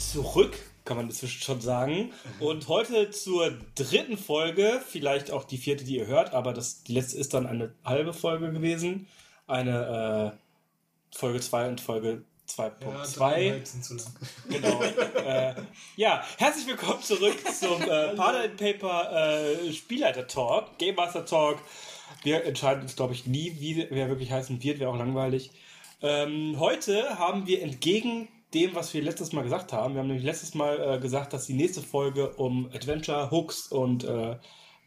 zurück, kann man inzwischen schon sagen. Und heute zur dritten Folge, vielleicht auch die vierte, die ihr hört, aber das, die letzte ist dann eine halbe Folge gewesen. Eine äh, Folge 2 und Folge 2.2. sind zu lang. Genau. äh, ja, herzlich willkommen zurück zum äh, Partner in Paper äh, Spielleiter Talk, Game Master Talk. Wir entscheiden uns, glaube ich, nie, wie wer wirklich heißen wird, wäre auch langweilig. Ähm, heute haben wir entgegen dem, was wir letztes Mal gesagt haben, wir haben nämlich letztes Mal äh, gesagt, dass die nächste Folge um Adventure, Hooks und äh,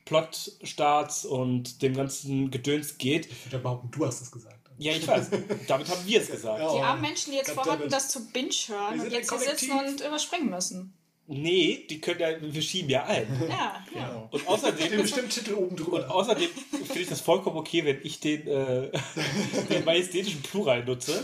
Plot-Starts und dem ganzen Gedöns geht. Ich würde behaupten, du hast es gesagt. Ja, ich weiß. Damit haben wir es gesagt. Die armen Menschen, die jetzt vorhatten, das zu binge hören und jetzt hier sitzen und überspringen müssen. Nee, die können ja, wir schieben ja ein. Ja, ja. Und außerdem, Den bestimmten Titel oben und drüber. außerdem finde ich das vollkommen okay, wenn ich den, äh, den majestätischen Plural nutze.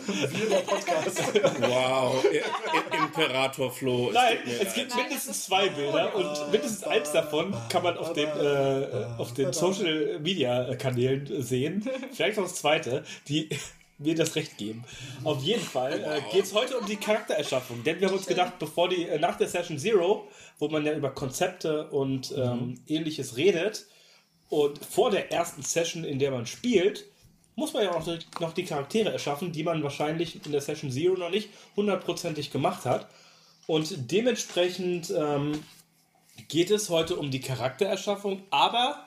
Wow, I- I- Imperator Flo. Nein, es gibt Nein, mindestens zwei Bilder und mindestens eins davon kann man auf den, äh, auf den Social Media Kanälen sehen. Vielleicht noch das zweite, die mir das Recht geben. Auf jeden Fall äh, geht es heute um die Charaktererschaffung, denn wir haben uns gedacht, bevor die äh, nach der Session Zero, wo man ja über Konzepte und ähm, ähnliches redet, und vor der ersten Session, in der man spielt, muss man ja auch noch die Charaktere erschaffen, die man wahrscheinlich in der Session Zero noch nicht hundertprozentig gemacht hat. Und dementsprechend ähm, geht es heute um die Charaktererschaffung, aber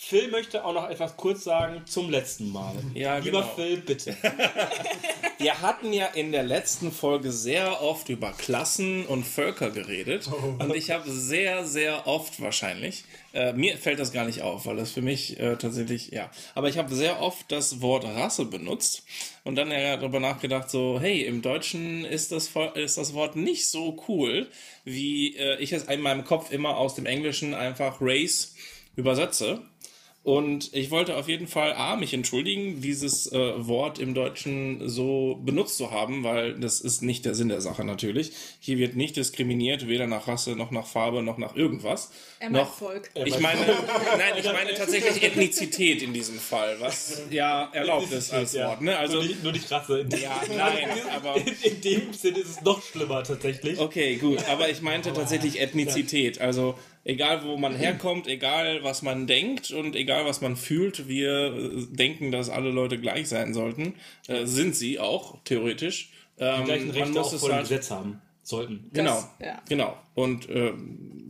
Phil möchte auch noch etwas kurz sagen zum letzten Mal. Ja, Lieber genau. Phil, bitte. Wir hatten ja in der letzten Folge sehr oft über Klassen und Völker geredet. Und ich habe sehr, sehr oft wahrscheinlich, äh, mir fällt das gar nicht auf, weil das für mich äh, tatsächlich, ja, aber ich habe sehr oft das Wort Rasse benutzt und dann ja darüber nachgedacht, so, hey, im Deutschen ist das, ist das Wort nicht so cool, wie äh, ich es in meinem Kopf immer aus dem Englischen einfach Race übersetze. Und ich wollte auf jeden Fall A, mich entschuldigen, dieses äh, Wort im Deutschen so benutzt zu haben, weil das ist nicht der Sinn der Sache natürlich. Hier wird nicht diskriminiert, weder nach Rasse, noch nach Farbe, noch nach irgendwas. Er noch, Volk. Ich meine, nein, ich meine tatsächlich Ethnizität in diesem Fall, was ja erlaubt ist als Ja. Wort. Ne? Also, nur, nicht, nur nicht Rasse. In, ja, nein, aber in, in dem Sinne ist es noch schlimmer tatsächlich. Okay, gut, aber ich meinte tatsächlich Ethnizität. Also egal, wo man herkommt, egal, was man denkt und egal, was man fühlt, wir äh, denken, dass alle Leute gleich sein sollten. Äh, sind sie auch, theoretisch. Ähm, Die gleichen man Rechte muss auch es halt, Gesetz haben sollten. Genau, Das- ja. genau. Und äh,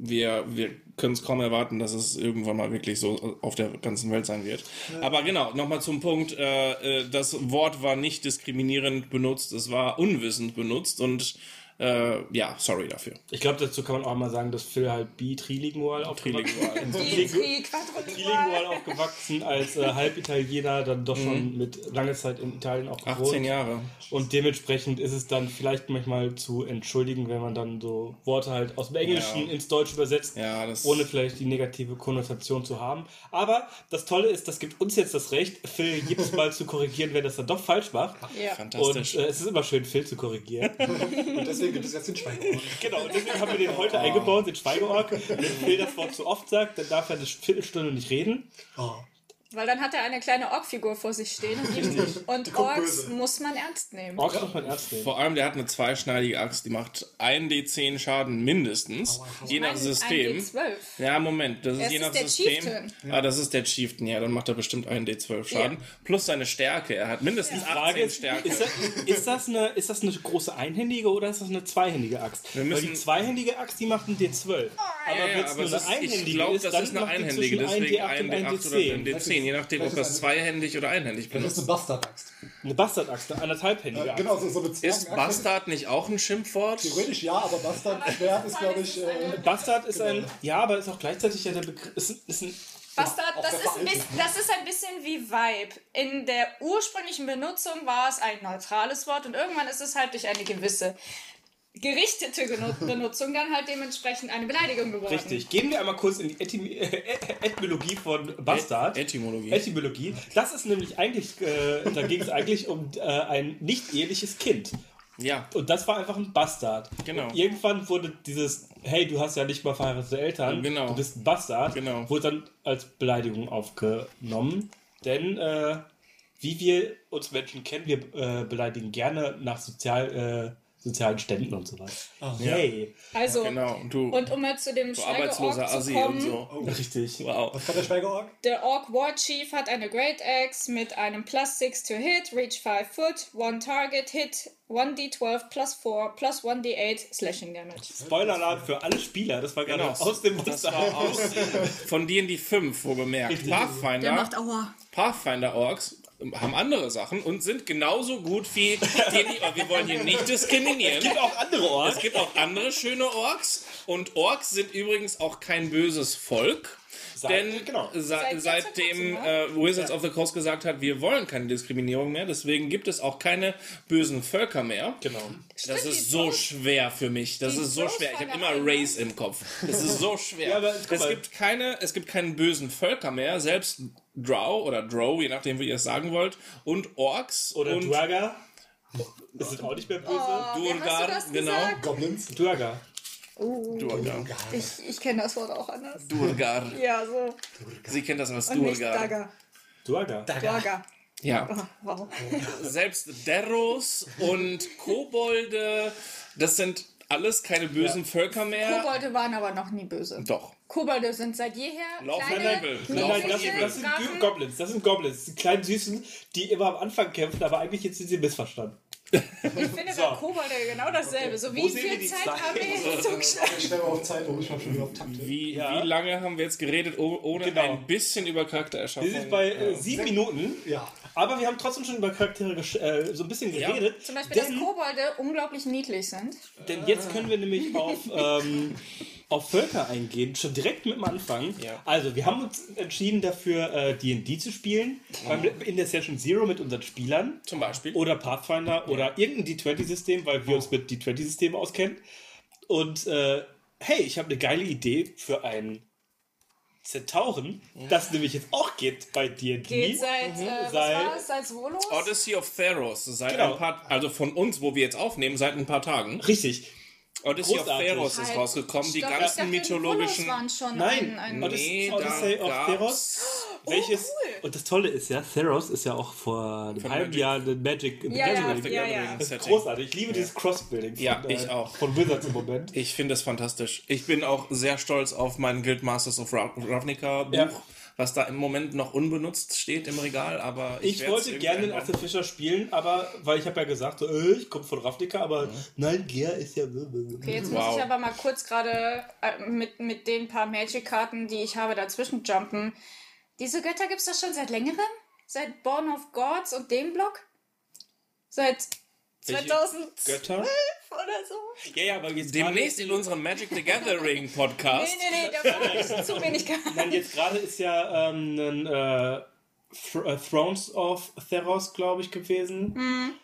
wir, wir können es kaum erwarten, dass es irgendwann mal wirklich so auf der ganzen Welt sein wird. Aber genau, nochmal zum Punkt, äh, äh, das Wort war nicht diskriminierend benutzt, es war unwissend benutzt und äh, ja, sorry dafür. Ich glaube, dazu kann man auch mal sagen, dass Phil halt bi trilingual aufgewachsen Trilingual. Aufgewachsen, als äh, Halbitaliener, dann doch schon mit lange Zeit in Italien auch gewohnt. 18 Jahre. Und dementsprechend ist es dann vielleicht manchmal zu entschuldigen, wenn man dann so Worte halt aus dem Englischen Ja. ins Deutsche übersetzt, Ja, das- ohne vielleicht die negative Konnotation zu haben. Aber das Tolle ist, das gibt uns jetzt das Recht, Phil jedes Mal zu korrigieren, wenn er das dann doch falsch macht. Ja. Fantastisch. Und äh, es ist immer schön, Phil zu korrigieren. Und deswegen gibt es jetzt den Schweigeohren. genau, und deswegen haben wir den heute eingebaut, den Schweigeorg. Wenn Phil das Wort zu oft sagt, dann darf er eine Viertelstunde nicht reden. Oh. Weil dann hat er eine kleine Ork-Figur vor sich stehen und, und Orks muss man ernst nehmen. Orks muss man ernst nehmen. Vor allem, der hat eine zweischneidige Axt, die macht 1d10 Schaden mindestens, oh, je nach System. 1D12. Ja, Moment, das ist es je nach ist System. Chieftain. Ah, das ist der Chieftain, ja, dann macht er bestimmt 1d12 Schaden. Ja. Plus seine Stärke, er hat mindestens ja. 18 Stärke. Ist das, ist das, eine, ist das eine große einhändige oder ist das eine zweihändige Axt? Wir müssen, Weil die zweihändige Axt, die macht einen d12. Aber ja, wenn es nur eine einhändige ich glaub, ist, das dann ist eine einhändige, deswegen 1d8 oder 1d10. 10, je nachdem, ob das zweihändig oder einhändig benutzt. Das ist eine Bastardaxt. Eine Bastardaxt, eine anderthalbhändige Axt. Genau, so, so eine Ist Bastard nicht auch ein Schimpfwort? Theoretisch ja, aber Bastardschwert ist, glaube ich. Äh, Bastard ist ein. Genau. Ja, aber ist auch gleichzeitig ja der Begriff. Ist, ist ein, Bastard, das ist, das ist, ein bisschen wie Vibe. In der ursprünglichen Benutzung war es ein neutrales Wort und irgendwann ist es halt durch eine gewisse gerichtete Benutzung dann halt dementsprechend eine Beleidigung geworden. richtig. Gehen wir einmal kurz in die Etym Etymologie von Bastard. Etymologie. Etymologie. Das ist nämlich eigentlich, äh, da ging es eigentlich um äh, ein nicht eheliches Kind. Ja, Und das war einfach ein Bastard. Genau. Und irgendwann wurde dieses, hey, du hast ja nicht mal verheiratete Eltern, Genau. du bist ein Bastard, Genau. wurde dann als Beleidigung aufgenommen. Denn äh, wie wir uns Menschen kennen, wir äh, beleidigen gerne nach sozial äh, sozialen Ständen und sowas. Yay. Also, Genau, und du, und um mal zu dem Schweigeorg arbeitsloser zu Assi kommen, und so. Richtig. Wow. Was kann der Schweigeorg? Der Orc War Chief hat eine Great Axe mit einem plus 6 to hit, reach 5 foot, 1 target hit, 1d12 plus 4 plus 1d8 slashing damage. Spoiler-Alarm für alle Spieler. Das war gerade Genau. aus dem war aus von D&D 5, wo bemerkt. Pathfinder, macht Aua. Pathfinder Orks haben andere Sachen und sind genauso gut wie. Aber Wir wollen hier nicht diskriminieren. Es gibt auch andere Orte. Es gibt auch andere schöne Orks und Orks sind übrigens auch kein böses Volk. Seit- denn genau. se Seit seitdem äh, Wizards of the Coast gesagt hat, wir wollen keine Diskriminierung mehr, deswegen gibt es auch keine bösen Völker mehr. Genau. Das Stimmt, ist so Trolls- schwer für mich. Das ist so Trolls schwer. Ich habe ja immer Race im Kopf. Das ist so schwer. Ja, aber es gibt keine, es gibt keinen bösen Völker mehr. Selbst Drow oder Drow, je nachdem wie ihr es sagen wollt, und Orks Oder und Duaga. Das sind auch nicht mehr böse. Oh, wer hast du Durgar, das genau. gesagt? Goblins? Duaga. Durgar. Ich, ich kenne das Wort auch anders. Durgar. Ja, so. Sie kennt das als Und nicht Durgar. Dagger. Duaga. Dagger. Ja. Oh, wow. Selbst Derros und Kobolde, das sind alles keine bösen Völker mehr. Kobolde waren aber noch nie böse. Doch. Kobolde sind seit jeher Lauf kleine, Evil. Nein, nein, das, das sind Drachen. Goblins. Das sind Goblins. Die kleinen Süßen, die immer am Anfang kämpfen, aber eigentlich jetzt sind sie missverstanden. Ich finde bei Kobolde genau dasselbe. So wie wir viel Zeit Zeit? haben wir? Ich stelle mal auf Zeit, um ich mal schon wieder auf Takte. Wie, Ja. wie lange haben wir jetzt geredet, oh- ohne Genau. ein bisschen über Wir Charaktererschaffung? sind bei äh, sieben Minuten. Ja. Aber wir haben trotzdem schon über Charaktere äh, so ein bisschen Ja. geredet. Zum Beispiel, dass denn, Kobolde unglaublich niedlich sind. denn jetzt können wir nämlich auf, ähm, auf Völker eingehen, schon direkt mit dem Anfang. Ja. Also, wir haben uns entschieden dafür, äh, D&D zu spielen. Beim, in der Session Zero mit unseren Spielern. Zum Beispiel. Oder Pathfinder oder irgendein D20-System, weil wir uns mit D20-Systemen auskennen. Und äh, hey, ich habe eine geile Idee für einen Zentauren, das nämlich jetzt auch geht bei D&D. Geht seit, äh, was Seit- seit Solos? Odyssey of Theros. Seit Genau. ein paar, also von uns, wo wir jetzt aufnehmen, seit ein paar Tagen. Richtig. Odyssey Großartig. of Theros ist Halt, rausgekommen. Die ganzen dachte, mythologischen. Waren schon Nein, ein, ein Odyssey, Nee, Odyssey da of Theros. welches, cool. Und das Tolle ist ja, Theros ist ja auch vor einem Von halben Magic. Jahr ein Magic the Ja, ja, Gathering. ja, ja. Das ist großartig. Ich liebe dieses Crossbuilding von, Ja, ich auch. von Wizards im Moment. Ich finde es fantastisch. Ich bin auch sehr stolz auf mein Guild Masters of Ra- Ravnica Buch, Ja. Was da im Moment noch unbenutzt steht im Regal, aber ich, Ich wollte gerne den. Arthur Fischer spielen, aber weil ich habe ja gesagt, so, äh, ich komme von Ravnica, aber nein, Gea ist ja. Okay, jetzt muss Wow. ich aber mal kurz gerade äh, mit, mit den paar Magic-Karten, die ich habe, dazwischen jumpen. Diese Götter gibt es das schon seit längerem? Seit Born of Gods und dem Block? Seit 2012 Götter? oder so? Ja, ja, aber jetzt Demnächst in unserem Magic the Gathering Nee, Podcast. nee, nee, da war ich zu wenig Karten. Nein, jetzt gerade ist ja ähm, ein äh, äh, Thrones of Theros, glaube ich, gewesen.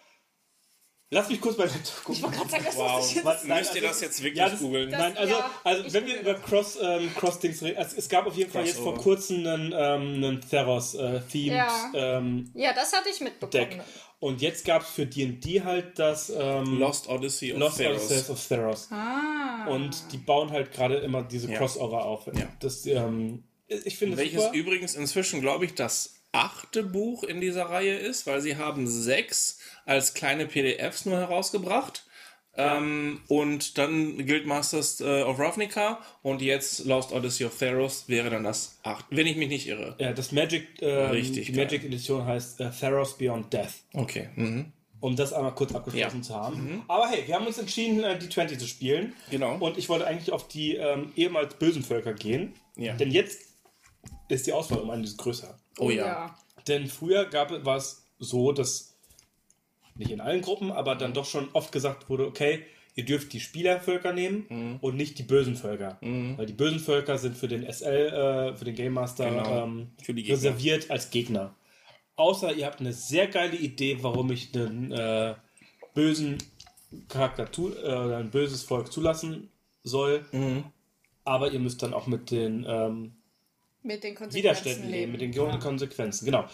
Lass mich kurz bei der Ich wollte gerade sagen, das Wow. wusste ich jetzt. Was? Nein, Müsst ihr also- das jetzt wirklich Ja, das- googeln? das- Nein, also, Ja, also wenn wir über Cross, ähm, Cross-Dings reden, also es gab auf jeden Fall jetzt vor kurzem einen, ähm, einen Theros-themed Ja. ähm, Ja, das hatte ich mitbekommen. Deck. Und jetzt gab es für D&D halt das ähm, Lost Odyssey of Lost Theros. Odyssey of Theros. Ah. Und die bauen halt gerade immer diese Ja. Crossover auf. Ja. Das, ähm, ich finde es Welches super. übrigens inzwischen, glaube ich, das achte Buch in dieser Reihe ist, weil sie haben sechs als kleine PDFs nur herausgebracht. Ähm, und dann Guildmasters äh, of Ravnica und jetzt Lost Odyssey of Theros wäre dann das acht, wenn ich mich nicht irre. Ja, das Magic, ähm, Richtig die geil. Magic Edition heißt äh, Theros Beyond Death. Okay. Mhm. Um das einmal kurz abgeschlossen Ja. zu haben. Aber hey, wir haben uns entschieden, äh, die 20 zu spielen. Genau. Und ich wollte eigentlich auf die ähm, ehemals bösen Völker gehen. Ja. Denn jetzt ist die Auswahl um einiges größer. Oh ja. Denn früher gab, war es so, dass nicht in allen Gruppen, aber dann doch schon oft gesagt wurde, okay, ihr dürft die Spielervölker nehmen Mhm. und nicht die bösen Völker. Weil die bösen Völker sind für den SL, äh, für den Game Master Genau. ähm, Für die Gegner. reserviert als Gegner. Außer ihr habt eine sehr geile Idee, warum ich einen äh, bösen Charakter tu äh, ein böses Volk zulassen soll. Mhm. Aber ihr müsst dann auch mit den ähm, Mit den Konsequenzen Widerständen leben, mit den Ja. Konsequenzen. Genau.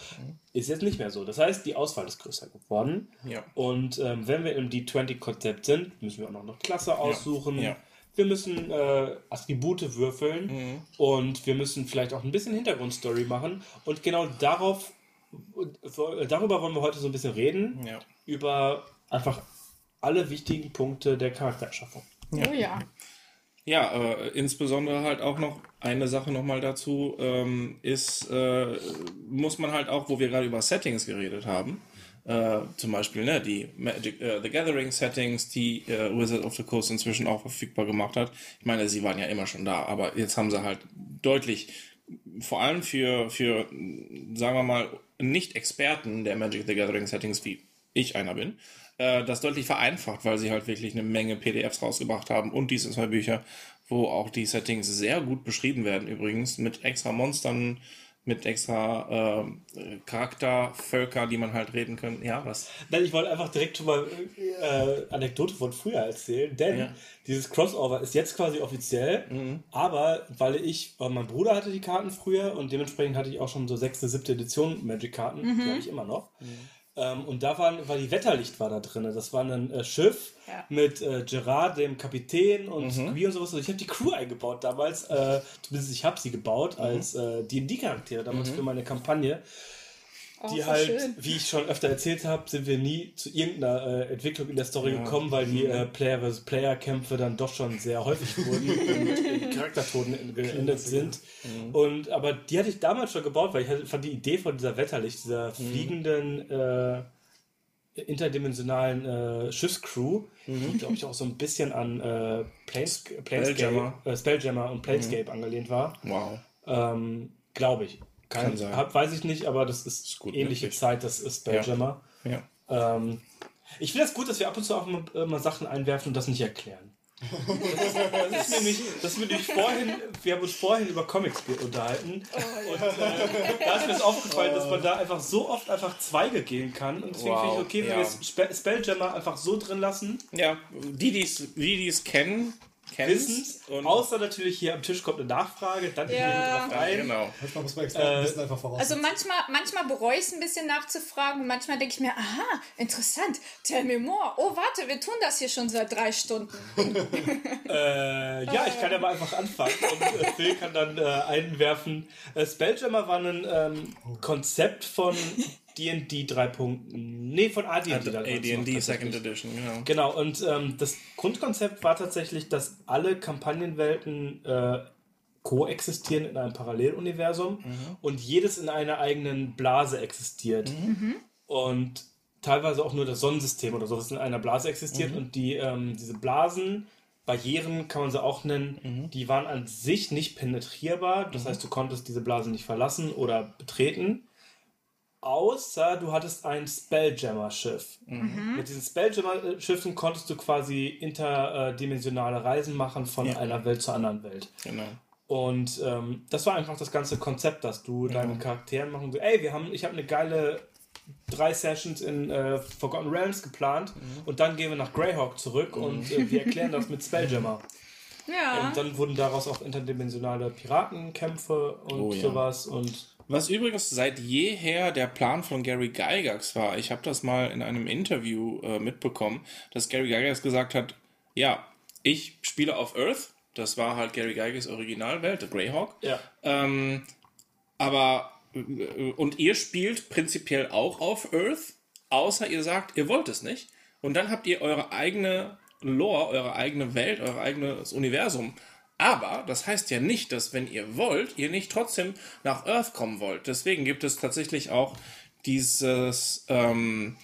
Ist jetzt nicht mehr so. Das heißt, die Auswahl ist größer geworden. Ja. Und ähm, wenn wir im D20-Konzept sind, müssen wir auch noch eine Klasse aussuchen. Ja. Wir müssen äh, Attribute würfeln Mhm. und wir müssen vielleicht auch ein bisschen Hintergrundstory machen. Und genau darauf, äh, darüber wollen wir heute so ein bisschen reden. Ja. Über einfach alle wichtigen Punkte der Charaktererschaffung. Oh ja. Ja, äh, insbesondere halt auch noch eine Sache nochmal dazu ähm, ist, äh, muss man halt auch, wo wir gerade über Settings geredet haben, äh, zum Beispiel ne, die Magic, äh, The Gathering Settings, die äh, Wizard of the Coast inzwischen auch verfügbar gemacht hat. Ich meine, sie waren ja immer schon da, aber jetzt haben sie halt deutlich, vor allem für, für sagen wir mal, Nicht-Experten der Magic the Gathering Settings, wie ich einer bin, äh, das deutlich vereinfacht, weil sie halt wirklich eine Menge PDFs rausgebracht haben und diese zwei Bücher, wo auch die Settings sehr gut beschrieben werden übrigens, mit extra Monstern, mit extra äh, Charaktervölker, die man halt reden kann. Ja, was? Nein, ich wollte einfach direkt schon mal äh, Anekdote von früher erzählen, denn Ja. dieses Crossover ist jetzt quasi offiziell, aber weil ich, weil mein Bruder hatte die Karten früher und dementsprechend hatte ich auch schon so sechste, siebte Edition Magic-Karten, die habe ich immer noch. Ähm, und da waren, war die Wetterlicht war da drin. Das war ein äh, Schiff Ja. mit äh, Gerard, dem Kapitän und Squee und sowas. Und ich habe die Crew eingebaut damals. Äh, zumindest ich habe sie gebaut als äh, D&D-Charaktere damals für meine Kampagne die voll halt, schön. wie ich schon öfter erzählt habe, sind wir nie zu irgendeiner äh, Entwicklung in der Story gekommen, weil die äh, Player vs. Player Kämpfe dann doch schon sehr häufig wurden und in Charaktertoden geendet sind. Und aber die hatte ich damals schon gebaut, weil ich hatte, fand die Idee von dieser Wetterlicht, dieser fliegenden äh, interdimensionalen äh, Schiffscrew, die glaube ich auch so ein bisschen an äh, Planes Planescape, Spelljammer. äh, Spelljammer und Planescape angelehnt war. Wow. Ähm, Glaube ich. Kann, Kann sein. Hab, weiß ich nicht, aber das ist, gut ähnliche möglich. Zeit, das ist Spelljammer. Ja. Ähm, ich finde es das gut, dass wir ab und zu auch mal, äh, mal Sachen einwerfen und das nicht erklären. Das ist nämlich, das ist mir nämlich vorhin, wir haben uns vorhin über Comics unterhalten Oh, und äh, da ist mir das aufgefallen, dass man da einfach so oft einfach Zweige gehen kann und deswegen Wow, finde ich okay, wenn ja. wir Spe Spelljammer einfach so drin lassen, Ja, die, die es kennen, kennen wissen und außer natürlich hier am Tisch kommt eine Nachfrage, dann gehen wir Ja. drauf ein. genau. Manchmal muss man Expertenwissen Äh, einfach voraus. Also manchmal, manchmal bereue ich es ein bisschen nachzufragen und manchmal denke ich mir, aha, interessant, tell me more. Oh, warte, wir tun das hier schon seit drei Stunden. Äh, ja, ich kann ja mal einfach anfangen und äh, Phil kann dann äh, einwerfen. Äh, Spelljammer war ein ähm, Konzept von D&D 3.0. Nee, von AD&D. AD&D tatsächlich. Second Edition, genau. Genau, und ähm, das Grundkonzept war tatsächlich, dass alle Kampagnenwelten äh, koexistieren in einem Paralleluniversum und jedes in einer eigenen Blase existiert. Und teilweise auch nur das Sonnensystem oder sowas in einer Blase existiert und die, ähm, diese Blasen, Barrieren kann man sie auch nennen, die waren an sich nicht penetrierbar. Das heißt, du konntest diese Blase nicht verlassen oder betreten. Außer du hattest ein Spelljammer-Schiff. Mit diesen Spelljammer-Schiffen konntest du quasi interdimensionale Reisen machen von einer Welt zur anderen Welt. genau. Und ähm, das war einfach das ganze Konzept, dass du deinen Charakteren machen so, ey, wir haben, ich habe eine geile drei Sessions in äh, Forgotten Realms geplant und dann gehen wir nach Greyhawk zurück und äh, wir erklären das mit Spelljammer. Ja. Und dann wurden daraus auch interdimensionale Piratenkämpfe und Oh ja. sowas und Was übrigens seit jeher der Plan von Gary Gygax war, ich habe das mal in einem Interview äh, mitbekommen, dass Gary Gygax gesagt hat, ja, ich spiele auf Earth, das war halt Gary Gygax Originalwelt, der Greyhawk, ja. ähm, aber äh, und ihr spielt prinzipiell auch auf Earth, außer ihr sagt, ihr wollt es nicht. Und dann habt ihr eure eigene Lore, eure eigene Welt, euer eigenes Universum. Aber das heißt ja nicht, dass wenn ihr wollt, ihr nicht trotzdem nach Earth kommen wollt. Deswegen gibt es tatsächlich auch dieses ähm,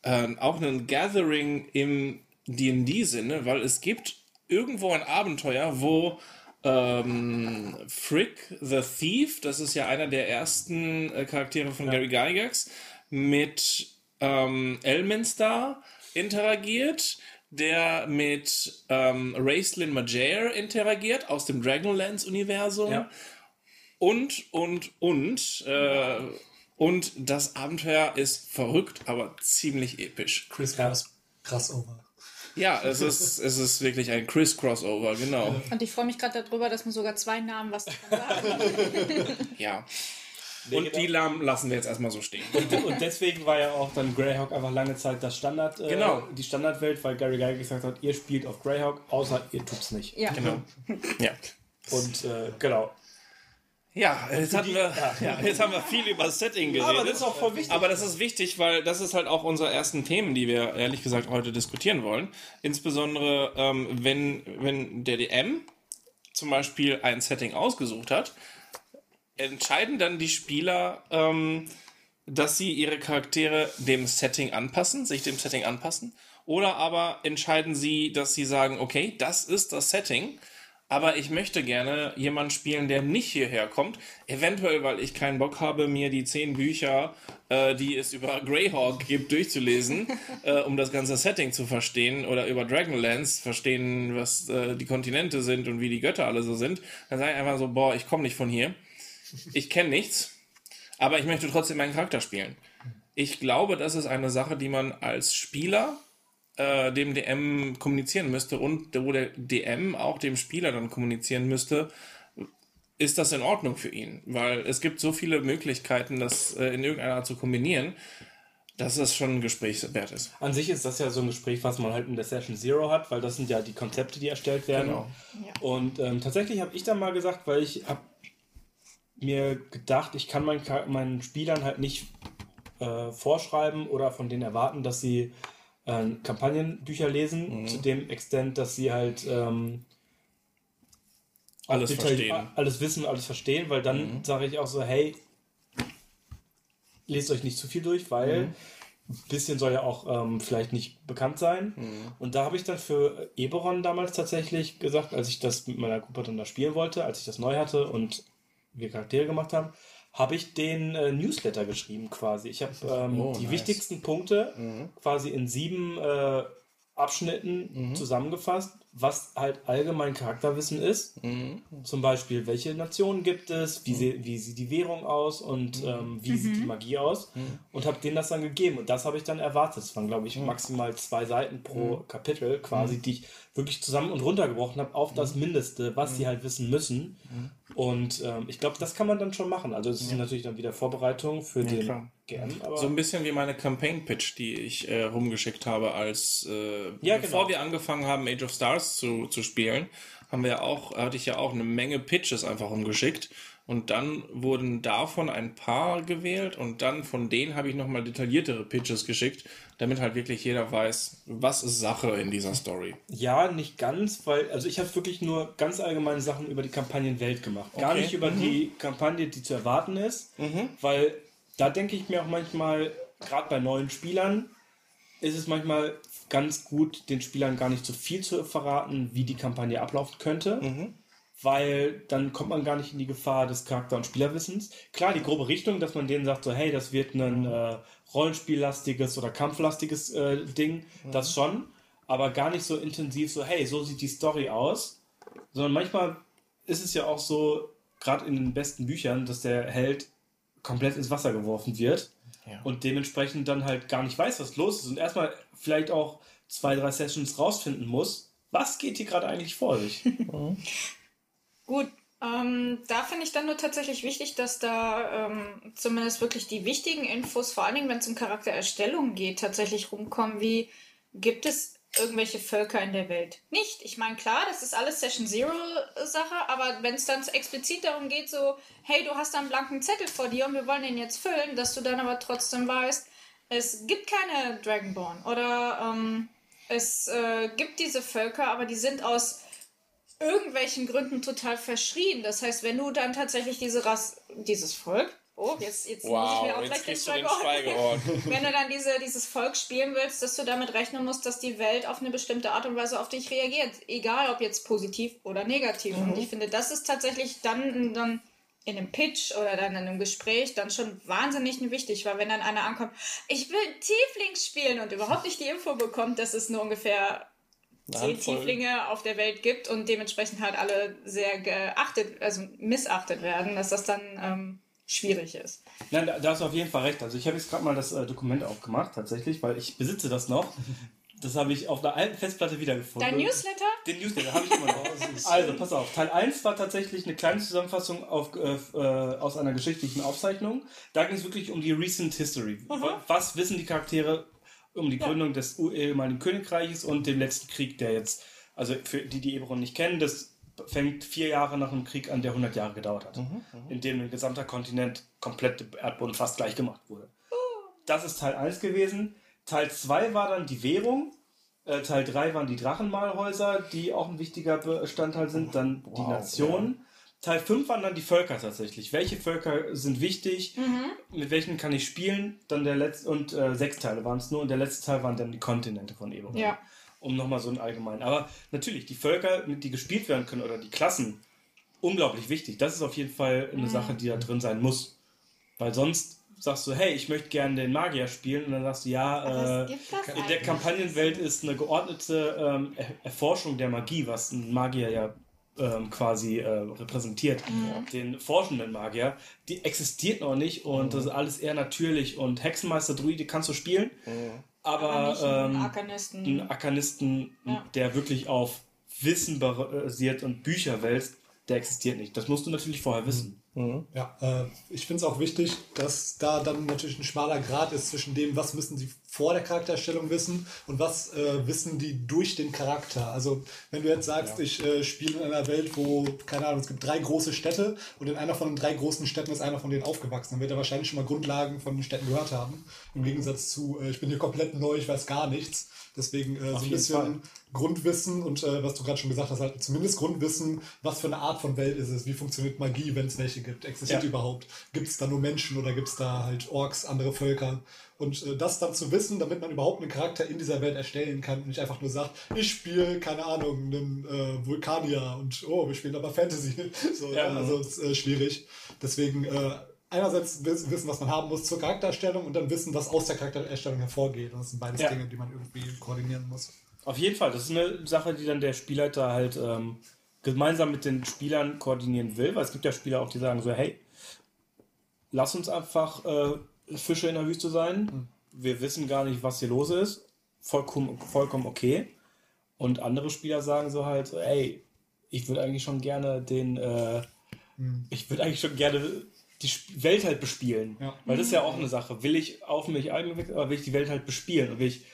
äh, auch ein Gathering im D&D-Sinne, weil es gibt irgendwo ein Abenteuer, wo ähm, Frick the Thief, das ist ja einer der ersten äh, Charaktere von Gary Gygax, mit ähm, Elminster interagiert, der mit ähm, Raistlin Majer interagiert aus dem Dragonlance-Universum Ja. und, und, und. Äh, und das Abenteuer ist verrückt, aber ziemlich episch. Chris Cross Crossover. Ja, es ist, es ist wirklich ein Chris-Crossover, genau. Und ich freue mich gerade darüber, dass mir sogar zwei Namen was davon sagen. Ja. Und die Lamm lassen wir jetzt erstmal so stehen. Und deswegen war ja auch dann Greyhawk einfach lange Zeit das Standard, äh, Genau. die Standardwelt, weil Gary Gygax gesagt hat, ihr spielt auf Greyhawk, außer ihr tut's nicht. Ja. Genau. Ja. Und äh, genau. Ja, jetzt, hatten wir, ja, jetzt haben wir viel über das Setting geredet. Aber das ist auch voll wichtig. Aber das ist wichtig, weil das ist halt auch unsere ersten Themen, die wir ehrlich gesagt heute diskutieren wollen. Insbesondere, ähm, wenn, wenn der DM zum Beispiel ein Setting ausgesucht hat, entscheiden dann die Spieler, ähm, dass sie ihre Charaktere dem Setting anpassen, sich dem Setting anpassen. Oder aber entscheiden sie, dass sie sagen, okay, das ist das Setting aber ich möchte gerne jemanden spielen, der nicht hierher kommt. Eventuell, weil ich keinen Bock habe, mir die zehn Bücher, äh, die es über Greyhawk gibt, durchzulesen, äh, um das ganze Setting zu verstehen oder über Dragonlance verstehen, was äh, die Kontinente sind und wie die Götter alle so sind. Dann sage ich einfach so, boah, ich komme nicht von hier. Ich kenne nichts, aber ich möchte trotzdem meinen Charakter spielen. Ich glaube, das ist eine Sache, die man als Spieler äh, dem DM kommunizieren müsste und wo der DM auch dem Spieler dann kommunizieren müsste, ist das in Ordnung für ihn? Weil es gibt so viele Möglichkeiten, das äh, in irgendeiner Art zu kombinieren, dass es schon ein Gespräch wert ist. An sich ist das ja so ein Gespräch, was man halt in der Session Zero hat, weil das sind ja die Konzepte, die erstellt werden. Genau. Ja. Und ähm, tatsächlich habe ich dann mal gesagt, weil ich habe mir gedacht, ich kann meinen, meinen Spielern halt nicht äh, vorschreiben oder von denen erwarten, dass sie äh, Kampagnenbücher lesen, zu dem Extent, dass sie halt ähm, Alles verstehen. alles wissen, alles verstehen, weil dann sage ich auch so, hey, lest euch nicht zu viel durch, weil ein bisschen soll ja auch ähm, vielleicht nicht bekannt sein. Und da habe ich dann für Eberron damals tatsächlich gesagt, als ich das mit meiner Gruppe dann da spielen wollte, als ich das neu hatte und wir Charaktere gemacht haben, habe ich den äh, Newsletter geschrieben quasi. Ich habe ähm, Oh, die nice. wichtigsten Punkte quasi in sieben äh, Abschnitten zusammengefasst, was halt allgemein Charakterwissen ist. Zum Beispiel, welche Nationen gibt es, wie, sie, wie sieht die Währung aus und ähm, wie sieht die Magie aus. Und habe denen das dann gegeben. Und das habe ich dann erwartet. Es waren, glaube ich, maximal zwei Seiten pro Kapitel quasi, die ich wirklich zusammen und runtergebrochen habe auf das Mindeste, was sie halt wissen müssen. Und ähm, ich glaube, das kann man dann schon machen. Also es ist natürlich dann wieder Vorbereitung für den klar. GM. Aber So ein bisschen wie meine Campaign-Pitch, die ich äh, rumgeschickt habe, als äh, Ja, bevor genau. wir angefangen haben, Age of Stars zu, zu spielen, haben wir ja auch, hatte ich ja auch eine Menge Pitches einfach rumgeschickt. Und dann wurden davon ein paar gewählt und dann von denen habe ich nochmal detailliertere Pitches geschickt, damit halt wirklich jeder weiß, was ist Sache in dieser Story. Ja, nicht ganz, weil, also ich habe wirklich nur ganz allgemeine Sachen über die Kampagnenwelt gemacht. Gar Okay. nicht über die Kampagne, die zu erwarten ist, weil da denke ich mir auch manchmal, gerade bei neuen Spielern, ist es manchmal ganz gut, den Spielern gar nicht so viel zu verraten, wie die Kampagne ablaufen könnte. Weil dann kommt man gar nicht in die Gefahr des Charakter- und Spielerwissens. Klar, die grobe Richtung, dass man denen sagt, so, hey, das wird ein äh, rollenspiellastiges oder kampflastiges äh, Ding, das schon. Aber gar nicht so intensiv, so, hey, so sieht die Story aus. Sondern manchmal ist es ja auch so, gerade in den besten Büchern, dass der Held komplett ins Wasser geworfen wird Ja. und dementsprechend dann halt gar nicht weiß, was los ist und erstmal vielleicht auch zwei, drei Sessions rausfinden muss, was geht hier gerade eigentlich vor sich. Gut, ähm, da finde ich dann nur tatsächlich wichtig, dass da ähm, zumindest wirklich die wichtigen Infos, vor allen Dingen wenn es um Charaktererstellung geht, tatsächlich rumkommen, wie gibt es irgendwelche Völker in der Welt? Nicht. Ich meine, klar, das ist alles Session Zero äh, Sache, aber wenn es dann explizit darum geht, so, hey, du hast da einen blanken Zettel vor dir und wir wollen den jetzt füllen, dass du dann aber trotzdem weißt, es gibt keine Dragonborn oder ähm, es äh, gibt diese Völker, aber die sind aus irgendwelchen Gründen total verschrien. Das heißt, wenn du dann tatsächlich diese Rasse, dieses Volk, oh, jetzt, jetzt nehme ich mir auch gleich den Schweigeort. Wenn du dann diese, dieses Volk spielen willst, dass du damit rechnen musst, dass die Welt auf eine bestimmte Art und Weise auf dich reagiert. Egal, ob jetzt positiv oder negativ. Und ich finde, das ist tatsächlich dann, dann in einem Pitch oder dann in einem Gespräch dann schon wahnsinnig wichtig, weil wenn dann einer ankommt, ich will Tieflings spielen und überhaupt nicht die Info bekommt, dass es nur ungefähr zehn. Tieflinge auf der Welt gibt und dementsprechend halt alle sehr geachtet, also missachtet werden, dass das dann ähm, schwierig ist. Nein, da, da hast du auf jeden Fall recht. Also ich habe jetzt gerade mal das äh, Dokument aufgemacht, tatsächlich, weil ich besitze das noch. Das habe ich auf einer alten Festplatte wiedergefunden. Dein Newsletter? Den Newsletter habe ich immer noch. also, pass auf. Teil 1 war tatsächlich eine kleine Zusammenfassung auf, äh, äh, aus einer geschichtlichen Aufzeichnung. Da ging es wirklich um die Recent History. Was wissen die Charaktere um die Gründung des ehemaligen Königreiches und dem letzten Krieg, der jetzt, also für die, die Eberron nicht kennen, das fängt vier Jahre nach einem Krieg an, der 100 Jahre gedauert hat, in dem ein gesamter Kontinent komplett der Erdboden fast gleich gemacht wurde. Das ist Teil 1 gewesen. Teil 2 war dann die Währung. Äh, Teil 3 waren die Drachenmalhäuser, die auch ein wichtiger Bestandteil sind. Dann die Nationen. Teil 5 waren dann die Völker tatsächlich. Welche Völker sind wichtig? Mit welchen kann ich spielen? Dann der letzte und äh, sechs Teile waren es nur und der letzte Teil waren dann die Kontinente von Eberron. Ja. Um nochmal so ein allgemein. Aber natürlich, die Völker, mit die gespielt werden können oder die Klassen, unglaublich wichtig. Das ist auf jeden Fall eine Sache, die da drin sein muss. Weil sonst sagst du, hey, ich möchte gerne den Magier spielen und dann sagst du, ja, äh, in der? Kampagnenwelt ist eine geordnete ähm, Er- Erforschung der Magie, was ein Magier ja ähm, quasi äh, repräsentiert, den forschenden Magier, die existiert noch nicht und das ist alles eher natürlich und Hexenmeister Druide kannst du spielen, aber, Aber einen ähm, Arkanisten. einen Arkanisten, Ja. der wirklich auf Wissen basiert und Bücher wälzt, der existiert nicht. Das musst du natürlich vorher wissen. Ja, äh, ich finde es auch wichtig, dass da dann natürlich ein schmaler Grad ist zwischen dem, was müssen sie vor der Charakterstellung wissen und was äh, wissen die durch den Charakter. Also wenn du jetzt sagst, ich äh, spiele in einer Welt, wo, keine Ahnung, es gibt drei große Städte und in einer von den drei großen Städten ist einer von denen aufgewachsen, dann wird er wahrscheinlich schon mal Grundlagen von den Städten gehört haben. Im Gegensatz zu, äh, ich bin hier komplett neu, ich weiß gar nichts. Deswegen äh, so ein bisschen Fall. Grundwissen und äh, was du gerade schon gesagt hast, halt zumindest Grundwissen, was für eine Art von Welt ist es, wie funktioniert Magie, wenn es welche gibt, existiert Ja. überhaupt, gibt es da nur Menschen oder gibt es da halt Orks, andere Völker und äh, das dann zu wissen, damit man überhaupt einen Charakter in dieser Welt erstellen kann und nicht einfach nur sagt, ich spiele, keine Ahnung, einen äh, Vulkanier und oh, wir spielen aber Fantasy. so, Ja. Also ist äh, schwierig. Deswegen äh, einerseits wiss- wissen, was man haben muss zur Charaktererstellung und dann wissen, was aus der Charaktererstellung hervorgeht. Und das sind beides Ja. Dinge, die man irgendwie koordinieren muss. Auf jeden Fall, das ist eine Sache, die dann der Spielleiter halt ähm, gemeinsam mit den Spielern koordinieren will, weil es gibt ja Spieler auch, die sagen so, hey, lass uns einfach äh, Fische in der Wüste sein. Wir wissen gar nicht, was hier los ist. Vollkommen, vollkommen okay. Und andere Spieler sagen so halt, ey, ich würde eigentlich schon gerne den, äh, ich würde eigentlich schon gerne die Welt halt bespielen. Ja. Weil das ist ja auch eine Sache. Will ich auf mich einwechseln, oder will ich die Welt halt bespielen? Und will ich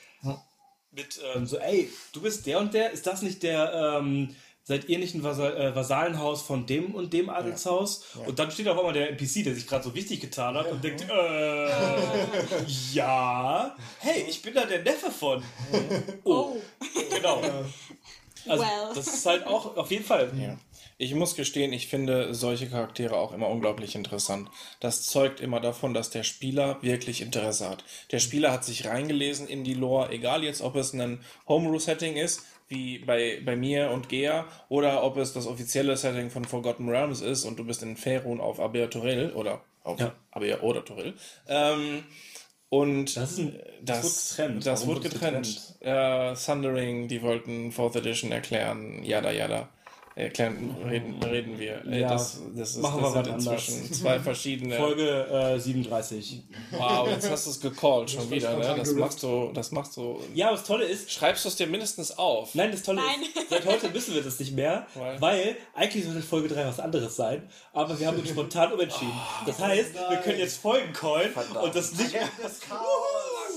mit ähm, so, ey, du bist der und der, ist das nicht der, ähm, seid ihr nicht ein Vasal äh, Vasallenhaus von dem und dem Adelshaus? Und dann steht auf einmal der NPC, der sich gerade so wichtig getan hat und denkt, äh, ja, hey, ich bin da der Neffe von. Oh, genau. Also, Well. das ist halt auch auf jeden Fall. Ja. Ich muss gestehen, ich finde solche Charaktere auch immer unglaublich interessant. Das zeugt immer davon, dass der Spieler wirklich Interesse hat. Der Spieler hat sich reingelesen in die Lore, egal jetzt, ob es ein Homebrew-Setting ist, wie bei, bei mir und Gea, oder ob es das offizielle Setting von Forgotten Realms ist und du bist in Faerun auf Aber Toril oder auf Ja. Aber oder Toril. Ähm, und Das ist ein- das das, wird getrennt. Das wird es getrennt. Äh, Thundering, die wollten Fourth Edition erklären, yada yada. Erklären, reden, reden wir. Äh, Ja, das, das ist, machen das wir sind was anders. inzwischen zwei verschiedene. Folge äh, 37. Wow, jetzt hast du es gecallt schon wieder, ne? Das machst du, das machst du. Ja, aber das Tolle ist, Schreibst du es dir mindestens auf? Nein, das Tolle Nein. ist, seit heute wissen wir das nicht mehr, Weil? weil, eigentlich sollte Folge 3 was anderes sein, aber wir haben uns spontan umentschieden. Das heißt, wir können jetzt Folgen callen und das nicht. Oh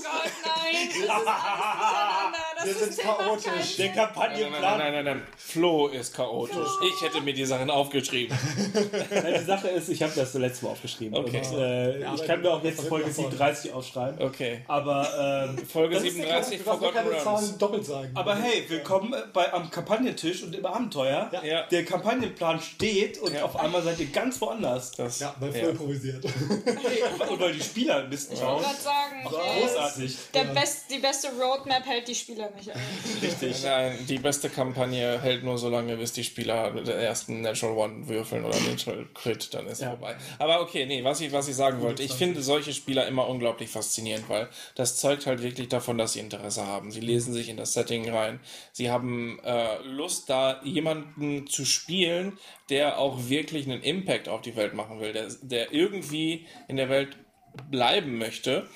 Gott, nein. Das ist alles. Das Wir sind chaotisch. Der Sinn. Nein, nein, Kampagnenplan. nein, nein, nein. Flo ist chaotisch. Ich hätte mir die Sachen aufgeschrieben. Nein, die Sache ist, ich habe das letzte Mal aufgeschrieben. Okay. Und, äh, ich kann mir auch jetzt Folge 37 aufschreiben. Okay. Aber, ähm, Folge das ist der 37 Du darfst mir Forgotten keine Realms. Zahlen doppelt sagen. Aber hey, willkommen bei, am Kampagnentisch und im Abenteuer. Ja. Ja. Der Kampagnenplan steht und Ja. auf einmal seid ihr ganz woanders. Das, ja, weil voll ja. improvisiert. Und weil die Spieler Mist Ich schauen. wollte sagen, Großartig. der best, die beste Roadmap hält die Spieler nicht ein. Richtig. Nein, die beste Kampagne hält nur so lange, bis die Spieler mit der ersten Natural One würfeln oder Natural Crit, dann ist Ja. vorbei. Aber okay, nee, was ich, was ich sagen wollte, ich finde solche Spieler immer unglaublich faszinierend, weil das zeugt halt wirklich davon, dass sie Interesse haben. Sie lesen sich in das Setting rein. Sie haben äh, Lust, da jemanden zu spielen, der auch wirklich einen Impact auf die Welt machen will, der, der irgendwie in der Welt bleiben möchte.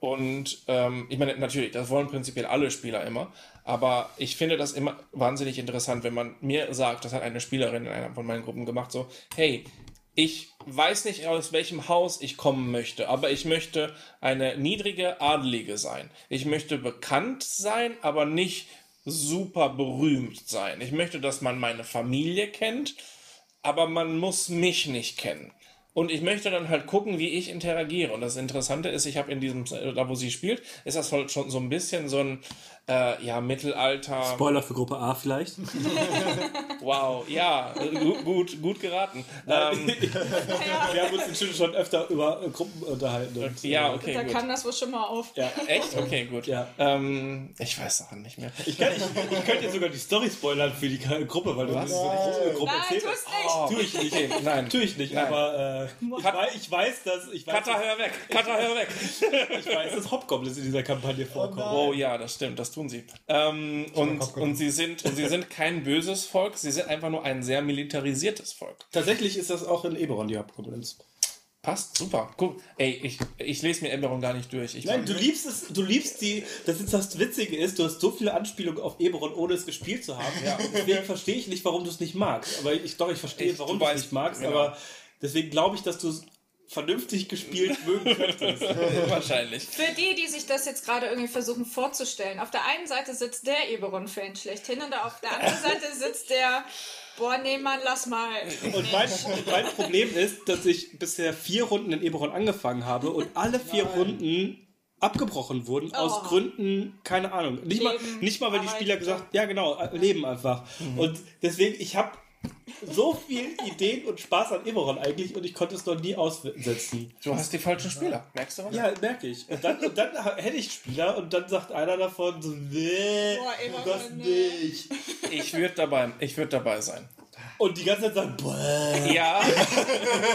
Und ähm, ich meine, natürlich, das wollen prinzipiell alle Spieler immer. Aber ich finde das immer wahnsinnig interessant, wenn man mir sagt, das hat eine Spielerin in einer von meinen Gruppen gemacht, so, hey, ich weiß nicht, aus welchem Haus ich kommen möchte, aber ich möchte eine niedrige Adelige sein. Ich möchte bekannt sein, aber nicht super berühmt sein. Ich möchte, dass man meine Familie kennt, aber man muss mich nicht kennen. Und ich möchte dann halt gucken, wie ich interagiere. Und das Interessante ist, ich habe in diesem, da wo sie spielt, ist das halt schon so ein bisschen so ein, äh, ja, Mittelalter. Spoiler für Gruppe A vielleicht. Wow, ja, gut, gut, gut geraten. Ähm, Wir haben uns inzwischen schon öfter über äh, Gruppen unterhalten. Und, ja, äh, okay, da gut. kam das wohl schon mal auf. Ja. Echt? Okay, gut. Ja. Ähm, ich weiß auch nicht mehr. Ich, kann, ich, ich könnte dir sogar die Story spoilern für die Gruppe, weil du Was? so eine Gruppe, Gruppe Nein, erzählt hast. nicht. Tue ich nicht. Okay, nein. Natürlich nicht, Nein. aber äh, ich, weiß, ich weiß, dass ich weiß, Kata, hör weg! Kata, hör weg! ich weiß, dass Hobgoblins in dieser Kampagne vorkommen. Oh ja, das stimmt, das tun sie. Ähm, und, und, sie sind, und sie sind kein böses Volk, sie sind einfach nur ein sehr militarisiertes Volk. Tatsächlich ist das auch in Eberron die Hobgoblins. Passt, super. Guck, ey, ich, ich lese mir Eberron gar nicht durch. Ich Nein, du liebst es, du liebst die, das ist das Witzige ist, du hast so viele Anspielungen auf Eberron, ohne es gespielt zu haben. Ja. Deswegen verstehe ich nicht, warum du es nicht magst. Aber ich doch, ich verstehe, Ich- warum du es nicht magst, genau. aber deswegen glaube ich, dass du es vernünftig gespielt mögen könntest. wahrscheinlich. Für die, die sich das jetzt gerade irgendwie versuchen vorzustellen, auf der einen Seite sitzt der Eberon-Fan schlechthin und auf der anderen Seite sitzt der, boah, nee, Mann, lass mal. Und mein, mein Problem ist, dass ich bisher vier Runden in Eberron angefangen habe und alle vier Runden abgebrochen wurden aus Oh. Gründen, keine Ahnung. Nicht mal, Leben, nicht mal, weil die Spieler gesagt, ja genau, äh, leben einfach. Und deswegen, ich habe so viel Ideen und Spaß an Eberron eigentlich und ich konnte es noch nie aussetzen. Du hast die falschen Spieler, merkst du? Ja, merke ich. Und dann, und dann hätte ich Spieler und dann sagt einer davon so, nee, Boah, Eberron, das nee. nicht. Ich würde dabei, ich würd dabei sein. Und die ganze Zeit sagen, boah. Ja,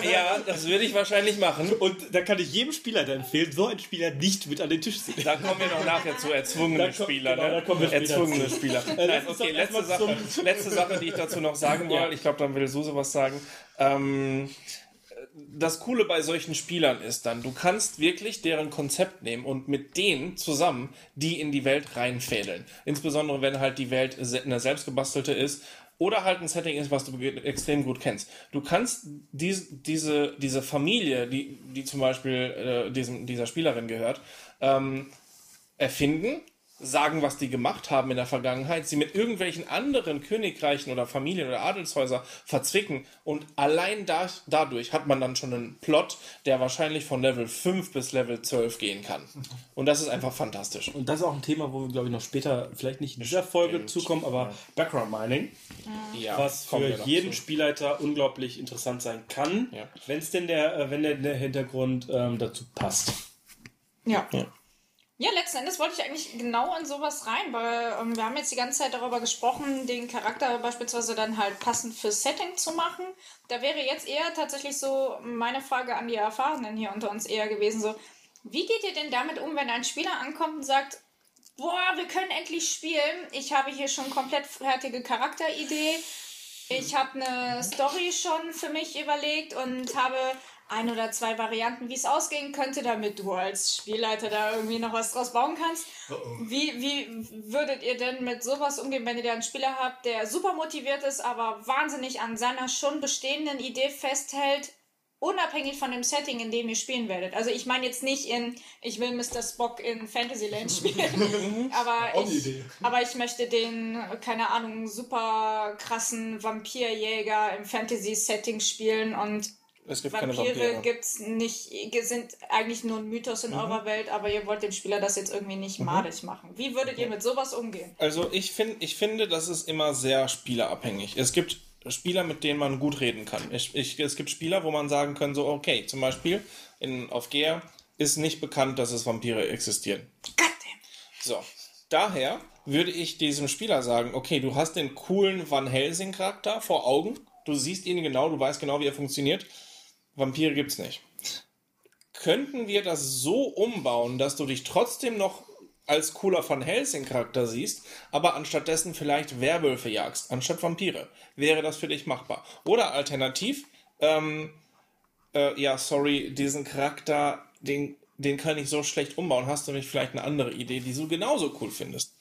ja, das würde ich wahrscheinlich machen. Und da kann ich jedem Spieler empfehlen, so einen Spieler nicht mit an den Tisch zu nehmen. Da kommen wir noch nachher zu erzwungene Da kommt- Spieler. genau, ne? da kommen wir später erzwungene zu. Spieler. Äh, Nein, okay, letzte Sache, letzte Sache, die ich dazu noch sagen Ja. wollte. Ich glaube, dann will Suse was sagen. Ähm, das Coole bei solchen Spielern ist dann, du kannst wirklich deren Konzept nehmen und mit denen zusammen die in die Welt reinfädeln. Insbesondere wenn halt die Welt eine selbstgebastelte ist oder halt ein Setting ist, was du extrem gut kennst. Du kannst dies, diese, diese Familie, die, die zum Beispiel äh, diesem, dieser Spielerin gehört, ähm, erfinden, sagen, was die gemacht haben in der Vergangenheit, sie mit irgendwelchen anderen Königreichen oder Familien oder Adelshäuser verzwicken und allein da, dadurch hat man dann schon einen Plot, der wahrscheinlich von Level 5 bis Level 12 gehen kann. Und das ist einfach fantastisch. Und das ist auch ein Thema, wo wir, glaube ich, noch später, vielleicht nicht in dieser Folge Stimmt. zukommen, aber Background Mining, Ja, was für jeden zu. Spielleiter unglaublich interessant sein kann, Ja. wenn es denn der, äh, wenn der, der Hintergrund ähm, dazu passt. Ja. Ja, letzten Endes wollte ich eigentlich genau in sowas rein, weil ähm, wir haben jetzt die ganze Zeit darüber gesprochen, den Charakter beispielsweise dann halt passend fürs Setting zu machen. Da wäre jetzt eher tatsächlich so meine Frage an die Erfahrenen hier unter uns eher gewesen, so, wie geht ihr denn damit um, wenn ein Spieler ankommt und sagt, boah, wir können endlich spielen, ich habe hier schon komplett fertige Charakteridee, ich habe eine Story schon für mich überlegt und habe ein oder zwei Varianten, wie es ausgehen könnte, damit du als Spielleiter da irgendwie noch was draus bauen kannst. Wie, wie würdet ihr denn mit sowas umgehen, wenn ihr da einen Spieler habt, der super motiviert ist, aber wahnsinnig an seiner schon bestehenden Idee festhält, unabhängig von dem Setting, in dem ihr spielen werdet? Also ich meine jetzt nicht in, ich will Mr. Spock in Fantasyland spielen, aber ich, aber ich möchte den, keine Ahnung, super krassen Vampirjäger im Fantasy-Setting spielen und Es gibt keine Vampire Vampire. gibt's nicht, sind eigentlich nur ein Mythos in eurer Welt, aber ihr wollt dem Spieler das jetzt irgendwie nicht madig machen. Wie würdet ihr mit sowas umgehen? Also ich, find, ich finde, das ist immer sehr spielerabhängig. Es gibt Spieler, mit denen man gut reden kann. Ich, ich, es gibt Spieler, wo man sagen kann, so, okay, zum Beispiel in, auf Gear ist nicht bekannt, dass es Vampire existieren. Goddamn. So, daher würde ich diesem Spieler sagen, okay, du hast den coolen Van Helsing-Charakter vor Augen, du siehst ihn genau, du weißt genau, wie er funktioniert. Vampire gibt's nicht. Könnten wir das so umbauen, dass du dich trotzdem noch als cooler Van Helsing-Charakter siehst, aber anstattdessen vielleicht Werwölfe jagst, anstatt Vampire? Wäre das für dich machbar? Oder alternativ, ähm, äh, ja, sorry, diesen Charakter, den, den kann ich so schlecht umbauen. Hast du nicht vielleicht eine andere Idee, die du genauso cool findest?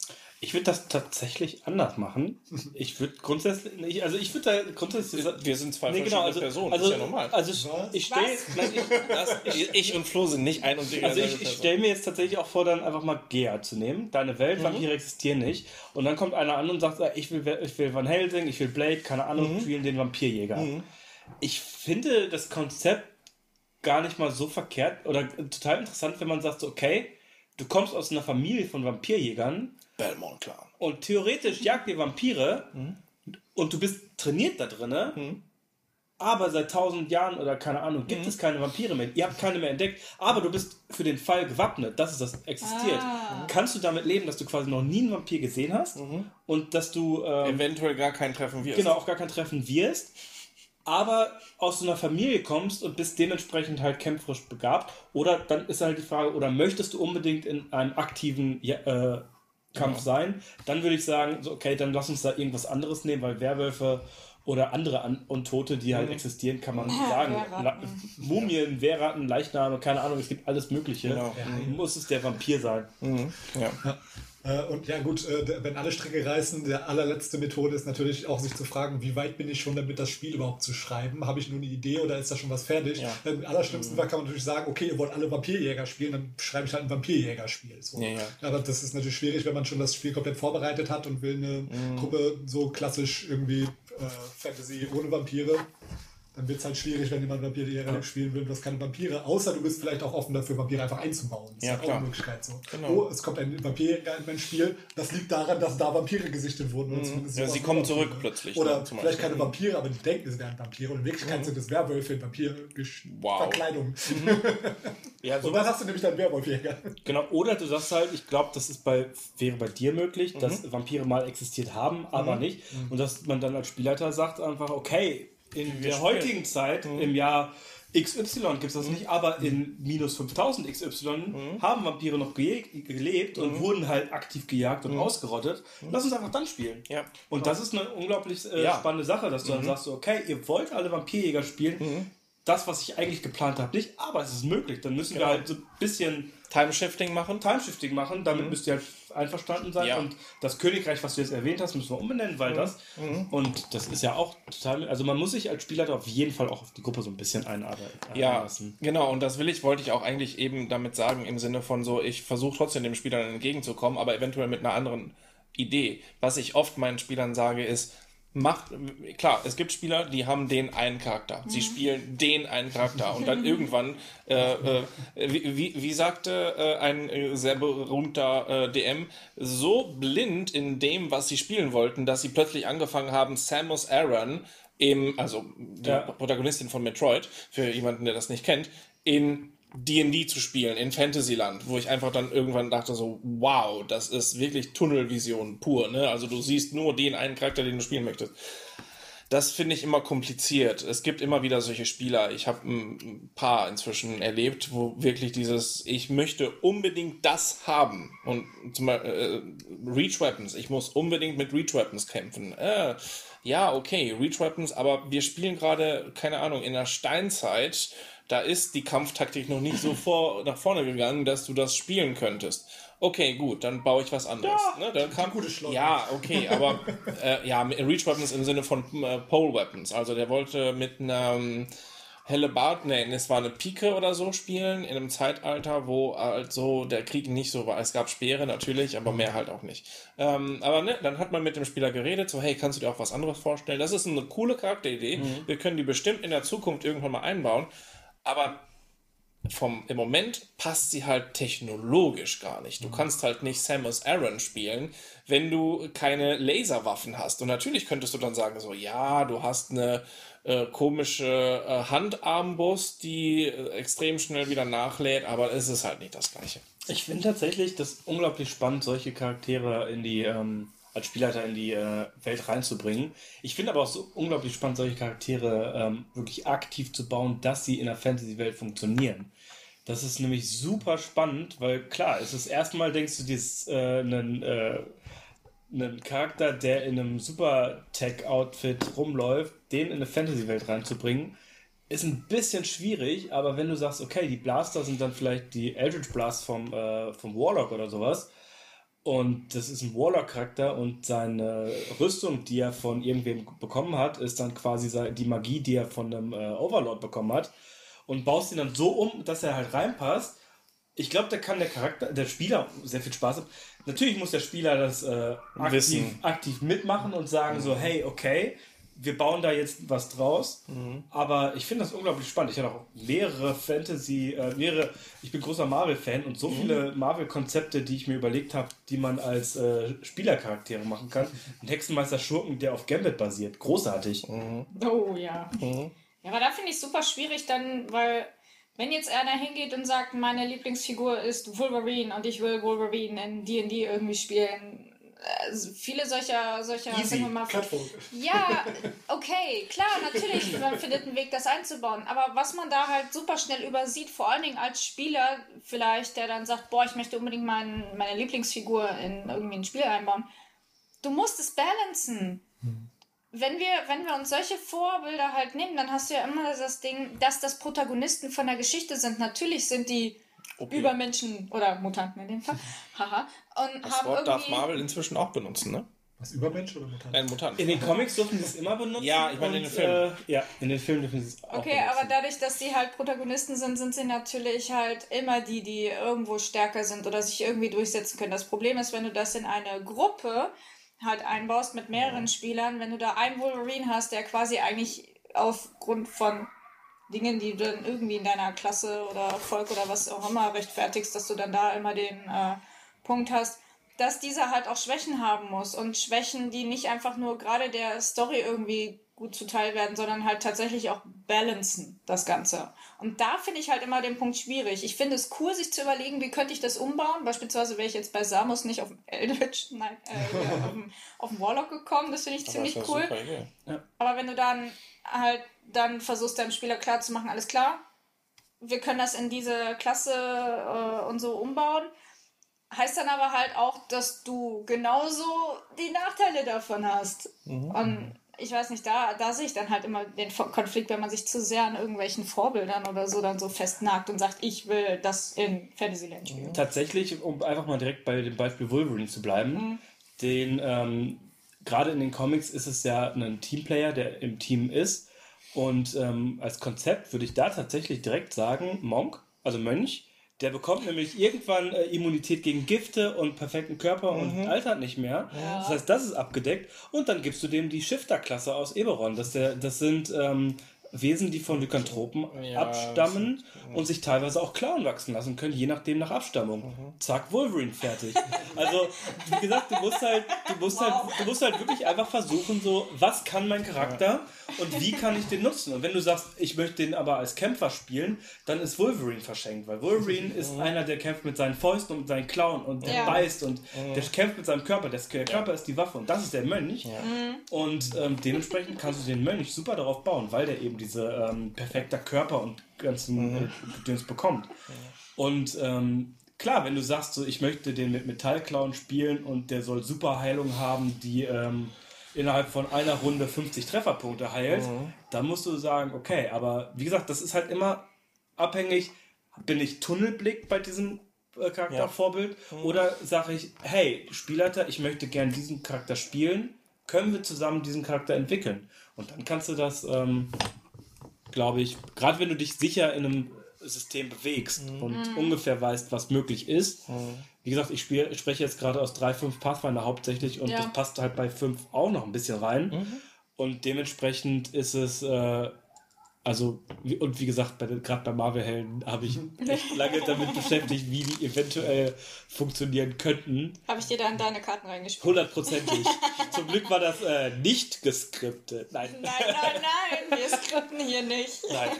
Ich würde das tatsächlich anders machen. Ich würde grundsätzlich, ich, also ich würde da grundsätzlich. Wir sind zwei Nee, genau, also, Personen, also, ist ja normal. Also ich, ich stelle ich, ich und Flo sind nicht ein und die also ich, ich stell mir jetzt tatsächlich auch vor, dann einfach mal Gea zu nehmen. Deine Welt, Mhm. Vampire existieren nicht. Und dann kommt einer an und sagt, ich will, ich will Van Helsing, ich will Blade, keine Ahnung, Mhm. spielen den Vampirjäger. Ich finde das Konzept gar nicht mal so verkehrt oder total interessant, wenn man sagt, so, okay, du kommst aus einer Familie von Vampirjägern Belmont Clan. und theoretisch jagt ihr Vampire und du bist trainiert da drinne. Aber seit tausend Jahren oder keine Ahnung gibt es keine Vampire mehr. Ihr habt keine mehr entdeckt. Aber du bist für den Fall gewappnet, dass es das existiert. Kannst du damit leben, dass du quasi noch nie einen Vampir gesehen hast und dass du ähm, Eventuell gar kein Treffen wirst. genau auf gar kein Treffen wirst, aber aus so einer Familie kommst und bist dementsprechend halt kämpferisch begabt. Oder dann ist halt die Frage, oder möchtest du unbedingt in einem aktiven ja, äh, Kampf sein? Dann würde ich sagen, so, okay, dann lass uns da irgendwas anderes nehmen, weil Werwölfe oder andere An Untote, die halt existieren, kann man sagen. Wehrratten. Mumien, Wehrratten, Leichname, keine Ahnung, es gibt alles Mögliche. Genau. Muss es der Vampir sein? Ja. Äh, Und ja gut, äh, wenn alle Stricke reißen, der allerletzte Methode ist natürlich auch sich zu fragen, wie weit bin ich schon damit, das Spiel überhaupt zu schreiben? Habe ich nur eine Idee oder ist da schon was fertig? Ja. Im allerschlimmsten Fall kann man natürlich sagen, okay, ihr wollt alle Vampirjäger spielen, dann schreibe ich halt ein Vampirjäger-Spiel. So. Ja, ja. Aber das ist natürlich schwierig, wenn man schon das Spiel komplett vorbereitet hat und will eine Mhm. Gruppe so klassisch irgendwie äh, Fantasy ohne Vampire. Dann wird es halt schwierig, wenn jemand Vampirjäger spielen will und du hast keine Vampire, außer du bist vielleicht auch offen dafür, Vampire einfach einzubauen. Das Ja, ist halt auch eine Möglichkeit so. Genau. Oh, es kommt ein Vampirjäger in mein Spiel. Das liegt daran, dass da Vampire gesichtet wurden. Mhm. Ja, sie kommen zurück Vampire. plötzlich, Oder ne, vielleicht keine Vampire, aber die denken, es wären Vampire. Und in Wirklichkeit sind es Werwölfe in Wow. Vampir-Verkleidung. Ja, Und dann hast du nämlich deinen Werwolfjäger. Genau, oder du sagst halt, ich glaube, das ist bei, wäre bei dir möglich, dass Vampire mal existiert haben, aber nicht. Und dass man dann als Spielleiter sagt einfach, okay, in der heutigen Zeit, im Jahr XY gibt es das nicht, aber in minus 5000 XY haben Vampire noch ge gelebt und wurden halt aktiv gejagt und ausgerottet. Lass uns einfach dann spielen. Ja. Und das ist eine unglaublich äh, Ja. spannende Sache, dass du dann sagst, okay, ihr wollt alle Vampirjäger spielen. Das, was ich eigentlich geplant habe, nicht, aber es ist möglich. Dann müssen wir halt so ein bisschen Time-Shifting machen. Timeshifting machen, damit müsst ihr halt einverstanden sein. Ja. Und das Königreich, was du jetzt erwähnt hast, müssen wir umbenennen, weil das. Und das ist ja auch total. Also man muss sich als Spieler auf jeden Fall auch auf die Gruppe so ein bisschen einarbeiten. Ja, genau. Und das will ich, wollte ich auch eigentlich eben damit sagen, im Sinne von so, ich versuche trotzdem dem Spieler entgegenzukommen, aber eventuell mit einer anderen Idee. Was ich oft meinen Spielern sage, ist, macht, klar, es gibt Spieler, die haben den einen Charakter. Sie spielen den einen Charakter. Und dann irgendwann, äh, äh, wie, wie, wie sagte äh, ein äh, sehr berühmter äh, DM, so blind in dem, was sie spielen wollten, dass sie plötzlich angefangen haben, Samus Aran im, also die Ja. Protagonistin von Metroid, für jemanden, der das nicht kennt, in D&D zu spielen, in Fantasyland, wo ich einfach dann irgendwann dachte so, wow, das ist wirklich Tunnelvision pur, ne? Also du siehst nur den einen Charakter, den du spielen möchtest. Das finde ich immer kompliziert. Es gibt immer wieder solche Spieler. Ich habe ein paar inzwischen erlebt, wo wirklich dieses, ich möchte unbedingt das haben. Und zum Beispiel äh, Reach Weapons, ich muss unbedingt mit Reach Weapons kämpfen. Äh, ja, okay, Reach Weapons, aber wir spielen gerade, keine Ahnung, in der Steinzeit. Da ist die Kampftaktik noch nicht so vor, nach vorne gegangen, dass du das spielen könntest. Okay, gut, dann baue ich was anderes. ne? Dann kam, gute Schleuder. ja, okay, aber äh, ja, Reach Weapons im Sinne von äh, Pole Weapons. Also der wollte mit einer ähm, Hellebart, nee, es war eine Pike oder so spielen, in einem Zeitalter, wo halt so der Krieg nicht so war. Es gab Speere natürlich, aber mehr halt auch nicht. Ähm, aber ne, dann hat man mit dem Spieler geredet, so, hey, kannst du dir auch was anderes vorstellen? Das ist eine coole Charakteridee. Wir können die bestimmt in der Zukunft irgendwann mal einbauen. Aber vom, im Moment passt sie halt technologisch gar nicht. Du kannst halt nicht Samus Aran spielen, wenn du keine Laserwaffen hast. Und natürlich könntest du dann sagen, so, ja, du hast eine äh, komische äh, Handarmbrust, die äh, extrem schnell wieder nachlädt, aber es ist halt nicht das Gleiche. Ich finde tatsächlich das unglaublich spannend, solche Charaktere in die, ähm, als Spielleiter in die äh, Welt reinzubringen. Ich finde aber auch so unglaublich spannend, solche Charaktere ähm, wirklich aktiv zu bauen, dass sie in der Fantasy-Welt funktionieren. Das ist nämlich super spannend, weil klar, es ist erstmal, denkst du, dieses äh, einen, äh, einen Charakter, der in einem super Tech-Outfit rumläuft, den in eine Fantasy-Welt reinzubringen, ist ein bisschen schwierig, aber wenn du sagst, okay, die Blaster sind dann vielleicht die Eldritch Blast vom, äh, vom Warlock oder sowas, Und das ist ein Warlock-Charakter und seine Rüstung, die er von irgendwem bekommen hat, ist dann quasi die Magie, die er von einem äh, Overlord bekommen hat. Und baust ihn dann so um, dass er halt reinpasst. Ich glaube, da kann der Charakter, der Spieler sehr viel Spaß haben. Natürlich muss der Spieler das äh, aktiv, aktiv mitmachen und sagen so, hey, okay, wir bauen da jetzt was draus. Mhm. Aber ich finde das unglaublich spannend. Ich hatte auch mehrere Fantasy, äh, mehrere, ich bin großer Marvel-Fan und so mhm. viele Marvel-Konzepte, die ich mir überlegt habe, die man als äh, Spielercharaktere machen kann. Ein Hexenmeister Schurken, der auf Gambit basiert. Großartig. Mhm. Oh ja. Mhm. Ja, aber da finde ich super schwierig dann, weil wenn jetzt einer hingeht und sagt, meine Lieblingsfigur ist Wolverine und ich will Wolverine in D&D irgendwie spielen, viele solcher, solcher Easy. sagen wir mal, ja, okay, klar, natürlich, man findet einen Weg, das einzubauen. Aber was man da halt super schnell übersieht, vor allen Dingen als Spieler vielleicht, der dann sagt, boah, ich möchte unbedingt mein, meine Lieblingsfigur in irgendwie ein Spiel einbauen. Du musst es balancen. Hm. Wenn wir, wenn wir uns solche Vorbilder halt nehmen, dann hast du ja immer das Ding, dass das Protagonisten von der Geschichte sind. Natürlich sind die Okay. Übermenschen oder Mutanten in dem Fall. Haha. Und das haben Wort darf Marvel inzwischen auch benutzen, ne? Was, Übermensch oder Mutant? Ein Mutant. In den Comics dürfen sie es immer benutzen. Ja, ich meine in den Filmen. Äh, ja, in den Filmen dürfen sie es auch Okay, benutzen. aber dadurch, dass sie halt Protagonisten sind, sind sie natürlich halt immer die, die irgendwo stärker sind oder sich irgendwie durchsetzen können. Das Problem ist, wenn du das in eine Gruppe halt einbaust mit mehreren ja. Spielern, wenn du da einen Wolverine hast, der quasi eigentlich aufgrund von Dingen, die du dann irgendwie in deiner Klasse oder Volk oder was auch immer rechtfertigst, dass du dann da immer den äh, Punkt hast, dass dieser halt auch Schwächen haben muss und Schwächen, die nicht einfach nur gerade der Story irgendwie gut zuteil werden, sondern halt tatsächlich auch balancen das Ganze. Und da finde ich halt immer den Punkt schwierig. Ich finde es cool, sich zu überlegen, wie könnte ich das umbauen. Beispielsweise wäre ich jetzt bei Samus nicht auf dem Eldritch, nein, äh, auf, dem, auf dem Warlock gekommen. Das finde ich Aber ziemlich cool. Ja. Aber wenn du dann halt dann versuchst deinem Spieler klarzumachen, alles klar, wir können das in diese Klasse äh, und so umbauen. Heißt dann aber halt auch, dass du genauso die Nachteile davon hast. Mhm. Und ich weiß nicht, da, da sehe ich dann halt immer den Konflikt, wenn man sich zu sehr an irgendwelchen Vorbildern oder so dann so festnagt und sagt, ich will das in Fantasyland spielen. Tatsächlich, um einfach mal direkt bei dem Beispiel Wolverine zu bleiben, mhm. den ähm, gerade in den Comics ist es ja ein Teamplayer, der im Team ist und ähm, als Konzept würde ich da tatsächlich direkt sagen, Monk, also Mönch, der bekommt nämlich irgendwann äh, Immunität gegen Gifte und perfekten Körper mhm. und altert nicht mehr. Ja. Das heißt, das ist abgedeckt. Und dann gibst du dem die Shifter-Klasse aus Eberron. Das, der, das sind ähm, Wesen, die von Lykanthropen ja, abstammen ja. und sich teilweise auch Klauen wachsen lassen können, je nachdem nach Abstammung. Mhm. Zack, Wolverine fertig. Also, wie gesagt, du musst halt, du musst halt, wow. halt, du musst halt wirklich einfach versuchen, so, was kann mein Charakter und wie kann ich den nutzen? Und wenn du sagst, ich möchte den aber als Kämpfer spielen, dann ist Wolverine verschenkt, weil Wolverine mhm. ist einer, der kämpft mit seinen Fäusten und seinen Klauen und der ja. beißt und mhm. der kämpft mit seinem Körper. Der Körper ist die Waffe und das ist der Mönch. Mhm. Und ähm, dementsprechend kannst du den Mönch super darauf bauen, weil der eben diese ähm, perfekter Körper und ganzen mhm. Gedöns bekommt. Und ähm, klar, wenn du sagst, so, ich möchte den mit Metallklauen spielen und der soll super Heilung haben, die ähm, innerhalb von einer Runde 50 Trefferpunkte heilt, mhm. dann musst du sagen, okay, aber wie gesagt, das ist halt immer abhängig, bin ich Tunnelblick bei diesem äh, Charaktervorbild ja. mhm. oder sage ich, hey, Spielleiter, ich möchte gern diesen Charakter spielen, können wir zusammen diesen Charakter entwickeln? Und dann kannst du das, ähm, glaube ich, gerade wenn du dich sicher in einem System bewegst mhm. und mhm. ungefähr weißt, was möglich ist. Mhm. Wie gesagt, ich, spiel, ich spreche jetzt gerade aus 3.5 Pathfinder hauptsächlich und ja. das passt halt bei 5 auch noch ein bisschen rein. Mhm. Und dementsprechend ist es äh, also, und wie gesagt, gerade bei Marvel-Helden habe ich echt lange damit beschäftigt, wie die eventuell funktionieren könnten. Habe ich dir dann deine Karten reingespielt? Hundertprozentig. Zum Glück war das äh, nicht geskriptet. Nein. Nein, nein, nein, wir skripten hier nicht. Nein,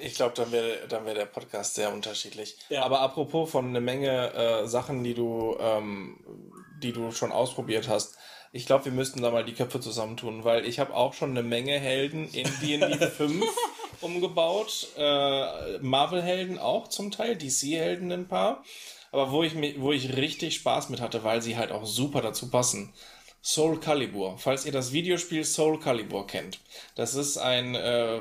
ich glaube, dann wäre dann wär der Podcast sehr unterschiedlich. Ja. Aber apropos von eine Menge äh, Sachen, die du, ähm, die du schon ausprobiert hast, ich glaube, wir müssten da mal die Köpfe zusammentun, weil ich habe auch schon eine Menge Helden in D&D 5 umgebaut. Äh, Marvel-Helden auch zum Teil, DC-Helden ein paar. Aber wo ich, wo ich richtig Spaß mit hatte, weil sie halt auch super dazu passen. Soul Calibur. Falls ihr das Videospiel Soul Calibur kennt. Das ist ein äh,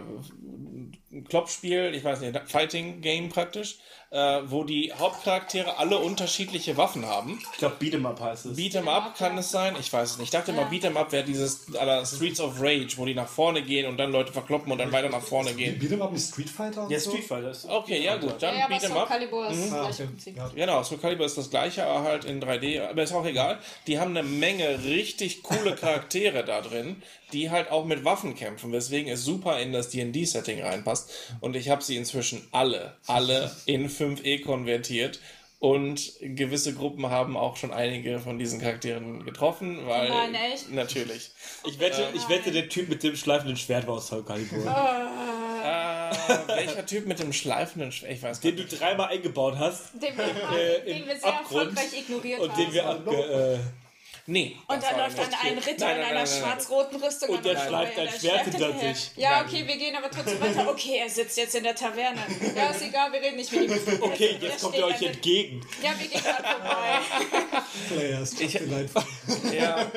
Kloppspiel, ich weiß nicht, Fighting Game praktisch, äh, wo die Hauptcharaktere alle unterschiedliche Waffen haben. Ich glaube, Beat'em Up heißt es. Beat'em Up kann es sein? Ich weiß es nicht. Ich dachte mal, Beat'em Up wäre dieses la Streets of Rage, wo die nach vorne gehen und dann Leute verkloppen und dann weiter nach vorne gehen. Beat'em Up nicht Street Fighter und Ja, so? Street Fighter ist. Okay, ja gut, dann Ja, aber Beat'em Up. Calibur ist das Ah, gleiche okay. Prinzip. Ja. Genau, Soul Calibur ist das gleiche, aber halt in 3D. Aber ist auch egal. Die haben eine Menge richtig coole Charaktere da drin, die halt auch mit Waffen kämpfen, weswegen es super in das D&D-Setting reinpasst. Und ich habe sie inzwischen alle, alle in 5e konvertiert. Und gewisse Gruppen haben auch schon einige von diesen Charakteren getroffen, weil Nein, echt? natürlich. Ich wette, ich wette, der Typ mit dem schleifenden Schwert war aus Soul Calibur. Äh, welcher Typ mit dem schleifenden Schwert? Ich weiß Den nicht. du dreimal eingebaut hast Den wir, äh, den im wir sehr Abgrund erfolgreich ignoriert und haben. den wir abge... Nee. und dann läuft dann ein Ritter Nein, in nein, einer nein, nein. schwarz-roten Rüstung Und der dann schleift ein Schwert hinter hinterher. sich. Ja, okay, wir gehen aber trotzdem weiter. Okay, er sitzt jetzt in der Taverne. Ja, ist egal, wir reden nicht mit ihm. okay, jetzt kommt er euch entgegen. Ja, wir gehen gerade vorbei. Players, delightful. Ja, ja.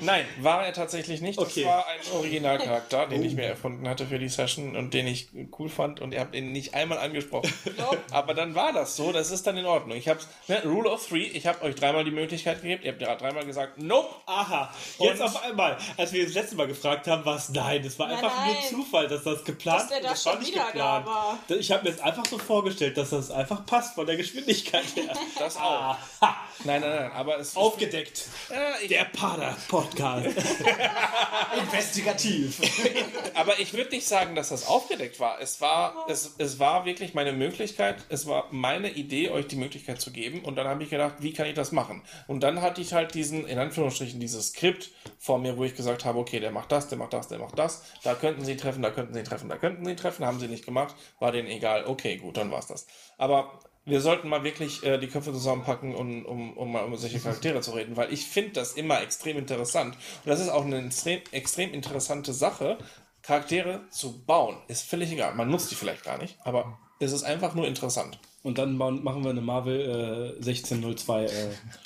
Nein, war er tatsächlich nicht. Okay. Das war ein Originalcharakter, den ich mir erfunden hatte für die Session und den ich cool fand und ihr habt ihn nicht einmal angesprochen. Nope. Aber dann war das so, das ist dann in Ordnung. Ich hab's, ne, Rule of Three, ich habe euch dreimal die Möglichkeit gegeben, ihr habt ja dreimal gesagt, nope. Aha, jetzt Und- auf einmal, als wir das letzte Mal gefragt haben, war es nein. Es war Nein, einfach nein. nur Zufall, dass das geplant Dass der da das war schon nicht wieder da geplant. war. Ich habe mir jetzt einfach so vorgestellt, dass das einfach passt von der Geschwindigkeit her. Das auch. Aha, Nein, nein, nein, aber es aufgedeckt. Äh, Der Pader-Podcast. Investigativ. aber ich würde nicht sagen, dass das aufgedeckt war. Es war, es, es war wirklich meine Möglichkeit, es war meine Idee, euch die Möglichkeit zu geben. Und dann habe ich gedacht, wie kann ich das machen? Und dann hatte ich halt diesen, in Anführungsstrichen, dieses Skript vor mir, wo ich gesagt habe, okay, der macht das, der macht das, der macht das. Da könnten sie treffen, da könnten sie treffen, da könnten sie treffen. Haben sie nicht gemacht, war denen egal. Okay, gut, dann war's das. Aber wir sollten mal wirklich äh, die Köpfe zusammenpacken, um, um, um mal um solche Charaktere zu reden, weil ich finde das immer extrem interessant. Und das ist auch eine extrem, extrem interessante Sache, Charaktere zu bauen. Ist völlig egal. Man nutzt die vielleicht gar nicht, aber es ist einfach nur interessant. Und dann ma- machen wir eine Marvel äh, 1602 äh,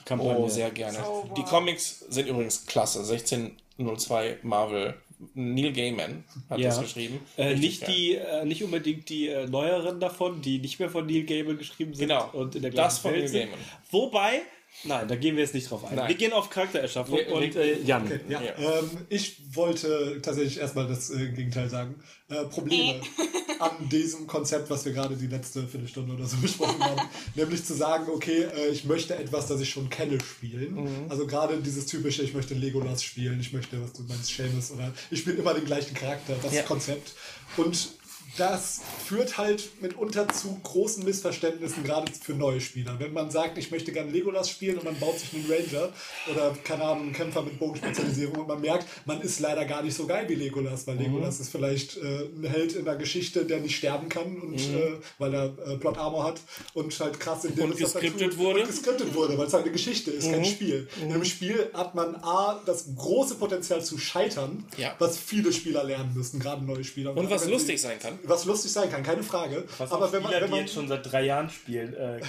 Kampagne. Oh, sehr gerne. Sauber. Die Comics sind übrigens klasse. 1602 Marvel. Neil Gaiman hat Ja. das geschrieben. Äh, nicht, die, äh, nicht unbedingt die äh, neueren davon, die nicht mehr von Neil Gaiman geschrieben sind Genau. und in der Das von Welt Neil sind. Gaiman. Wobei, nein, da gehen wir jetzt nicht drauf ein. Nein. Wir gehen auf Charaktererschaffung Wir- und wir- äh, Jan. Ja, Ja. Ähm, ich wollte tatsächlich erstmal das äh, Gegenteil sagen. Äh, Probleme an diesem Konzept, was wir gerade die letzte Viertelstunde oder so besprochen haben. Nämlich zu sagen, okay, äh, ich möchte etwas, das ich schon kenne, spielen. Also gerade dieses typische, ich möchte Legolas spielen, ich möchte, was du meinst, Seamus oder ich spiele immer den gleichen Charakter, das Ja. Konzept. Und das führt halt mitunter zu großen Missverständnissen, gerade für neue Spieler. Wenn man sagt, ich möchte gerne Legolas spielen und man baut sich einen Ranger oder, keine Ahnung, einen Kämpfer mit Bogenspezialisierung und man merkt, man ist leider gar nicht so geil wie Legolas, weil Legolas ist vielleicht äh, ein Held in der Geschichte, der nicht sterben kann, und, äh, weil er äh, Plot Armor hat und halt krass in dem Und was geskriptet wurde. Und geskriptet wurde, weil es halt eine Geschichte ist, kein Spiel. In einem Spiel hat man A, das große Potenzial zu scheitern, Ja. was viele Spieler lernen müssen, gerade neue Spieler. Und was wenn lustig sein kann. Was lustig sein kann, keine Frage. Was aber wenn man, Spieler, wenn die man jetzt schon seit drei Jahren spielen, äh,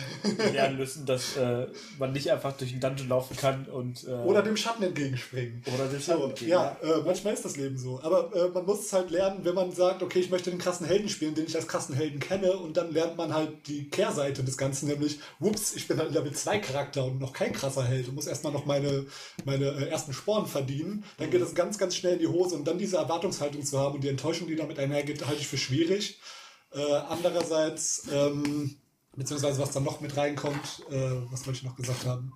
lernen müssen, dass äh, man nicht einfach durch den Dungeon laufen kann und äh, oder dem Schatten entgegenspringen. Oder dem so, Schatten entgegen, Ja, äh, manchmal ist das Leben so. Aber äh, man muss es halt lernen, wenn man sagt, okay, ich möchte den krassen Helden spielen, den ich als krassen Helden kenne, und dann lernt man halt die Kehrseite des Ganzen, nämlich, whoops, ich bin halt Level 2 Charakter und noch kein krasser Held und muss erstmal noch meine, meine äh, ersten Sporen verdienen. Dann geht es ganz, ganz schnell in die Hose und dann diese Erwartungshaltung zu haben und die Enttäuschung, die damit einhergeht, halte ich für schwierig. Äh, andererseits, ähm, beziehungsweise was dann noch mit reinkommt, äh, was wollte ich noch gesagt haben?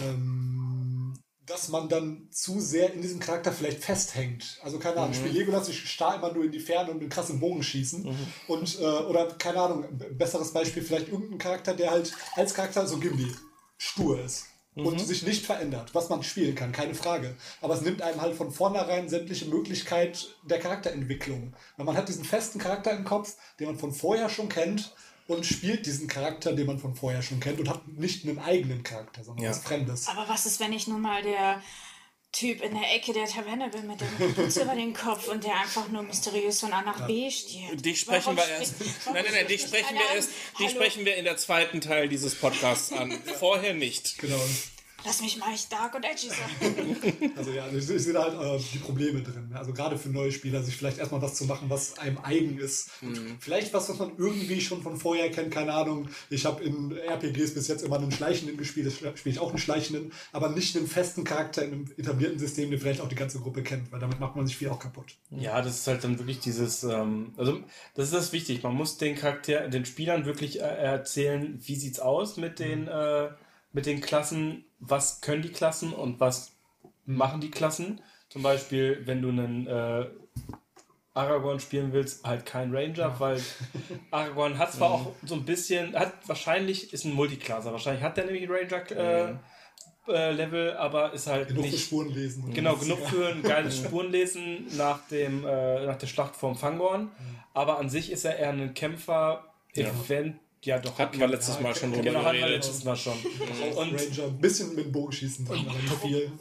Ähm, dass man dann zu sehr in diesem Charakter vielleicht festhängt. Also keine Ahnung, ich spiele Legolas, ich starr immer nur in die Ferne und will krass im Bogen schießen. Und, äh, oder keine Ahnung, ein besseres Beispiel, vielleicht irgendein Charakter, der halt als Charakter so Gimli stur ist. Und sich nicht verändert, was man spielen kann, keine Frage. Aber es nimmt einem halt von vornherein sämtliche Möglichkeit der Charakterentwicklung. Weil man hat diesen festen Charakter im Kopf, den man von vorher schon kennt und spielt diesen Charakter, den man von vorher schon kennt und hat nicht einen eigenen Charakter, sondern Ja. was Fremdes. Aber was ist, wenn ich nun mal der Typ in der Ecke der Taverne bin mit dem Putz über den Kopf und der einfach nur mysteriös von A nach B stirbt? Dich sprechen Warum wir erst. Nein, nein, nein, dich sprechen wir erst. Die sprechen wir in der zweiten Teil dieses Podcasts an. Vorher nicht. Genau. Lass mich mal echt dark und edgy sein. Also ja, ich, ich sehe da halt äh, die Probleme drin. Also gerade für neue Spieler, sich vielleicht erstmal was zu machen, was einem eigen ist. Und vielleicht was, was man irgendwie schon von vorher kennt, keine Ahnung. Ich habe in RPGs bis jetzt immer einen Schleichenden gespielt, das spiele ich auch einen Schleichenden, aber nicht einen festen Charakter in einem etablierten System, den vielleicht auch die ganze Gruppe kennt, weil damit macht man sich viel auch kaputt. Ja, das ist halt dann wirklich dieses, ähm, also das ist das wichtig. Man muss den Charakter, den Spielern wirklich äh, erzählen, wie sieht's aus mit den, äh, mit den Klassen, was können die Klassen und was machen die Klassen. Zum Beispiel, wenn du einen äh, Aragorn spielen willst, halt kein Ranger, weil Aragorn hat zwar auch so ein bisschen, hat wahrscheinlich, ist ein Multiclasser, wahrscheinlich hat der nämlich Ranger äh, äh, Level, aber ist halt Genug für nicht. Spuren lesen. Genau, genug für ein geiles Spurenlesen nach, dem, äh, nach der Schlacht vom Fangorn. Aber an sich ist er eher ein Kämpfer, Event, ja doch. Hatten wir letztes Mal schon drüber Genau, hatten wir geredet. letztes Mal schon. Und Und, Ranger ein bisschen mit dem Bogenschießen nicht viel.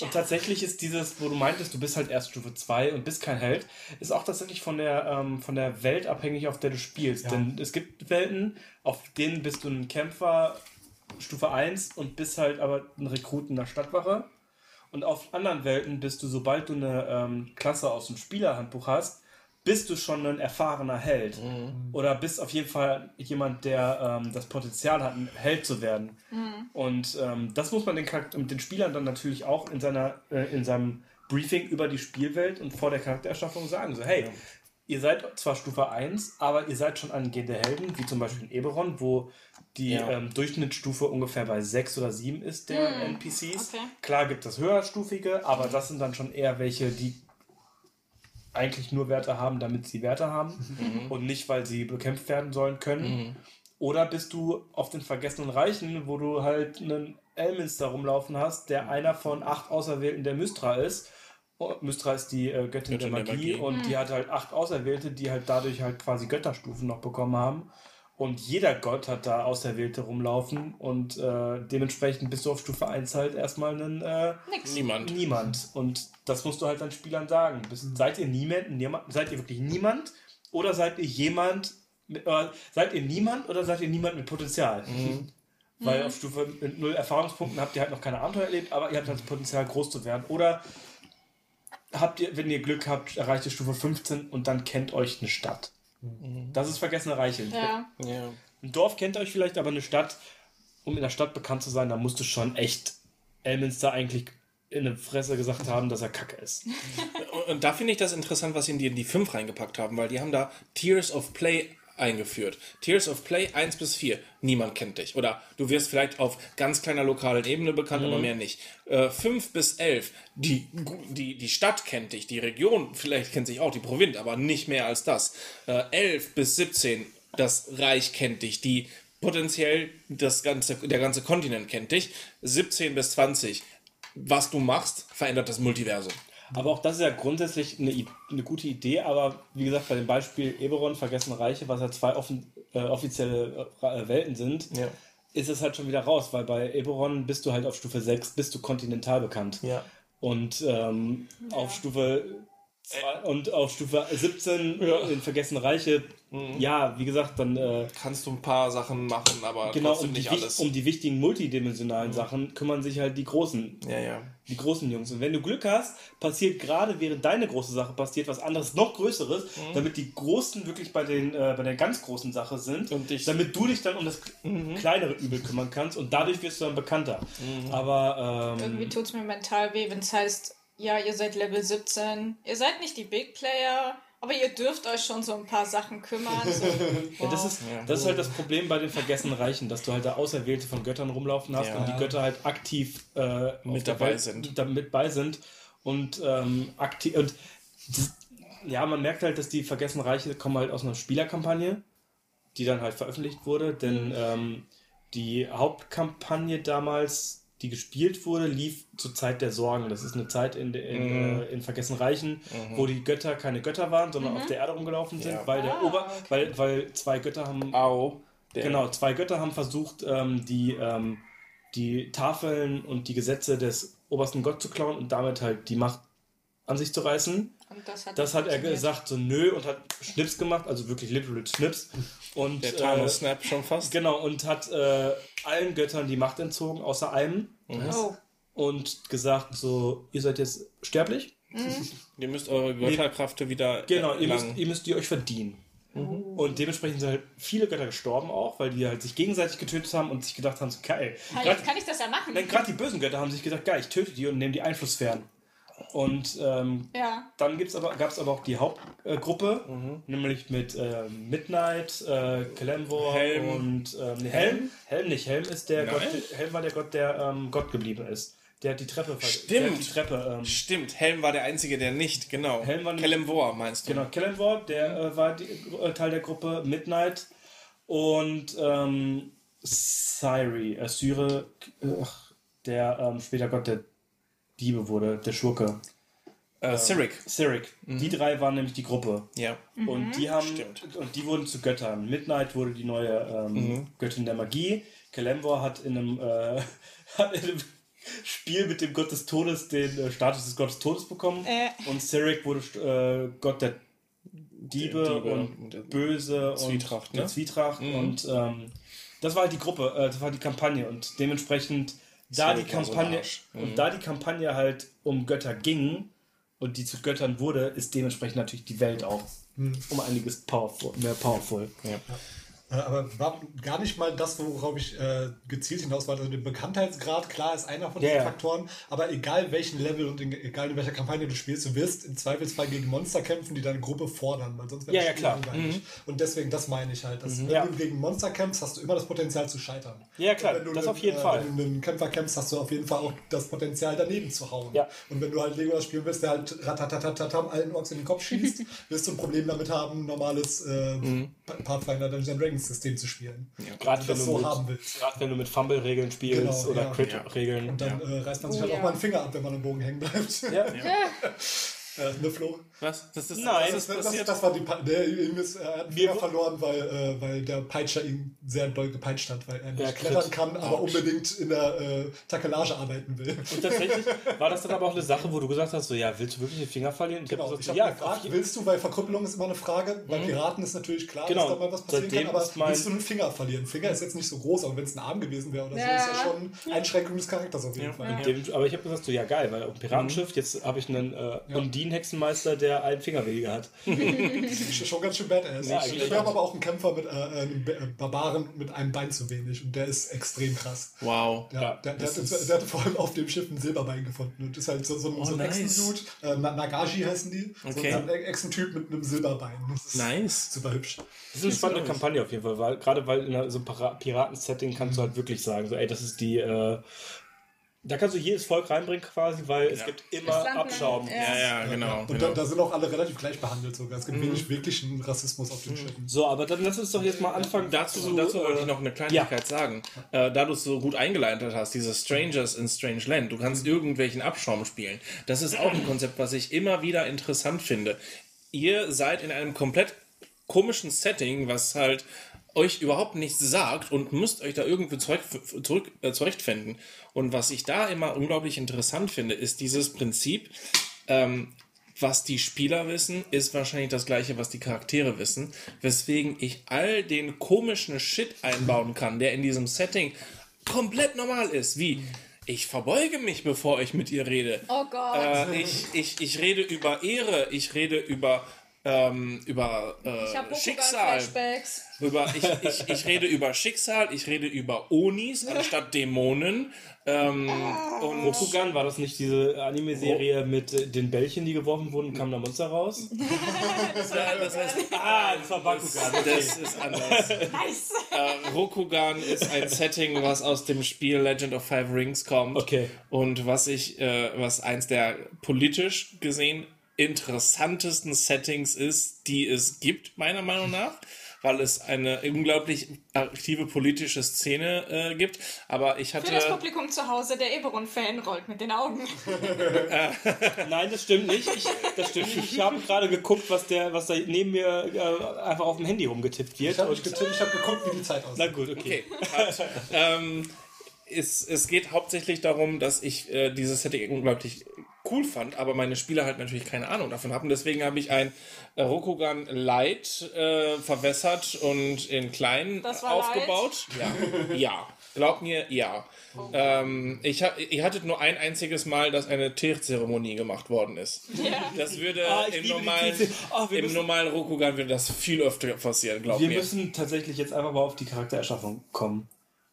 und tatsächlich ist dieses, wo du meintest, du bist halt erst Stufe 2 und bist kein Held, ist auch tatsächlich von der, ähm, von der Welt abhängig, auf der du spielst. Ja. Denn es gibt Welten, auf denen bist du ein Kämpfer Stufe 1 und bist halt aber ein Rekrut in der Stadtwache. Und auf anderen Welten bist du, sobald du eine ähm, Klasse aus dem Spielerhandbuch hast, bist du schon ein erfahrener Held. Oder bist auf jeden Fall jemand, der ähm, das Potenzial hat, ein Held zu werden. Und ähm, das muss man den, den Spielern dann natürlich auch in, seiner, äh, in seinem Briefing über die Spielwelt und vor der Charaktererschaffung sagen. So, hey, ihr seid zwar Stufe 1, aber ihr seid schon angehende Helden, wie zum Beispiel in Eberron, wo die Ja. ähm, Durchschnittsstufe ungefähr bei 6 oder 7 ist der NPCs. Hm, okay. Klar gibt es höherstufige, aber das sind dann schon eher welche, die eigentlich nur Werte haben, damit sie Werte haben und nicht, weil sie bekämpft werden sollen können. Oder bist du auf den vergessenen Reichen, wo du halt einen Elminster rumlaufen hast, der einer von acht Auserwählten der Mystra ist. Oh, Mystra ist die äh, Göttin der Göttin der Magie, Magie. und die hat halt acht Auserwählte, die halt dadurch halt quasi Götterstufen noch bekommen haben. Und jeder Gott hat da Auserwählte rumlaufen und äh, dementsprechend bist du auf Stufe 1 halt erstmal ein äh. Niemand. Niemand. Und das musst du halt deinen Spielern sagen. Bist, seid ihr niemand, niemand? Seid ihr wirklich niemand? Oder seid ihr jemand? Mit, äh, seid ihr niemand oder seid ihr niemand mit Potenzial? Weil auf Stufe mit null Erfahrungspunkten habt ihr halt noch keine Abenteuer erlebt, aber ihr habt halt das Potenzial, groß zu werden. Oder habt ihr, wenn ihr Glück habt, erreicht ihr Stufe 15 und dann kennt euch eine Stadt. Das ist vergessene Reiche. Ja. Ja. Ein Dorf kennt euch vielleicht, aber eine Stadt, um in der Stadt bekannt zu sein, da musst du schon echt Elminster eigentlich in eine Fresse gesagt haben, dass er kacke ist. Und da finde ich das interessant, was sie in die, in die 5 reingepackt haben, weil die haben da Tears of Play eingeführt. Tears of Play 1 bis 4. Niemand kennt dich. Oder du wirst vielleicht auf ganz kleiner lokalen Ebene bekannt, aber mehr nicht. Äh, 5 bis 11. Die, die, die Stadt kennt dich. Die Region vielleicht kennt sich auch. Die Provinz, aber nicht mehr als das. Äh, 11 bis 17. Das Reich kennt dich. Die potenziell das ganze, der ganze Kontinent kennt dich. 17 bis 20. Was du machst, verändert das Multiversum. Aber auch das ist ja grundsätzlich eine, eine gute Idee, aber wie gesagt, bei dem Beispiel Eberron, Vergessene Reiche, was ja zwei offen, äh, offizielle äh, Welten sind, Ja. ist es halt schon wieder raus, weil bei Eberron bist du halt auf Stufe 6, bist du kontinental bekannt. Ja. Und ähm, auf Stufe und auf Stufe 17 in Vergessene Reiche, ja, wie gesagt, dann äh, kannst du ein paar Sachen machen, aber genau trotzdem um die, nicht wich- alles. um die wichtigen multidimensionalen Sachen kümmern sich halt die großen ja, ja. die großen Jungs. Und wenn du Glück hast, passiert gerade während deine große Sache passiert was anderes, noch Größeres, Mhm. damit die Großen wirklich bei, den, äh, bei der ganz großen Sache sind. Und dich- damit du dich dann um das kleinere Übel kümmern kannst und dadurch wirst du dann bekannter. Mhm. Aber ähm, Irgendwie tut es mir mental weh, wenn es heißt, ja, ihr seid Level 17, ihr seid nicht die Big Player, aber ihr dürft euch schon so ein paar Sachen kümmern. So, ja, das, ist, das ist halt das Problem bei den vergessenen Reichen, dass du halt da Auserwählte von Göttern rumlaufen hast Ja. und die Götter halt aktiv äh, Mit dabei Welt- sind. da mit bei sind und ähm, aktiv und das, ja, man merkt halt, dass die vergessenen Reiche kommen halt aus einer Spielerkampagne, die dann halt veröffentlicht wurde, denn ähm, die Hauptkampagne damals, die gespielt wurde, lief zur Zeit der Sorgen. Das ist eine Zeit in, in, äh, in Vergessen Reichen, wo die Götter keine Götter waren, sondern auf der Erde rumgelaufen sind, Ja. weil der Ah, Ober, okay. weil, weil zwei Götter haben Au. Der, Genau, zwei Götter haben versucht, ähm, die, ähm, die Tafeln und die Gesetze des obersten Gott zu klauen und damit halt die Macht an sich zu reißen. Und das hat, Das hat er gesagt, so nö, und hat Schnips gemacht, also wirklich literal Schnips. Und, Der äh, Thanos-Snap schon fast. Genau, und hat äh, allen Göttern die Macht entzogen, außer einem. Oh. und gesagt, so, ihr seid jetzt sterblich. Ihr müsst eure Götterkräfte wieder Genau, ihr müsst, ihr müsst die euch verdienen. Und dementsprechend sind halt viele Götter gestorben auch, weil die halt sich gegenseitig getötet haben und sich gedacht haben, so geil. Grad- jetzt kann ich das ja machen. Denn gerade die bösen Götter haben sich gedacht, geil, ich töte die und nehme die Einflusssphären. Und ähm, Ja. dann gibt's aber, gab es aber auch die Hauptgruppe, nämlich mit ähm, Midnight, äh, Helm. und ähm, nee, Helm. Helm nicht, Helm ist der Nein. Gott, Helm war der Gott, der ähm, Gott geblieben ist. Der hat die Treppe hat die Stimmt. Treppe, ähm, Stimmt, Helm war der Einzige, der nicht, genau. Helm war Kelemvor, meinst du? Genau, Kellenvor, der äh, war die, äh, Teil der Gruppe, Midnight und ähm, Syri, äh, Syre, äh, der ähm, später Gott der Diebe wurde, der Schurke. Äh, Cyric. Cyric. Die drei waren nämlich die Gruppe. Ja. Und die haben Stimmt. und die wurden zu Göttern. Midnight wurde die neue ähm, Göttin der Magie. Kelembor hat in einem, äh, hat in einem Spiel mit dem Gott des Todes den äh, Status des Gottes Todes bekommen. Äh. Und Cyric wurde äh, Gott der Diebe, Der Diebe und und der Böse Zwietracht, und der ne? Zwietracht. Und ähm, das war halt die Gruppe, äh, das war die Kampagne. Und dementsprechend, da die so Kampagne, Arsch. und da die Kampagne halt um Götter ging und die zu Göttern wurde, ist dementsprechend natürlich die Welt auch um einiges powerful, mehr powerful. ja. Äh, Aber war gar nicht mal das, worauf ich äh, gezielt hinaus war. Also der Bekanntheitsgrad, klar, ist einer von diesen ja. Faktoren. Aber egal welchen Level und in, egal in welcher Kampagne du spielst, du wirst im Zweifelsfall gegen Monster kämpfen, die deine Gruppe fordern. Weil sonst wäre Ja, das ja, klar. langweilig. Und deswegen, das meine ich halt. Dass, Wenn Ja. du gegen Monster kämpfst, hast du immer das Potenzial zu scheitern. Ja, klar, Und wenn du das einen, auf jeden äh, Fall. Wenn du einen Kämpfer kämpfst, hast du auf jeden Fall auch das Potenzial, daneben zu hauen. Ja. Und wenn du halt Legolas spielen willst, der halt ratatatatam allen Orks in den Kopf schießt, wirst du ein Problem damit haben, normales äh, Mhm. Pathfinder Dungeons Dragons System zu spielen. Gerade wenn, so mit- haben willst. gerade wenn du mit Fumble-Regeln spielst Genau, oder ja. Crit-Regeln. Und dann äh, reißt man sich Oh, halt ja. auch mal einen Finger ab, wenn man am Bogen hängen bleibt. Ja. äh, ne, Flo? Was? Das ist, Nein, das ist Das, das, war die Pa- der ist, er hat Finger verloren, weil, äh, weil der Peitscher ihn sehr doll gepeitscht hat, weil er nicht Ja, klettern kann, aber unbedingt in der äh, Takelage arbeiten will. Und tatsächlich war das dann aber auch eine Sache, wo du gesagt hast, so, ja, willst du wirklich den Finger verlieren? Und Genau, hab ich gesagt, habe so, gefragt, auf je- willst du, weil Verkrüppelung ist immer eine Frage, bei Piraten ist natürlich klar, Genau, dass da mal was passieren seitdem kann, aber willst du einen Finger verlieren? Finger ist jetzt nicht so groß, aber wenn es ein Arm gewesen wäre oder so, Ja. ist ja schon Einschränkung des Charakters auf jeden Fall. Dem, aber ich habe gesagt, so, ja geil, weil auf dem Piratenschiff, jetzt habe ich einen äh, Undinen-Hexenmeister, der einen Fingerwege hat. Ist Schon ganz schön badass. Ja, ich habe aber auch einen Kämpfer mit äh, einem Ba- äh, Barbaren mit einem Bein zu wenig und der ist extrem krass. Wow. Der, Ja, der, der, ist- der hatte vor allem auf dem Schiff ein Silberbein gefunden und ist halt so, so, ein- so ein nice. Echsendude, äh, Na- Nagashi heißen die, Okay. so ein Echsentyp mit einem Silberbein. Das ist Nice. super hübsch. Das ist eine spannende Kampagne auf jeden Fall, weil gerade weil in so einem Piraten-Setting kannst du halt wirklich sagen, so, ey, das ist die, äh, da kannst du jedes Volk reinbringen quasi, weil es gibt immer Abschaum. ja. Ja, ja, genau. Und genau. da, da sind auch alle relativ gleich behandelt sogar. Es gibt wenig wirklichen Rassismus auf den Schiffen. So, aber dann lass uns doch jetzt mal anfangen. Dazu, zu, dazu wollte ich noch eine Kleinigkeit sagen. Äh, da du es so gut eingeleitet hast, diese Strangers in Strange Land, du kannst irgendwelchen Abschaum spielen. Das ist auch ein Konzept, was ich immer wieder interessant finde. Ihr seid in einem komplett komischen Setting, was halt euch überhaupt nichts sagt und müsst euch da irgendwie zurück, zurück, äh, zurechtfinden. Und was ich da immer unglaublich interessant finde, ist dieses Prinzip, ähm, was die Spieler wissen, ist wahrscheinlich das gleiche, was die Charaktere wissen, weswegen ich all den komischen Shit einbauen kann, der in diesem Setting komplett normal ist, wie ich verbeuge mich, bevor ich mit ihr rede. Oh Gott. Äh, ich, ich, ich rede über Ehre, ich rede über, ähm, über ich äh, Schicksal. Flashbacks. Über, ich, ich, ich rede über Schicksal, ich rede über Onis anstatt Dämonen. Ähm, und Rokugan, war das nicht diese Anime-Serie mit äh, den Bällchen, die geworfen wurden, kam da Monster raus? das heißt, ah, das war Bakugan. das ist anders. Nice. Äh, Rokugan ist ein Setting, was aus dem Spiel Legend of Five Rings kommt. Okay. Und was ich, äh, was eins der politisch gesehen interessantesten Settings ist, die es gibt, meiner Meinung nach. Weil es eine unglaublich aktive politische Szene äh, gibt. Aber ich Für das hatte. Publikum zu Hause, der Eberon-Fan rollt mit den Augen. Nein, das stimmt nicht. Ich, das stimmt nicht. Ich habe gerade geguckt, was, der, was da neben mir äh, einfach auf dem Handy rumgetippt wird. Ich habe getippt, ich habe geguckt, wie die Zeit aussieht. Na gut, okay. Okay. Hat, ähm, es, es geht hauptsächlich darum, dass ich äh, dieses Setting unglaublich cool fand, aber meine Spieler halt natürlich keine Ahnung davon haben. Deswegen habe ich ein äh, Rokugan Light äh, verwässert und in klein war aufgebaut. Ja, ja. Glaub mir, ja. Ähm, ich, ha ihr hattet nur ein einziges Mal, dass eine Teerzeremonie gemacht worden ist. Das würde Ah, im, normalen, wir im normalen Rokugan würde das viel öfter passieren, glaub Wir mir. müssen tatsächlich jetzt einfach mal auf die Charaktererschaffung kommen.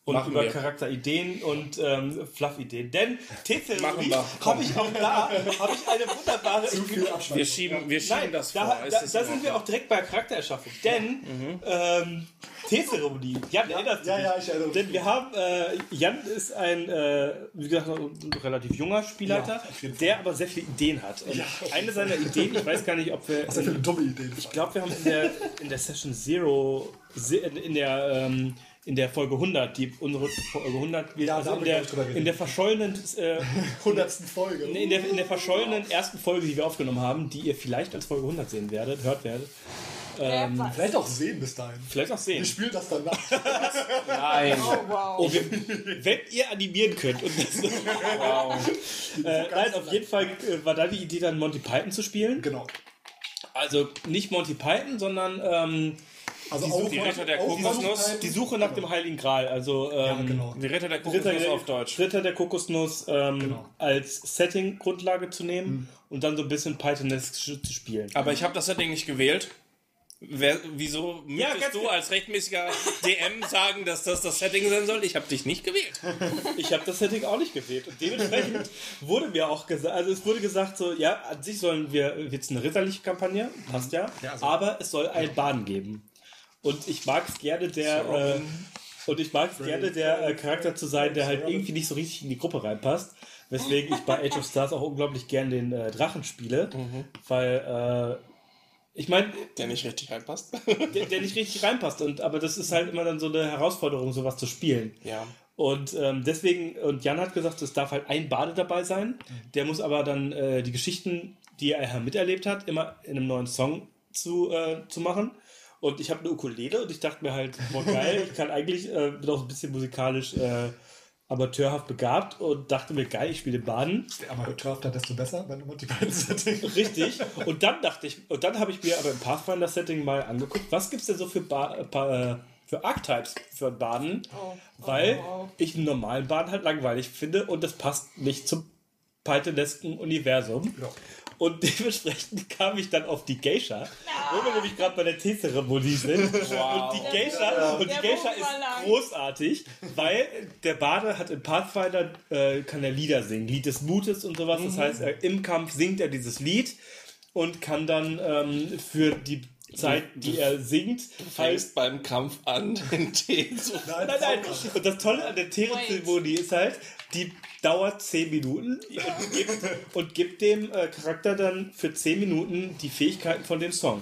Und Machen über wir. Charakterideen und ähm, Fluff-Ideen. Denn T-Zeremonie Machen wir. habe ich auch da habe ich eine wunderbare. Zu viel Wir Abstand. schieben, wir schieben Nein, das da, vor. da, da in sind wir auch direkt bei Charaktererschaffung. Denn ähm, T-Zeremonie. Jan, erinnerst du ja, ja, ich erinnere mich. Denn wir haben, äh, Jan ist ein, äh, wie gesagt, ein relativ junger Spielleiter, Ja, der aber sehr viele Ideen hat. Und eine seiner Ideen, ich weiß gar nicht, ob wir. Was ist denn für eine dumme Idee? Ich glaube, wir haben in der, in der Session Zero, in der, ähm, in der Folge 100, die unsere Folge 100, wir, Ja, also in der, in der verschollenen, äh, hundertsten Folge. in der, in der verschollenen ersten Folge, die wir aufgenommen haben, die ihr vielleicht als Folge 100 sehen werdet, hört werdet, Wer weiß. Vielleicht auch sehen bis dahin. vielleicht auch sehen. Wir spielen das dann nach. Nein. Oh, wow. Oh, wir, wenn ihr animieren könnt. Und das, äh, nein, auf jeden Fall äh, war da die Idee, dann Monty Python zu spielen. genau. Also nicht Monty Python, sondern ähm, Also Die auch Suche- die Ritter der Kokosnuss, die Suche nach dem Heiligen Gral. Also ähm, Ja, genau. Die Ritter der Ritter, Kokosnuss der, auf Deutsch. Ritter der Kokosnuss ähm, Genau. als Setting-Grundlage zu nehmen und dann so ein bisschen Pythonesque zu spielen. Aber ich habe das Setting nicht gewählt. Wer, wieso möchtest ganz du genau. als rechtmäßiger DM sagen, dass das das Setting sein soll? Ich habe dich nicht gewählt. Ich habe das Setting auch nicht gewählt. Und dementsprechend wurde mir auch gesagt, also es wurde gesagt, so, ja, an sich sollen wir jetzt eine ritterliche Kampagne, passt ja, also- aber es soll ein Baden geben. Und ich mag es gerne, der. Äh, und ich mag es gerne, der äh, Charakter zu sein, der halt irgendwie nicht so richtig in die Gruppe reinpasst. Weswegen ich bei Age of Stars auch unglaublich gern den äh, Drachen spiele. Weil, äh, ich meine, Der nicht richtig reinpasst. der, der nicht richtig reinpasst. Und, aber das ist halt immer dann so eine Herausforderung, sowas zu spielen. ja. Und ähm, deswegen, und Jan hat gesagt, es darf halt ein Bade dabei sein. Der muss aber dann äh, die Geschichten, die er miterlebt hat, immer in einem neuen Song zu, äh, zu machen. Und ich habe eine Ukulele und ich dachte mir halt, boah geil, ich kann eigentlich, äh, bin auch ein bisschen musikalisch äh, amateurhaft begabt und dachte mir, geil, ich spiele Baden. Aber hörter, desto besser, wenn du Monty Python Setting. Richtig. Und dann dachte ich, und dann habe ich mir aber im Pathfinder-Setting mal angeguckt, was gibt es denn so für, ba äh, pa- äh, für Archetypes für Baden? Oh. Weil Oh. ich einen normalen Baden halt langweilig finde und das passt nicht zum Pythonesken Universum. Ja. Und dementsprechend kam ich dann auf die Geisha, wo wir nämlich gerade bei der Teezeremonie sind. Wow. Und die Geisha, und die Geisha ist lang. großartig, weil der Bade hat in Pathfinder, äh, kann er Lieder singen, Lied des Mutes und sowas. Das heißt, er, im Kampf singt er dieses Lied und kann dann ähm, für die Zeit, die er singt, halt Fängst beim Kampf an, den Tee zu. Nein, Nein, nein. Und das Tolle an der Teezeremonie ist halt, die dauert 10 Minuten und gibt, und gibt dem äh, Charakter dann für 10 Minuten die Fähigkeiten von dem Song.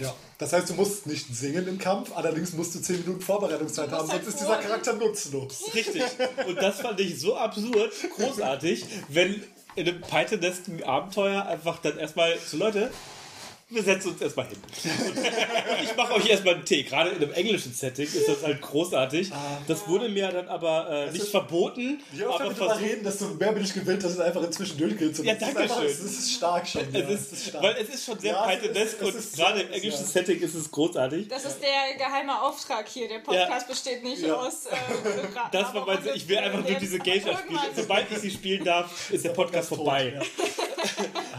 Ja. Das heißt, du musst nicht singen im Kampf, allerdings musst du 10 Minuten Vorbereitungszeit haben, halt sonst ist dieser Charakter nutzlos. Richtig. Und das fand ich so absurd, großartig, wenn in einem Pythonesken Abenteuer einfach dann erstmal so, Leute, wir setzen uns erstmal hin. Und, ich mache euch erstmal einen Tee. Gerade in einem englischen Setting ist das halt großartig. Das wurde mir dann aber äh, nicht ist- verboten, Je öfter aber versucht. reden, desto mehr bin ich gewillt, dass es einfach inzwischen durchgehen zu Ja, lassen. danke Das ist einfach- schön. Das ist stark schon. ja. Es ist, stark. weil es ist schon sehr Ja, es ist- es und ist gerade im englischen ja. Setting ist es großartig. Das ist der geheime Auftrag hier. Der Podcast besteht nicht Ja. aus. Äh, Das war mein, ich will einfach nur diese Geisha spielen. Sobald ich sie spielen darf, ist der Podcast tot, vorbei.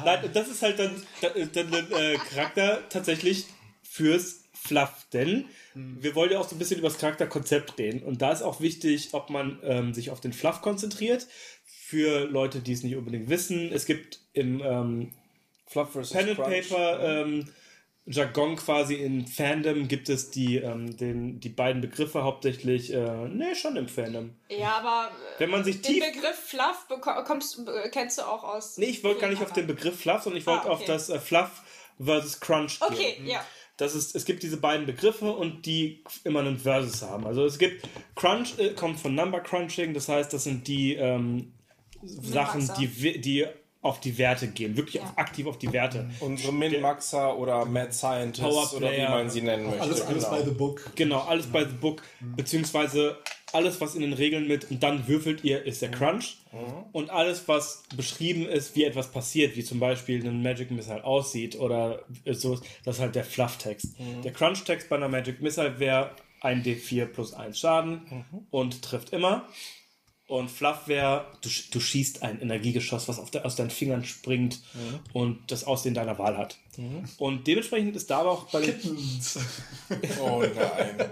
Nein, und das ist halt dann, dann ein äh, Charakter tatsächlich fürs Fluff, denn wir wollen ja auch so ein bisschen über das Charakterkonzept reden. Und da ist auch wichtig, ob man ähm, sich auf den Fluff konzentriert. Für Leute, die es nicht unbedingt wissen, es gibt im ähm, Fluff vs. Pen and Crunch. Paper ähm, Jargon quasi in Fandom gibt es die, ähm, den, die beiden Begriffe hauptsächlich, äh, ne, schon im Fandom. Ja, aber äh, Wenn man sich den tief Begriff Fluff beko- kommst, äh, kennst du auch aus. Nee, ich wollte gar nicht auf den Begriff Fluff, sondern ich wollte Ah, auf okay. das äh, Fluff versus Crunch gehen. Okay, ja. Das ist, es gibt diese beiden Begriffe und die immer einen Versus haben. Also es gibt Crunch äh, kommt von Number Crunching, das heißt, das sind die ähm, Sachen, die, die auf die Werte gehen, wirklich Ja. auf, aktiv auf die Werte. Unsere Min-Maxer oder Mad Scientists Powerplayer. oder wie man sie nennen möchte. Alles, alles genau. bei The Book. Genau, alles bei The Book, beziehungsweise alles, was in den Regeln mit und dann würfelt ihr, ist der Crunch. Und alles, was beschrieben ist, wie etwas passiert, wie zum Beispiel ein Magic Missile aussieht oder so, das ist halt der Fluff-Text. Der Crunch-Text bei einer Magic Missile wäre ein D4 plus 1 Schaden und trifft immer. Und Fluff wäre, du, du schießt ein Energiegeschoss, was auf der, aus deinen Fingern springt und das Aussehen deiner Wahl hat. Und dementsprechend ist da aber auch bei den Oh nein.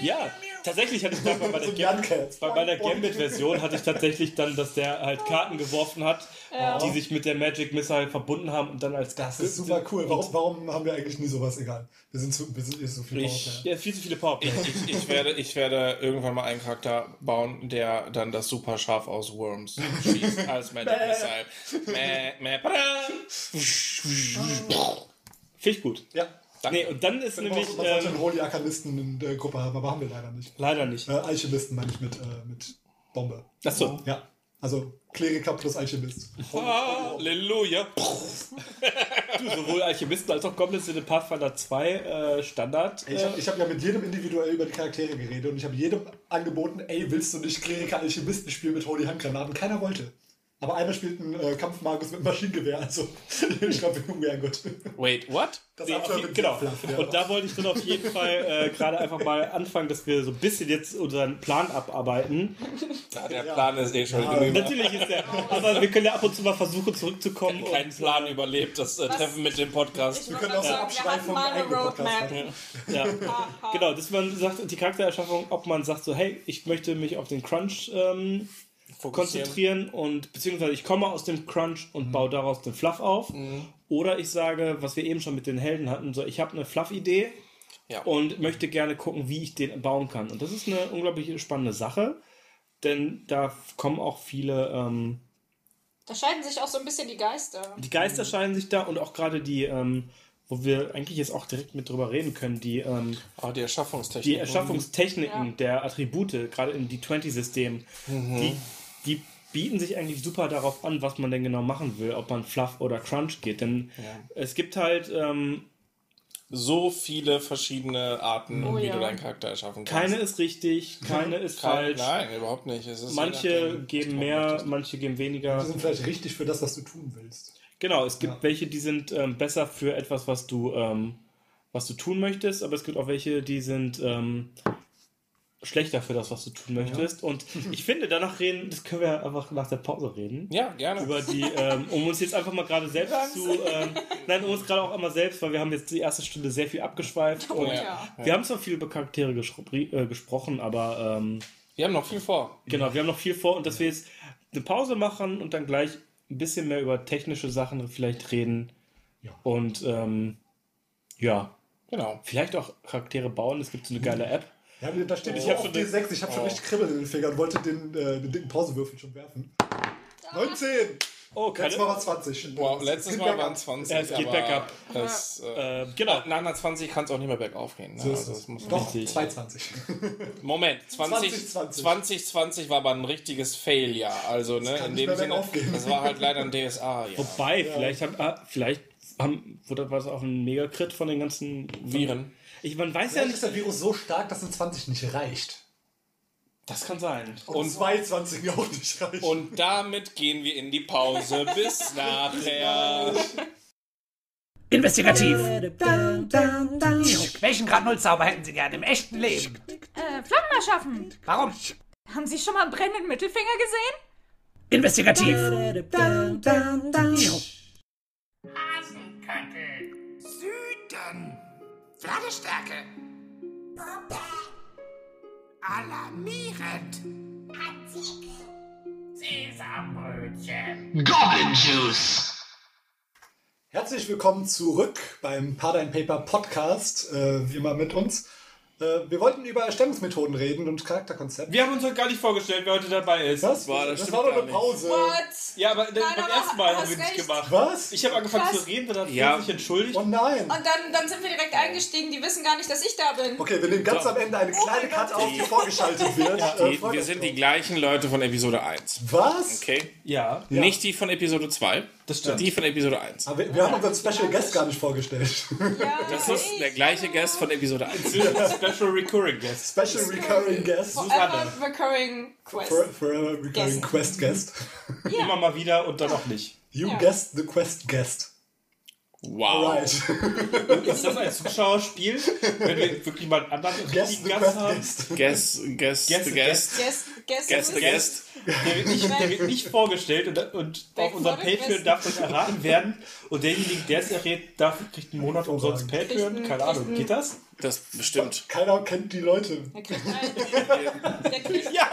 Ja, tatsächlich hatte ich da bei, bei der, So Gam- Young-Cats. bei, bei der Gambit-Version hatte ich tatsächlich dann, dass der halt Karten geworfen hat, die sich mit der Magic Missile verbunden haben und dann als Das ist super cool. Warum, warum haben wir eigentlich nie sowas? Egal. Wir sind zu, wir sind ist so viel Ich, ja, viel zu viele Powerplay. Ich, ich, werde, ich werde irgendwann mal einen Charakter bauen, der dann das super scharf aus Worms schießt als Magic Missile. Mäh, mäh. Finde ich gut. Ja. Nee, und dann ist Man nämlich. sollte einen Ähm, Holy Arkanisten in der Gruppe haben, aber haben wir leider nicht. leider nicht. Äh, Alchemisten meine ich mit, äh, mit Bombe. Achso. Ja. Also Kleriker plus Alchemist. Halleluja. Du, sowohl Alchemisten als auch Goblins sind in Pathfinder 2 äh, Standard. Ich habe Äh, ich hab ja mit jedem individuell über die Charaktere geredet und ich habe jedem angeboten, ey, willst du nicht Kleriker Alchemisten spielen mit Holy Handgranaten? Keiner wollte. Aber einer spielt einen äh, Kampfmagus mit Maschinengewehr, also ich glaube, wir wären gut. Wait, what? Das Nee, auf, genau. Ja. Und da wollte ich dann auf jeden Fall äh, gerade einfach mal anfangen, dass wir so ein bisschen jetzt unseren Plan abarbeiten. Ja, der Plan ist eh schon Ja. Natürlich ist der, aber wir können ja ab und zu mal versuchen zurückzukommen. Kein und, Plan überlebt das äh, Treffen mit dem Podcast. Ich können auch so sagen, wir hatten Abschweifungen mal eine eigene Podcasts Roadmap. Ja, genau, dass man sagt, die Charaktererschaffung, ob man sagt so, hey, ich möchte mich auf den Crunch ähm, konzentrieren und beziehungsweise ich komme aus dem Crunch und baue daraus den Fluff auf. Oder ich sage, was wir eben schon mit den Helden hatten, so ich habe eine Fluff-Idee Ja. und möchte gerne gucken, wie ich den bauen kann. Und das ist eine unglaublich spannende Sache, denn da kommen auch viele, ähm, Da scheiden sich auch so ein bisschen die Geister. die Geister scheinen sich da und auch gerade die, ähm, wo wir eigentlich jetzt auch direkt mit drüber reden können, die ähm, Oh, die Erschaffungstechnik. die Erschaffungstechniken Ja. der Attribute, gerade im D20-System, die, die bieten sich eigentlich super darauf an, was man denn genau machen will, ob man Fluff oder Crunch geht. Denn es gibt halt ähm, so viele verschiedene Arten, Oh wie ja. du deinen Charakter erschaffen kannst. keine ist richtig, keine ist Kein- falsch. Nein, überhaupt nicht. Es ist je Manche geben mehr, manche geben Die weniger. sind vielleicht richtig für das, was du tun willst. Genau, es gibt Ja. welche, die sind ähm, besser für etwas, was du, ähm, was du tun möchtest, aber es gibt auch welche, die sind ähm, schlechter für das, was du tun möchtest. Und ich finde, danach reden, das können wir einfach nach der Pause reden. Ja, gerne. über die, ähm, um uns jetzt einfach mal gerade selbst zu, ähm, nein, um uns gerade auch einmal selbst, weil wir haben jetzt die erste Stunde sehr viel abgeschweift und ja. wir haben zwar viel über Charaktere äh, gesprochen, aber ähm, Wir haben noch viel vor. genau, wir haben noch viel vor und dass wir jetzt eine Pause machen und dann gleich ein bisschen mehr über technische Sachen vielleicht reden Ja. und ähm, ja, Genau. vielleicht auch Charaktere bauen. Es gibt so eine geile App. Ja, da steht Ich ich hab auf schon D6, ich habe schon richtig Kribbel in den Fingern und wollte den, äh, den dicken Pausewürfel schon werfen. 19! Oh, keine, Letztes Mal war 20. Wow, Es letztes Mal waren es 20. Ja, es geht bergab. Es, äh, äh, genau. Nach einer 20 kann es auch nicht mehr bergauf gehen. Ne? So ist Also es. das muss Doch, Richtig. 220. Moment, 20, 2020. 2020 war aber ein richtiges Fail-Jahr. Also, ne, kann in nicht dem mehr Sinne, das war halt leider ein DSA. Ja. Wobei, vielleicht haben, ah, vielleicht haben, wurde das auch ein Mega-Crit von den ganzen Viren. Ich, man weiß ja Vielleicht nicht. ist der Virus so stark, dass ein 20 nicht reicht. Das kann sein. Und, Und- 22 auch nicht reicht. Und damit gehen wir in die Pause. Bis nachher. Investigativ. Welchen Grad Nullzauber hätten Sie gerne im echten Leben? Äh, Flammen erschaffen. Warum? Haben Sie schon mal einen brennenden Mittelfinger gesehen? Investigativ. Hasenköttel. Süden. Pferdestärke. Alarmierend. Sesambrötchen. Goblin Juice. Herzlich willkommen zurück beim Paradigm Paper Podcast, äh, wie immer mit uns. Äh, wir wollten über Erstellungsmethoden reden und Charakterkonzepte. Wir haben uns heute gar nicht vorgestellt, wer heute dabei ist. Was? Boah, das das war doch eine. Pause. What? Ja, aber beim aber ersten Mal haben wir nicht gemacht. Was? Ich habe angefangen Krass. zu reden, dann hat Ja. er sich entschuldigt. Oh nein. Und dann, dann sind wir direkt eingestiegen, die wissen gar nicht, dass ich da bin. Okay, wir nehmen ganz am Ende eine kleine Cut auf, die vorgeschaltet wird. Äh, Die, wir sind die gleichen Leute von Episode 1. Was? Okay? ja. Nicht die von Episode 2. Das stimmt. Die von Episode 1. Aber wir, wir haben unseren Special Guest gar nicht vorgestellt. Ja, Das ist der gleiche Guest von Episode 1. Special Recurring Guest. Special Recurring Guest. Forever Recurring Quest. For, forever Recurring Guest. Quest Guest. Immer mal wieder und dann auch nicht. You Ja. guessed the Quest Guest. Wow. Right. Ist das ein Zuschauerspiel, wenn wir wirklich mal einen anderen Guess richtigen the Gast haben? Guest. Guest, Guest, Guest, the Guest. Guess, guess, Guest, the Guest. Der wird nicht, der wird nicht vorgestellt und, und auf unserem Patreon darf das erraten werden. Und derjenige, der es errät, darf, kriegt einen Monat umsonst Patreon. Keine Ahnung, geht das? Das bestimmt. Keiner kennt die Leute. Ja,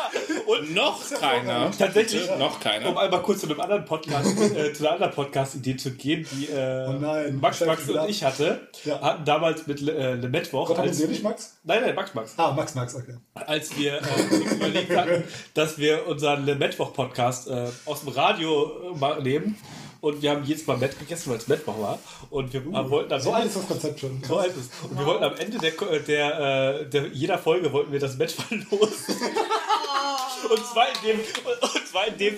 und Noch keiner. Tatsächlich. Bitte, noch um keiner. einmal kurz zu einem anderen Podcast, äh, zu einer anderen Podcast-Idee zu gehen, die äh, Oh nein, Max, Max und ich hatte, Ja. hatten damals mit äh, Le Mittwoch. Gott als- Sie nicht, Max? Nein, nein, Max, Max. Ah, Max, Max, okay. als wir äh, überlegt hatten, dass wir unseren Mittwoch-Podcast äh, aus dem Radio äh, nehmen. Und wir haben jedes Mal Met gegessen, weil es Mittwoch war. Und wir äh, wollten am So alt Ende, ist das Konzept schon. so alt ist. Und wir wollten am Ende der, der, äh, der jeder Folge wollten wir das Met verlosen. Und zwar in dem, und zwar in dem,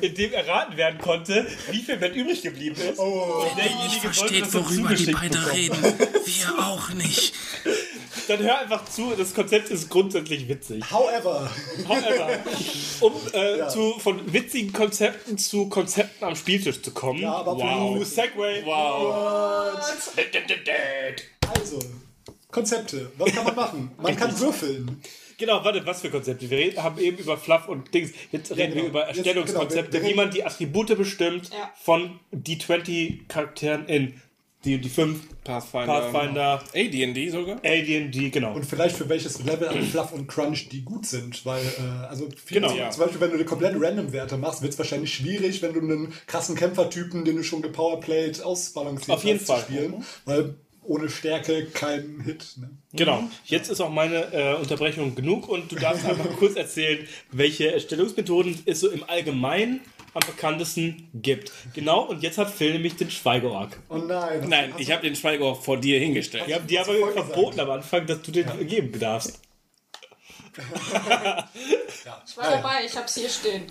in dem erraten werden konnte, wie viel Met übrig geblieben ist. Oh. Und derjenige Ich wollte versteht, dann worüber die zugeschickt beide bekommen. reden. Wir auch nicht. Dann hör einfach zu, das Konzept ist grundsätzlich witzig. However, However, um äh, Ja. zu, von witzigen Konzepten zu Konzepten am Spieltisch zu kommen. Ja, aber wow. Segway. Wow. also, Konzepte. Was kann man machen? Man kann würfeln. Genau, warte, was für Konzepte? Wir reden, haben eben über Fluff und Dings. Jetzt reden wir genau. über Jetzt- Erstellungskonzepte, genau, wir- wir wie man die Attribute bestimmt Ja. von D20-Charakteren in die, die fünf Pathfinder. Pathfinder, AD&D sogar? Die, genau. Und vielleicht für welches Level an Fluff und Crunch die gut sind. Weil, äh, also, viele, Genau, zum, ja. zum Beispiel, wenn du die komplette Random-Werte machst, wird es wahrscheinlich schwierig, wenn du einen krassen Kämpfertypen, den du schon gepowerplayed ausbalanciert Auf jeden hast, Fall. zu spielen. Weil ohne Stärke kein Hit. Ne? Genau. Jetzt ist auch meine äh, Unterbrechung genug und du darfst einfach kurz erzählen, welche Erstellungsmethoden es so im Allgemeinen am bekanntesten gibt. Genau, und jetzt hat Phil nämlich den Schweigeorg. Oh nein. Nein, ich habe den Schweiger vor dir hingestellt. Die haben die Hast aber verboten am Anfang, dass du den geben darfst. Ich war dabei, ich hab's hier stehen.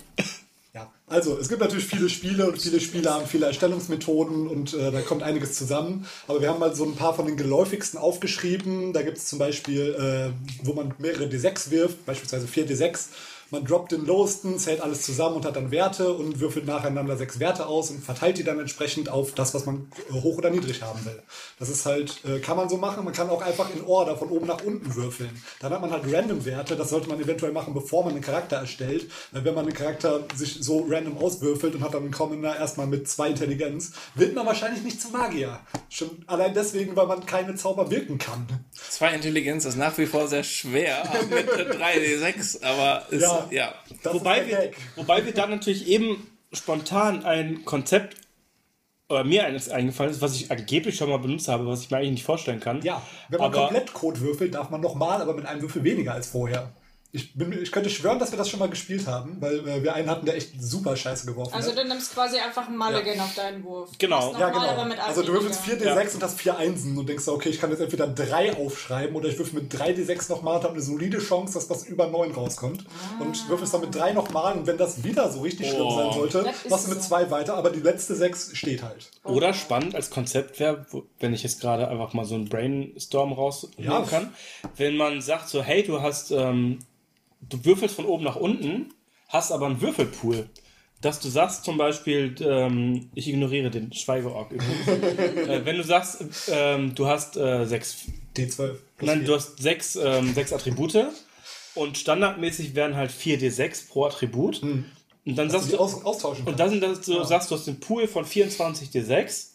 Ja, also es gibt natürlich viele Spiele und viele Spiele haben viele Erstellungsmethoden und äh, da kommt einiges zusammen. Aber wir haben mal so ein paar von den geläufigsten aufgeschrieben. Da gibt es zum Beispiel, äh, wo man mehrere D6 wirft, beispielsweise 4 D6. Man droppt den lowesten, zählt alles zusammen und hat dann Werte und würfelt nacheinander sechs Werte aus und verteilt die dann entsprechend auf das, was man äh, hoch oder niedrig haben will. Das ist halt, äh, kann man so machen. Man kann auch einfach in Order von oben nach unten würfeln. Dann hat man halt random Werte. Das sollte man eventuell machen, bevor man einen Charakter erstellt. Weil wenn man einen Charakter sich so random auswürfelt und hat dann einen Commoner erstmal mit zwei Intelligenz, wird man wahrscheinlich nicht zum Magier. Schon allein deswegen, weil man keine Zauber wirken kann. Zwei Intelligenz ist nach wie vor sehr schwer mit 3D6, aber ist, Ja. Ja. Das Wobei wir, wobei wir dann natürlich eben spontan ein Konzept, oder mir eines eingefallen ist, was ich angeblich schon mal benutzt habe, was ich mir eigentlich nicht vorstellen kann. Ja, wenn man aber, komplett Code würfelt, darf man nochmal, aber mit einem Würfel weniger als vorher. Ich, bin, ich könnte schwören, dass wir das schon mal gespielt haben, weil äh, wir einen hatten, der echt super Scheiße geworfen Also hat. du nimmst quasi einfach einen Mulligan auf deinen Wurf. Genau. Ja, genau. aber mit einem Also du würfelst weniger. 4d6 und hast 4 Einsen und denkst, so, okay, ich kann jetzt entweder 3 aufschreiben oder ich würfel mit 3d6 nochmal und habe eine solide Chance, dass was über 9 rauskommt. Und würfelst dann mit 3 nochmal und wenn das wieder so richtig schlimm sein sollte, machst du mit so. 2 weiter, aber die letzte 6 steht halt. Oder spannend als Konzept wäre, wenn ich jetzt gerade einfach mal so einen Brainstorm rausnehmen Ja. kann, wenn man sagt so, hey, du hast, ähm, du würfelst von oben nach unten, hast aber einen Würfelpool. Dass du sagst zum Beispiel, ähm, ich ignoriere den Schweigeorg übrigens. äh, wenn du sagst, ähm, du hast äh, sechs D12. plus Nein, 4. du hast sechs, ähm, sechs Attribute und standardmäßig wären halt 4d6 pro Attribut. Und dann sagst die du, aus, austauschen und dann das, du sagst du hast einen Pool von 24d6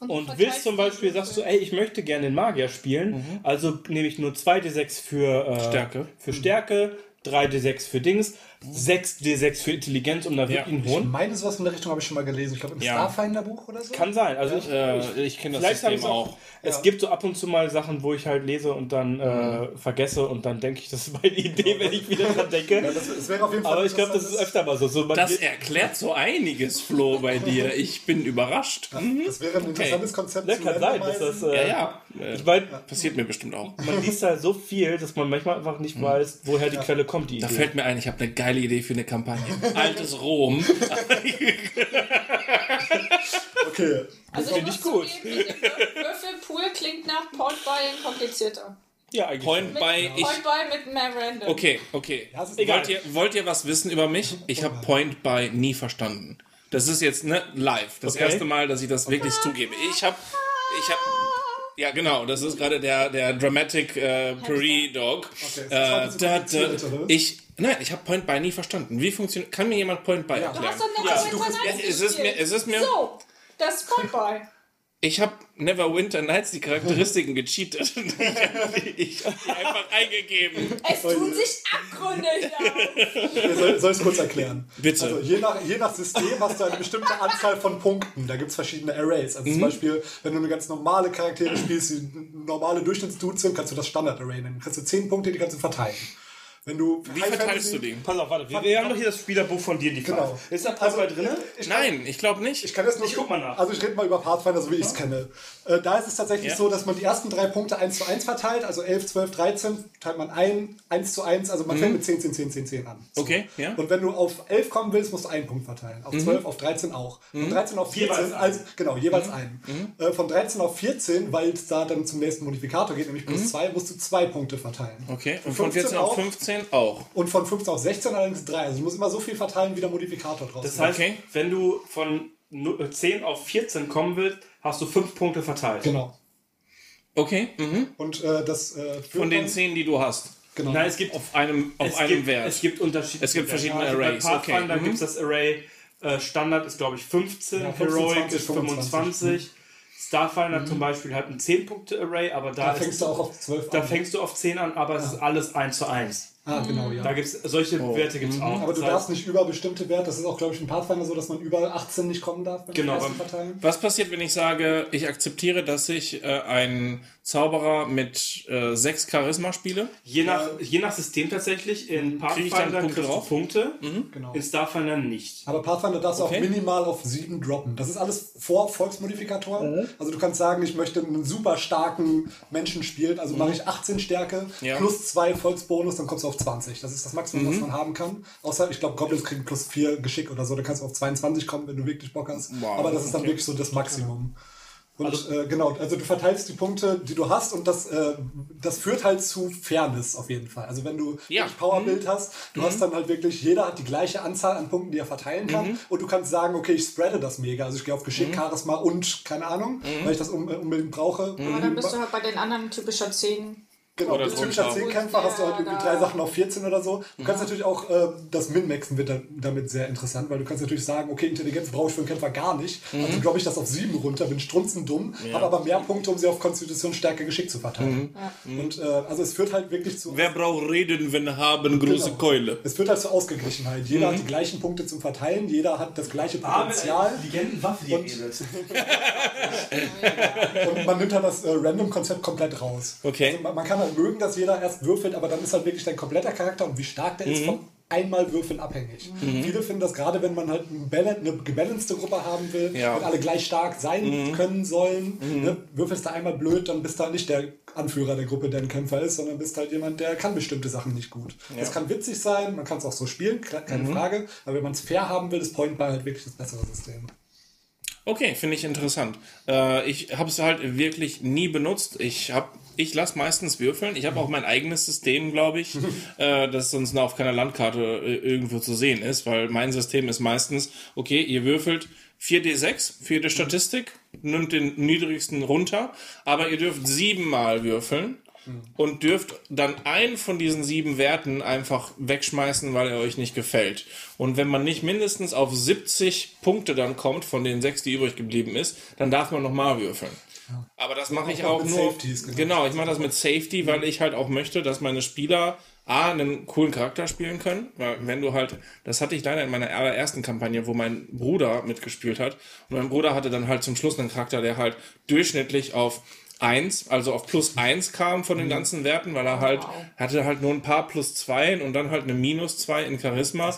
und, verteilst willst zum Beispiel, sagst du, ey, ich möchte gerne den Magier spielen, also nehme ich nur 2d6 für äh, Stärke. für Stärke, 3d6 für Dings, 6d6 für Intelligenz, um da wirklich einen Ich hohen. meine, sowas in der Richtung habe ich schon mal gelesen. Ich glaube, im Ja. Starfinder-Buch oder so. Kann sein. Also ich, Äh, ich kenne das System auch. auch. Es gibt so ab und zu mal Sachen, wo ich halt lese und dann äh, vergesse und dann denke ich, das ist meine Idee, wenn ich wieder dran denke. Ja, das, das wäre auf jeden Fall Aber ich glaube, das ist öfter mal so. so Das erklärt so einiges, Flo, bei dir. Ich bin überrascht. Mhm. Das wäre ein interessantes Konzept. ne, zu kann sein, dass das. Äh, Ja, ja. Ich meine, passiert mir bestimmt auch. man liest da so viel, dass man manchmal einfach nicht weiß, woher die Quelle kommt, die Da Idee. fällt mir ein, ich habe eine geile geile Idee für eine Kampagne. Altes Rom. Okay. Also Finde ich ich gut. mit Würfelpool klingt nach Point Buy komplizierter. Ja, eigentlich. Point Mit by ich. Point Buy mit mehr Random. Okay, okay. Wollt ihr, wollt ihr was wissen über mich? Ich habe Point by nie verstanden. Das ist jetzt ne, live. Das Okay. erste Mal, dass ich das wirklich zugebe. Ich habe, ich habe, ja genau, das ist gerade der der Dramatic äh, Prairie Dog. Okay, äh, das da, ist da, ich, nein, ich habe Point by nie verstanden. Wie funktioniert? Kann mir jemand Point by Du erklären? hast doch Ja, Neverwinter du- Nights es ist mir, es ist mir, So, das ist Point Buy. ich habe Neverwinter Nights die Charakteristiken gecheatet. ich habe die, ich hab die einfach eingegeben. Es tun sich Abgründe hier. Soll, soll ich es kurz erklären? Bitte. Also je nach, je nach System hast du eine bestimmte Anzahl von Punkten. Da gibt es verschiedene Arrays. Also Mhm. zum Beispiel, wenn du eine ganz normale Charaktere spielst, die normale Durchschnittsdudes sind, kannst du das Standard-Array nehmen. Kannst du 10 Punkte, die kannst du verteilen. Wenn du Wie High verteilst Fantasy- du die? Pass auf, warte. Wir, wir haben doch hier das Spielerbuch von dir, die Genau. Ist da Passwort drin? Ich kann- Nein, ich glaube nicht. Ich kann das nur, Ich guck mal nach. Also ich rede mal über Pathfinder, so wie ich es kenne. Äh, da ist es tatsächlich Ja. so, dass man die ersten drei Punkte 1 zu 1 verteilt. Also 11, 12, 13 teilt man ein, 1 zu 1. Also man fängt mit 10, 10, 10, 10, 10 an. So. Mhm. Okay, ja. Mhm. Und wenn du auf 11 kommen willst, musst du einen Punkt verteilen. Auf 12, auf 13 auch. Von 13 auf 14, Jeweils also, genau, Mhm. jeweils einen. Äh, von 13 auf 14, weil es da dann zum nächsten Modifikator geht, nämlich plus 2, musst du zwei Punkte verteilen. Mhm. Okay, und von 14 auf 15 15 auch. Und von 15 auf 16 allerdings 3. Also du musst immer so viel verteilen, wie der Modifikator draus Das wird. heißt, Okay. wenn du von nu- äh, 10 auf 14 kommen willst, hast du 5 Punkte verteilt. Genau. Okay, mhm. Und äh, das äh, von den 10, die du hast. Genau. Nein, es gibt Auf einem, auf es einem gibt, Wert. Es gibt Unterschiede. Es gibt verschiedene also Arrays, Bei Pathfinder okay, mhm. gibt es das Array äh, Standard ist, glaube ich, 15, Ja, 15, Heroic 20, ist 25. Starfinder zum Beispiel hat ein 10-Punkte-Array, aber da, Da ist, fängst du auch auf 12 da an. fängst du auf 10 an, aber es ist alles 1 zu 1. Ah, genau, ja. Da gibt's solche Werte gibt es auch. Oh. Mhm. Aber du Das darfst heißt, nicht über bestimmte Werte. Das ist auch, glaube ich, in Pathfinder so, dass man über 18 nicht kommen darf. beim Genau, ersten beim- Verteilen. Was passiert, wenn ich sage, ich akzeptiere, dass ich äh, einen Zauberer mit äh, 6 Charisma spiele? je, nach, je nach System tatsächlich, in dann Pathfinder Punkte kriegst du? Punkte, Genau. in Starfinder nicht. Aber Pathfinder darfst du Okay. auch minimal auf 7 droppen. Das ist alles vor Volksmodifikatoren. Also du kannst sagen, ich möchte einen super starken Menschen spielen. Also mache ich 18 Stärke Ja. plus 2 Volksbonus, dann kommst du auf 20. Das ist das Maximum, was man haben kann. Außer, ich glaube, Goblins kriegen plus 4 Geschick oder so. Da kannst du auf 22 kommen, wenn du wirklich Bock hast. Wow, Aber das ist dann okay. wirklich so das Maximum. Und äh, genau, also du verteilst die Punkte, die du hast und das, äh, das führt halt zu Fairness auf jeden Fall. Also wenn du Ja. Powerbild hast, du hast dann halt wirklich, jeder hat die gleiche Anzahl an Punkten, die er verteilen kann und du kannst sagen, okay, ich spreade das mega. Also ich gehe auf Geschick, Charisma und keine Ahnung, weil ich das un unbedingt brauche. Aber dann bist du halt bei den anderen typischer 10. Genau, Oder typischer drunter. 10-Kämpfer hast du halt irgendwie Ja, drei Sachen auf 14 oder so. Du kannst natürlich auch, äh, das Min-Maxen wird da, damit sehr interessant, weil du kannst natürlich sagen, okay, Intelligenz brauche ich für einen Kämpfer gar nicht. Also glaube ich das auf 7 runter, bin strunzendumm, habe aber mehr Punkte, um sie auf Konstitution, Stärke, Geschick zu verteilen. Und äh, also es führt halt wirklich zu... Wer braucht reden, wenn haben große Genau. Keule? Es führt halt zur Ausgeglichenheit. Jeder hat die gleichen Punkte zum Verteilen, jeder hat das gleiche Potenzial. Legendenwaffe, die Und- Und man nimmt halt das äh, Random-Konzept komplett raus. Okay. Also man, man kann halt mögen, dass jeder erst würfelt, aber dann ist halt wirklich dein kompletter Charakter und wie stark der ist Mhm. vom einmal Würfeln abhängig. Viele finden das gerade, wenn man halt eine gebalancete Gruppe haben will Ja. Mhm. und alle gleich stark sein können sollen. Ne? Würfelst du einmal blöd, dann bist du halt nicht der Anführer der Gruppe, der ein Kämpfer ist, sondern bist halt jemand, der kann bestimmte Sachen nicht gut. Das kann witzig sein, man kann es auch so spielen, ke- keine Mhm. Frage. Aber wenn man es fair haben will, ist Point Buy halt wirklich das bessere System. Okay, finde ich interessant. Äh, ich habe es halt wirklich nie benutzt. Ich habe, ich lasse meistens würfeln. Ich habe auch mein eigenes System, glaube ich, äh, das sonst noch auf keiner Landkarte äh, irgendwo zu sehen ist, weil mein System ist meistens, okay, ihr würfelt 4d6 für die Statistik, nimmt den niedrigsten runter, aber ihr dürft siebenmal würfeln. Und dürft dann einen von diesen sieben Werten einfach wegschmeißen, weil er euch nicht gefällt. Und wenn man nicht mindestens auf 70 Punkte dann kommt, von den sechs, die übrig geblieben ist, dann darf man nochmal würfeln. Aber das mache ich Auch nur. Safeties, genau. Genau, ich mache das mit Safety, weil ich halt auch möchte, dass meine Spieler A, einen coolen Charakter spielen können. Weil wenn du halt, das hatte ich leider in meiner allerersten Kampagne, wo mein Bruder mitgespielt hat. Und mein Bruder hatte dann halt zum Schluss einen Charakter, der halt durchschnittlich auf 1, also auf plus 1 kam von den ganzen Werten, weil er halt, hatte halt nur ein paar plus 2 und dann halt eine minus 2 in Charisma.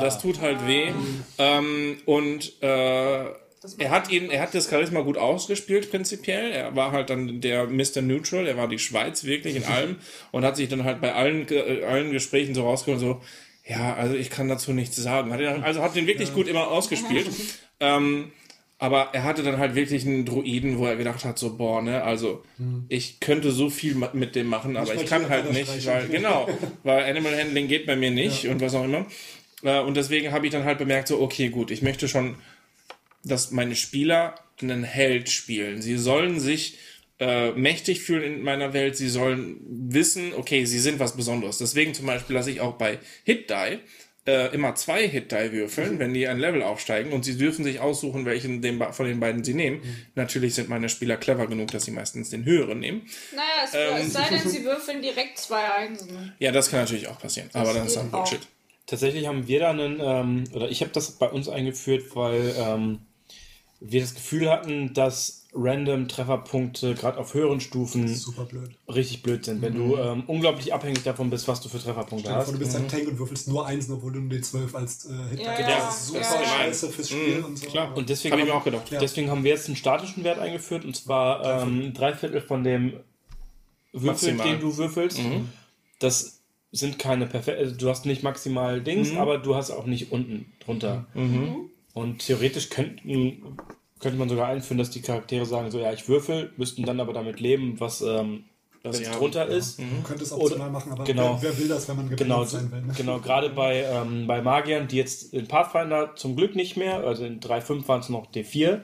Das tut, halt weh. Ähm, und äh, er hat ihn, er hat das Charisma gut ausgespielt, prinzipiell. Er war halt dann der Mr. Neutral, er war die Schweiz wirklich in allem und hat sich dann halt bei allen, äh, allen Gesprächen so rausgeholt, so, Ja, also ich kann dazu nichts sagen. Hat er, also hat den wirklich gut immer ausgespielt. ähm, aber er hatte dann halt wirklich einen Druiden, wo er gedacht hat, so, boah, ne, also ich könnte so viel mit dem machen, aber ich mal kann halt nicht, weil, genau, weil Animal Handling geht bei mir nicht und was auch immer. Äh, und deswegen habe ich dann halt bemerkt, so, okay, gut, ich möchte schon, dass meine Spieler einen Held spielen. Sie sollen sich äh, mächtig fühlen in meiner Welt. Sie sollen wissen, okay, sie sind was Besonderes. Deswegen zum Beispiel lasse ich auch bei Hit Die äh, immer zwei Hit Die würfeln, wenn die ein Level aufsteigen und sie dürfen sich aussuchen, welchen den, von den beiden sie nehmen. Natürlich sind meine Spieler clever genug, dass sie meistens den höheren nehmen. Naja, es, Ähm. es sei denn, sie würfeln direkt zwei Einsen. Ja, das kann natürlich auch passieren, aber dann ist dann auch. Bullshit. Tatsächlich haben wir da einen, ähm, oder ich habe das bei uns eingeführt, weil ähm, wir das Gefühl hatten, dass random Trefferpunkte gerade auf höheren Stufen Super blöd. richtig blöd sind. Wenn du ähm, unglaublich abhängig davon bist, was du für Trefferpunkte Stell dir vor, hast. du bist ein Tank und würfelst nur Einsen, obwohl du nur D12 als äh, Hit Ja, hast. ja, Das ist super ja. scheiße fürs Spiel und so. klar. Und deswegen, Hab ich mir haben- auch gedacht. deswegen haben wir jetzt einen statischen Wert eingeführt, und zwar ähm, drei Viertel von dem Würfel, Maximal. den du würfelst. Das sind keine perfekte, also du hast nicht maximal Dings, aber du hast auch nicht unten drunter. Und theoretisch könnten, könnte man sogar einführen, dass die Charaktere sagen, so ja, ich würfel, müssten dann aber damit leben, was ähm, es haben. drunter ist. Du könntest optional Oder- machen, aber genau. wer, wer will das, wenn man geblendet Genau, sein will? Ne? genau gerade bei, ähm, bei Magiern, die jetzt in Pathfinder zum Glück nicht mehr, also in 3.5 waren es noch D4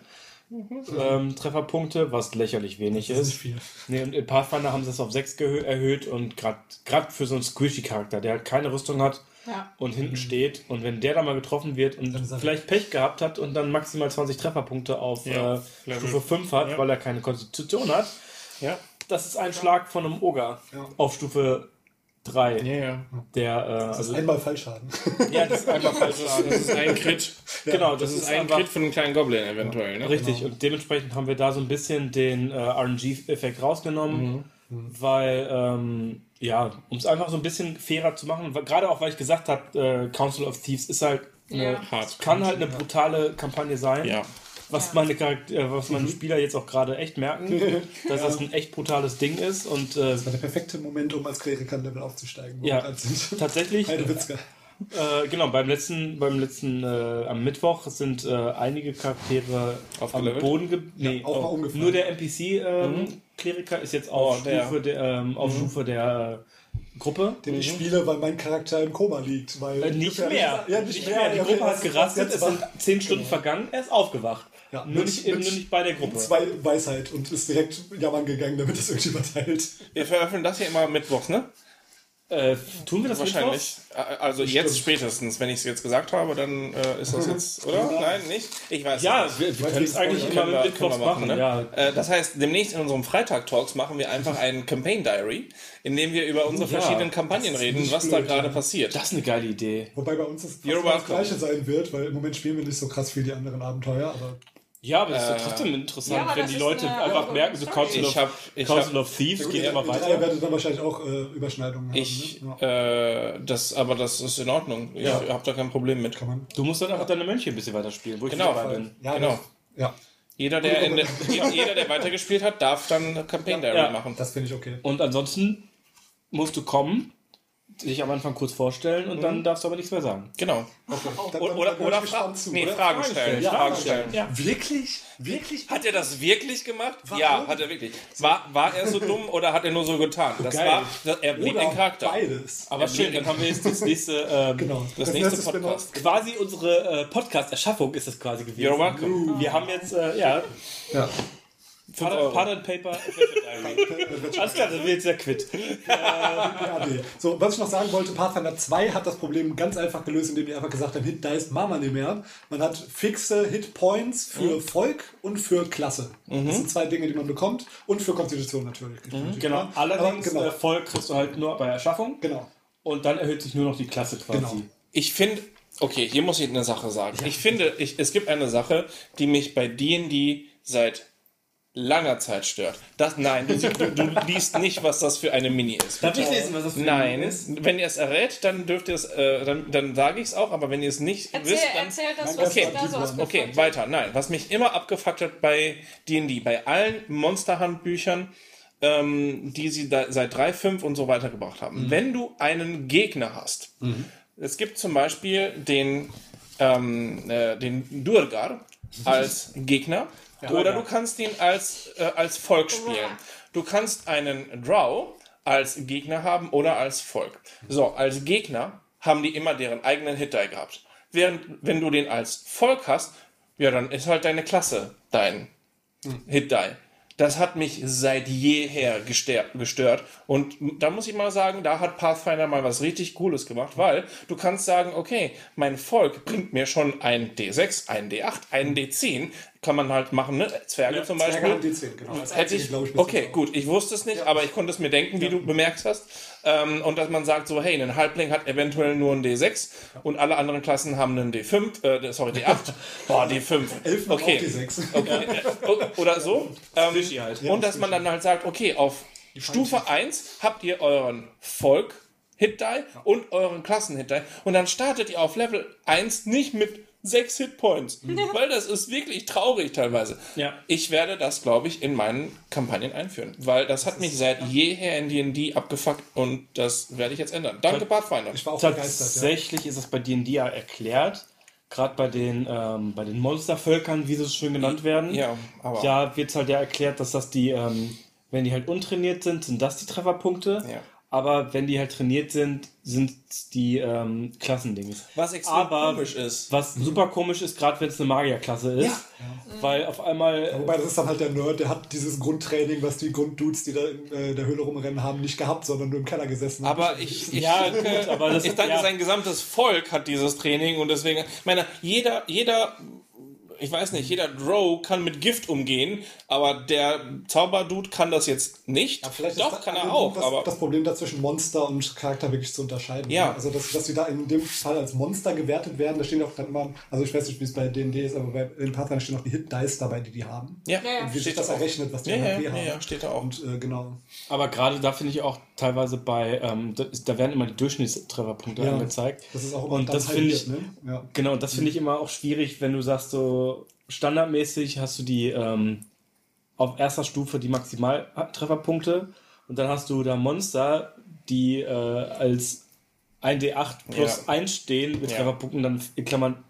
ähm, Trefferpunkte, was lächerlich wenig Das ist ist. viel. Nee, und in Pathfinder haben sie es auf 6 gehö- erhöht und gerade für so einen Squishy-Charakter, der halt keine Rüstung hat Ja. und hinten steht und wenn der da mal getroffen wird und ist vielleicht Pech gehabt hat und dann maximal 20 Trefferpunkte auf Ja, äh. Stufe 5 hat, Ja. weil er keine Konstitution hat, Ja. das ist ein Schlag von einem Ogre Ja. auf Stufe 3. Ja, ja. Der, äh, Das ist also, einmal Fallschaden. ja, das ist einfach falsch. Das ist ein Crit. Genau, Das ist ein einfach Crit von einem kleinen Goblin eventuell, ne? Richtig, und dementsprechend haben wir da so ein bisschen den äh, RNG-Effekt rausgenommen, weil, ähm, ja, um es einfach so ein bisschen fairer zu machen, weil, gerade auch, weil ich gesagt habe, äh, Council of Thieves ist halt eine, Ja. Hart. kann halt eine brutale Kampagne sein, Ja. was, meine Charakter äh, was meine Spieler jetzt auch gerade echt merken, dass das ein echt brutales Ding ist und äh, Das war der perfekte Moment, um als Kleriker ein Level aufzusteigen. wo Ja, tatsächlich, Heidewitzka. Äh, genau, beim letzten, beim letzten äh, am Mittwoch sind äh, einige Charaktere am Aufgelevelt? Boden ge nee, auch mal auch- umgefallen. Nur der NPC-Kleriker ist jetzt auf Oh, der. Stufe der, ähm, auf Stufe der Gruppe. Den ich spiele, weil mein Charakter im Koma liegt. Weil Äh, nicht mehr. Ja, nicht mehr. Die Gruppe hat gerastet, es sind zehn Stunden vergangen, er ist aufgewacht. Ja, nur, mit- nicht, mit nur nicht bei der Gruppe. zwei Weisheit und ist direkt jammern gegangen, damit das irgendwie verteilt. Wir veröffentlichen das hier immer mittwochs, ne? Äh, tun wir das Wahrscheinlich. Äh, Also jetzt spätestens. Wenn ich es jetzt gesagt habe, dann äh, ist das jetzt, oder? Nein, nicht? Ich weiß Ja, nicht. wir, wir Weiß können es nicht, eigentlich immer mit Mittwochs machen, machen. ne? Ja. Äh, das heißt, demnächst in unserem Freitag-Talks machen wir einfach ein Campaign Diary, in dem wir über unsere Ja, verschiedenen Kampagnen reden, was da blöd, gerade ja. passiert. Das ist eine geile Idee. Wobei bei uns das das. Gleiche sein wird, weil im Moment spielen wir nicht so krass viel die anderen Abenteuer, aber Ja, aber es ist ja Äh, trotzdem interessant, Ja, wenn die Leute eine einfach merken, so. Council Ich of, hab- ich Council hab- of Thieves geht ihr, immer ihr drei weiter. werdet dann wahrscheinlich auch äh, Überschneidungen haben. Ich, ne? ja. äh, das, aber das ist in Ordnung. Ich Ja. habe da kein Problem mit. Kann man. Du musst dann einfach deine Mönche ein bisschen weiter spielen, wo ich Genau. dabei bin. Ja, Genau. das- Ja, Jeder, der, in der, jeder, der weitergespielt hat, darf dann Campaign Diary Ja. machen. das finde ich okay. Und ansonsten musst du kommen, dich am Anfang kurz vorstellen und dann darfst du aber nichts mehr sagen. Genau. Dann- Oder, oder, oder, Fra zu, nee, oder? Fragen stellen. Ja, Fragen stellen. Ja. Wirklich? Wirklich? Hat er das wirklich gemacht? Ja, hat er wirklich. War, war er so dumm oder hat er nur so getan? Das Geil. war, das, er blieb den Charakter. beides. Aber schön, dann haben wir jetzt das nächste, ähm, Genau. Das nächste Spin-off. Podcast. quasi unsere äh, Podcast-Erschaffung ist das quasi gewesen. You're welcome. Wir haben jetzt, äh, ja, Ja. Pardon, Euro. Pardon Paper Adventure. Alles klar, dann sind wir jetzt ja quitt. PAD. So, was ich noch sagen wollte, Pathfinder 2 hat das Problem ganz einfach gelöst, indem die einfach gesagt haben, Hit Dice machen wir nicht mehr. Man hat fixe Hit Points für Volk und für Klasse. Das sind zwei Dinge, die man bekommt. Und für Konstitution natürlich. Genau, Ja, allerdings aber genau. äh, voll kriegst du halt nur bei Erschaffung genau. und dann erhöht sich nur noch die Klasse quasi. Genau. Ich finde, okay, hier muss ich eine Sache sagen. Ich finde, ich, es gibt eine Sache, die mich bei D&D seit langer Zeit stört. Das, nein, du, du, du liest nicht, was das für eine Mini ist. Darf ich lesen, was das für ein Nein, Ding ist? wenn ihr es errät, dann dürft ihr es, äh, dann, dann sage ich es auch, aber wenn ihr es nicht Erzähl, wisst, dann... erzähl das, Nein, was okay, du da so ausgefunden Okay, weiter. Nein, was mich immer abgefuckt hat bei D&D, bei allen Monsterhandbüchern, ähm, die sie da seit 3, 5 und so weiter gebracht haben. Wenn du einen Gegner hast, Es gibt zum Beispiel den, ähm, äh, den Durgar als Gegner. Oder du kannst ihn als, äh, als Volk spielen. Du kannst einen Drow als Gegner haben oder als Volk. So, als Gegner haben die immer deren eigenen Hit-Die gehabt. Während, wenn du den als Volk hast, ja, dann ist halt deine Klasse dein Hit-Die. Das hat mich seit jeher gestört, gestört. Und da muss ich mal sagen, da hat Pathfinder mal was richtig Cooles gemacht, weil du kannst sagen, okay, mein Volk bringt mir schon ein D6, ein D8, einen D10. Kann man halt machen, ne? Zwerge zum Beispiel. Zwerge haben die 10, genau. Als Hätte ich, ich, okay, gut, ich wusste es nicht, aber ich konnte es mir denken, wie du bemerkt hast. Ähm, und dass man sagt so, hey, ein Halbling hat eventuell nur ein D6 und alle anderen Klassen haben einen D5, äh, sorry, D8. Boah, D5. Elfen okay. auch die 6. Okay, oder so. Ähm, halt. und dass man dann halt sagt, okay, auf Stufe 1 habt ihr euren Volk Hit Die und euren Klassen Hit Die und dann startet ihr auf Level 1 nicht mit 6 Hitpoints, weil das ist wirklich traurig teilweise. Ja. Ich werde das, glaube ich, in meinen Kampagnen einführen, weil das hat mich seit jeher in D&D abgefuckt und das werde ich jetzt ändern. Danke, Pathfinder. Ich war auch begeistert. Ja. Tatsächlich ist es bei D&D ja erklärt, gerade bei den, ähm, bei den Monstervölkern, wie sie so schön genannt werden. Ja, aber- Ja, wird halt ja erklärt, dass das die, ähm, wenn die halt untrainiert sind, sind das die Trefferpunkte. Ja. Aber wenn die halt trainiert sind, sind die ähm, Klassendings. Was extrem Aber komisch ist. Was super komisch ist, gerade wenn es eine Magierklasse ist. Weil auf einmal. Wobei, das ist dann halt der Nerd, der hat dieses Grundtraining, was die Grunddudes, die da in äh, der Höhle rumrennen haben, nicht gehabt, sondern nur im Keller gesessen. Aber ich, ich, Ja, gut, aber das ich denke, ja. sein gesamtes Volk hat dieses Training und deswegen, ich meine, jeder, jeder, ich weiß nicht, jeder Drow kann mit Gift umgehen, aber der Zauberdude kann das jetzt nicht. Ja, vielleicht Doch, ist kann er auch, das, aber das Problem da zwischen Monster und Charakter wirklich zu unterscheiden. Ja. Also, dass, dass sie da in dem Fall als Monster gewertet werden, da stehen auch dann immer, also ich weiß nicht, wie es bei D&D ist, aber bei den Pathfinder stehen auch die Hit-Dice dabei, die die haben. ja, Ja, ja. Und wie sich steht das errechnet, was die Ja, ja, HP ja, haben. ja, steht da auch. Und äh, genau. Aber gerade da finde ich auch teilweise bei, ähm, da, da werden immer die Durchschnittstrefferpunkte Ja, angezeigt. Das ist auch immer Und das finde halbiert, ich, ne? Ja. genau, und das finde ich immer auch schwierig, wenn du sagst, so standardmäßig hast du die ähm, auf erster Stufe die Maximaltrefferpunkte und dann hast du da Monster, die äh, als 1d8 plus Ja. 1 stehen mit Ja. Trefferpunkten, dann in Klammern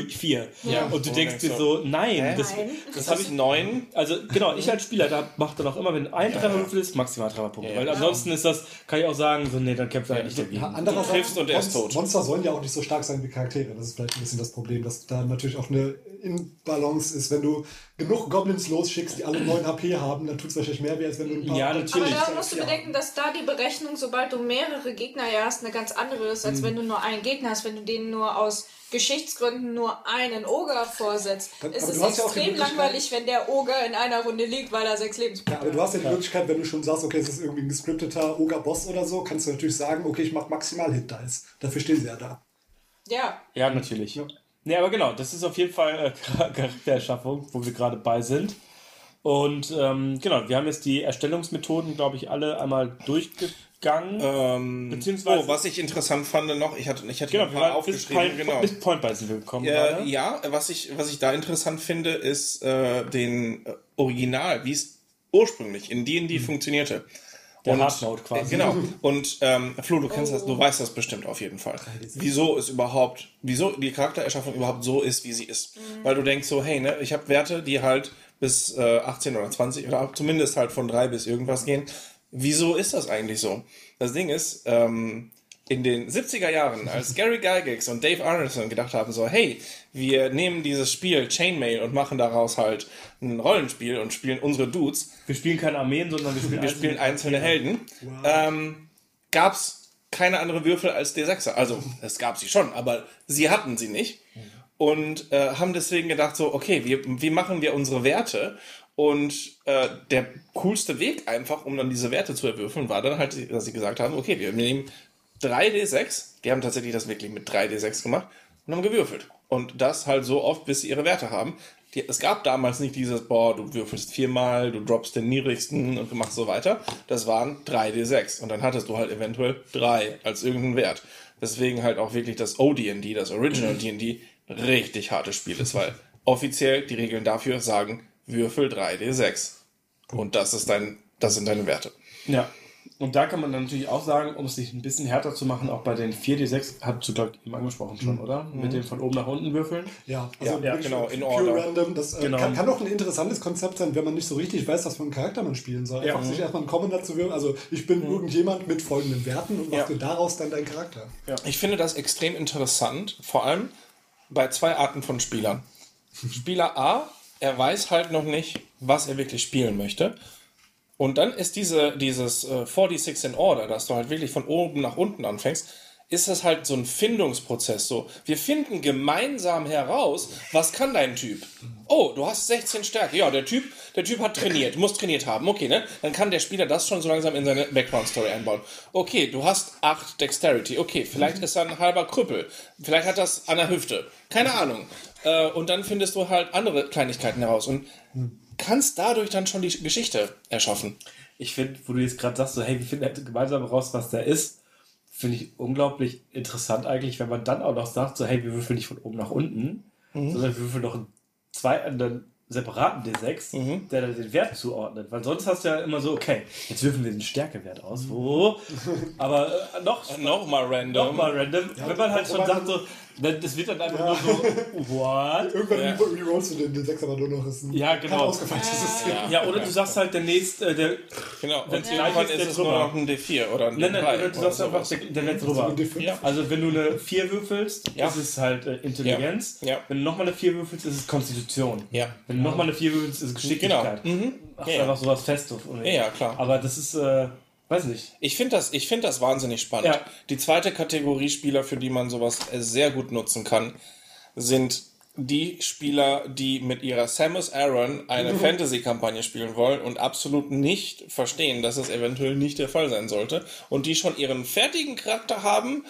4. Ja. Und du Wo denkst denkst dir du, so, nein, das, Nein. das Das habe ich neun. also genau, ich als Spieler, da macht er auch immer, wenn ein Trefferwürfel ist, maximal Trefferpunkte. Ja, ja. Weil ansonsten ist das, kann ich auch sagen, so, nee, dann kämpft er halt nicht dagegen. Ja, andererseits, triffst und er ist tot. Monster sollen ja auch nicht so stark sein wie Charaktere. Das ist vielleicht ein bisschen das Problem, dass da natürlich auch eine Inbalance ist. Wenn du genug Goblins losschickst, die alle 9 HP haben, dann tut es wahrscheinlich mehr weh, als wenn du ein paar... Ja, Aber natürlich. da musst du bedenken, dass da die Berechnung, sobald du mehrere Gegner ja hast, eine ganz andere ist, als wenn du nur einen Gegner hast. Wenn du denen nur aus Geschichtsgründen nur einen Oger vorsetzt, Dann- ist aber es ja extrem Möglichkeit- langweilig, wenn der Oger in einer Runde liegt, weil er sechs Ja, Lebenspunkte aber du hast ja die Möglichkeit, wenn du schon sagst, okay, es ist irgendwie ein gescripteter Ogre-Boss oder so, kannst du natürlich sagen, okay, ich mache maximal Hit-Dice. Dafür stehen sie ja da. Ja, Ja, natürlich. Nee, aber genau, das ist auf jeden Fall äh, Charaktererschaffung, wo wir gerade bei sind. Und ähm, genau, wir haben jetzt die Erstellungsmethoden, glaube ich, alle einmal durchgegangen. Ähm, Beziehungsweise- oh, was ich interessant fand noch, ich hatte, ich hatte genau, ein paar bis aufgeschrieben, Point, genau. bis Point wir gekommen. Äh, ja, was ich, was ich da interessant finde, ist äh, den äh, Original, wie es ursprünglich in D&D funktionierte. Der Hardmode quasi. äh, Genau. Und ähm, Flo, du kennst das, du weißt das bestimmt auf jeden Fall. Wieso es überhaupt, wieso die Charaktererschaffung überhaupt so ist, wie sie ist. Weil du denkst so, hey, ne, ich habe Werte, die halt bis äh, 18 oder 20 oder zumindest halt von 3 bis irgendwas gehen. Wieso ist das eigentlich so? Das Ding ist, ähm, in den 70er Jahren, als Gary Gygax und Dave Arneson gedacht haben, so, hey, wir nehmen dieses Spiel Chainmail und machen daraus halt ein Rollenspiel und spielen unsere Dudes, Wir spielen keine Armeen, sondern wir spielen, wir spielen einzelne Helden, ähm, gab es keine andere Würfel als D6er. Also, es gab sie schon, aber sie hatten sie nicht. Und äh, haben deswegen gedacht, so, okay, wie, wie machen wir unsere Werte? Und äh, der coolste Weg einfach, um dann diese Werte zu erwürfeln, war dann halt, dass sie gesagt haben, okay, wir nehmen 3D6, die haben tatsächlich das wirklich mit 3D6 gemacht und haben gewürfelt. Und das halt so oft, bis sie ihre Werte haben. Die, es gab damals nicht dieses, boah, du würfelst viermal, du droppst den niedrigsten und machst so weiter. Das waren 3D6. Und dann hattest du halt eventuell 3 als irgendeinen Wert. Deswegen halt auch wirklich das OD&D, das Original D&D, richtig hartes Spiel ist, weil offiziell die Regeln dafür sagen, würfel 3D6. Und das ist dein, das sind deine Werte. Ja. Und da kann man dann natürlich auch sagen, um es sich ein bisschen härter zu machen, auch bei den 4D6, hast du, glaube ich, eben angesprochen schon, oder? Mit dem von oben nach unten würfeln. Ja, also Ja, wirklich genau, in pure order. Random. Das äh, Genau. kann, kann auch ein interessantes Konzept sein, wenn man nicht so richtig weiß, was für einen Charakter man spielen soll. Einfach Ja. sich erstmal einen Commander zu würfeln. Also ich bin irgendjemand mit folgenden Werten und mach Ja. dir daraus dann deinen Charakter. Ich finde das extrem interessant, vor allem bei zwei Arten von Spielern. Spieler A, er weiß halt noch nicht, was er wirklich spielen möchte. Und dann ist diese, dieses äh, 46 in Order, dass du halt wirklich von oben nach unten anfängst, ist das halt so ein Findungsprozess. So, wir finden gemeinsam heraus, was kann dein Typ? Oh, du hast 16 Stärke. Ja, der Typ, der Typ hat trainiert, muss trainiert haben. Okay, ne? Dann kann der Spieler das schon so langsam in seine Background-Story einbauen. Okay, du hast 8 Dexterity. Okay, vielleicht ist er ein halber Krüppel. Vielleicht hat das an der Hüfte. Keine Ahnung. Äh, und dann findest du halt andere Kleinigkeiten heraus und kannst dadurch dann schon die Geschichte erschaffen. Ich finde, wo du jetzt gerade sagst, so, hey, wir finden halt gemeinsam raus, was der ist, finde ich unglaublich interessant eigentlich, wenn man dann auch noch sagt, so, hey, wir würfeln nicht von oben nach unten, sondern wir würfeln noch einen, zwei, einen separaten D6, der dann den Wert zuordnet. Weil sonst hast du ja immer so, okay, jetzt würfeln wir den Stärkewert aus. Wo? Aber äh, noch, Nochmal random. noch mal random. wenn man halt schon sagt, so, das wird dann einfach nur so, what? Irgendwann Ja. ja. rerollst du den, den 6 aber nur noch. Ist ein Ja, genau. ausgefeiltes System. Ja, oder du sagst halt, der nächste, äh, der, Genau. Und irgendwann gleich ist, ist es nur drüber. noch ein D4 oder ein Nein, nein, D3 oder du sagst einfach, der, der wird drüber. ein D5. Ja. Also wenn du eine 4 würfelst, Ja. ist es halt äh, Intelligenz. Ja. Ja. Wenn du nochmal eine 4 würfelst, ist es Konstitution. Ja. Wenn du nochmal eine 4 würfelst, ist es Geschicklichkeit. Genau. Mhm. Ach, Ja, ja. einfach sowas? Ja, ja, klar. Aber das ist, äh, weiß nicht. Ich finde das, ich find das wahnsinnig spannend. Ja. Die zweite Kategorie Spieler, für die man sowas äh, sehr gut nutzen kann, sind die Spieler, die mit ihrer Samus Aran eine Fantasy-Kampagne spielen wollen und absolut nicht verstehen, dass es eventuell nicht der Fall sein sollte und die schon ihren fertigen Charakter haben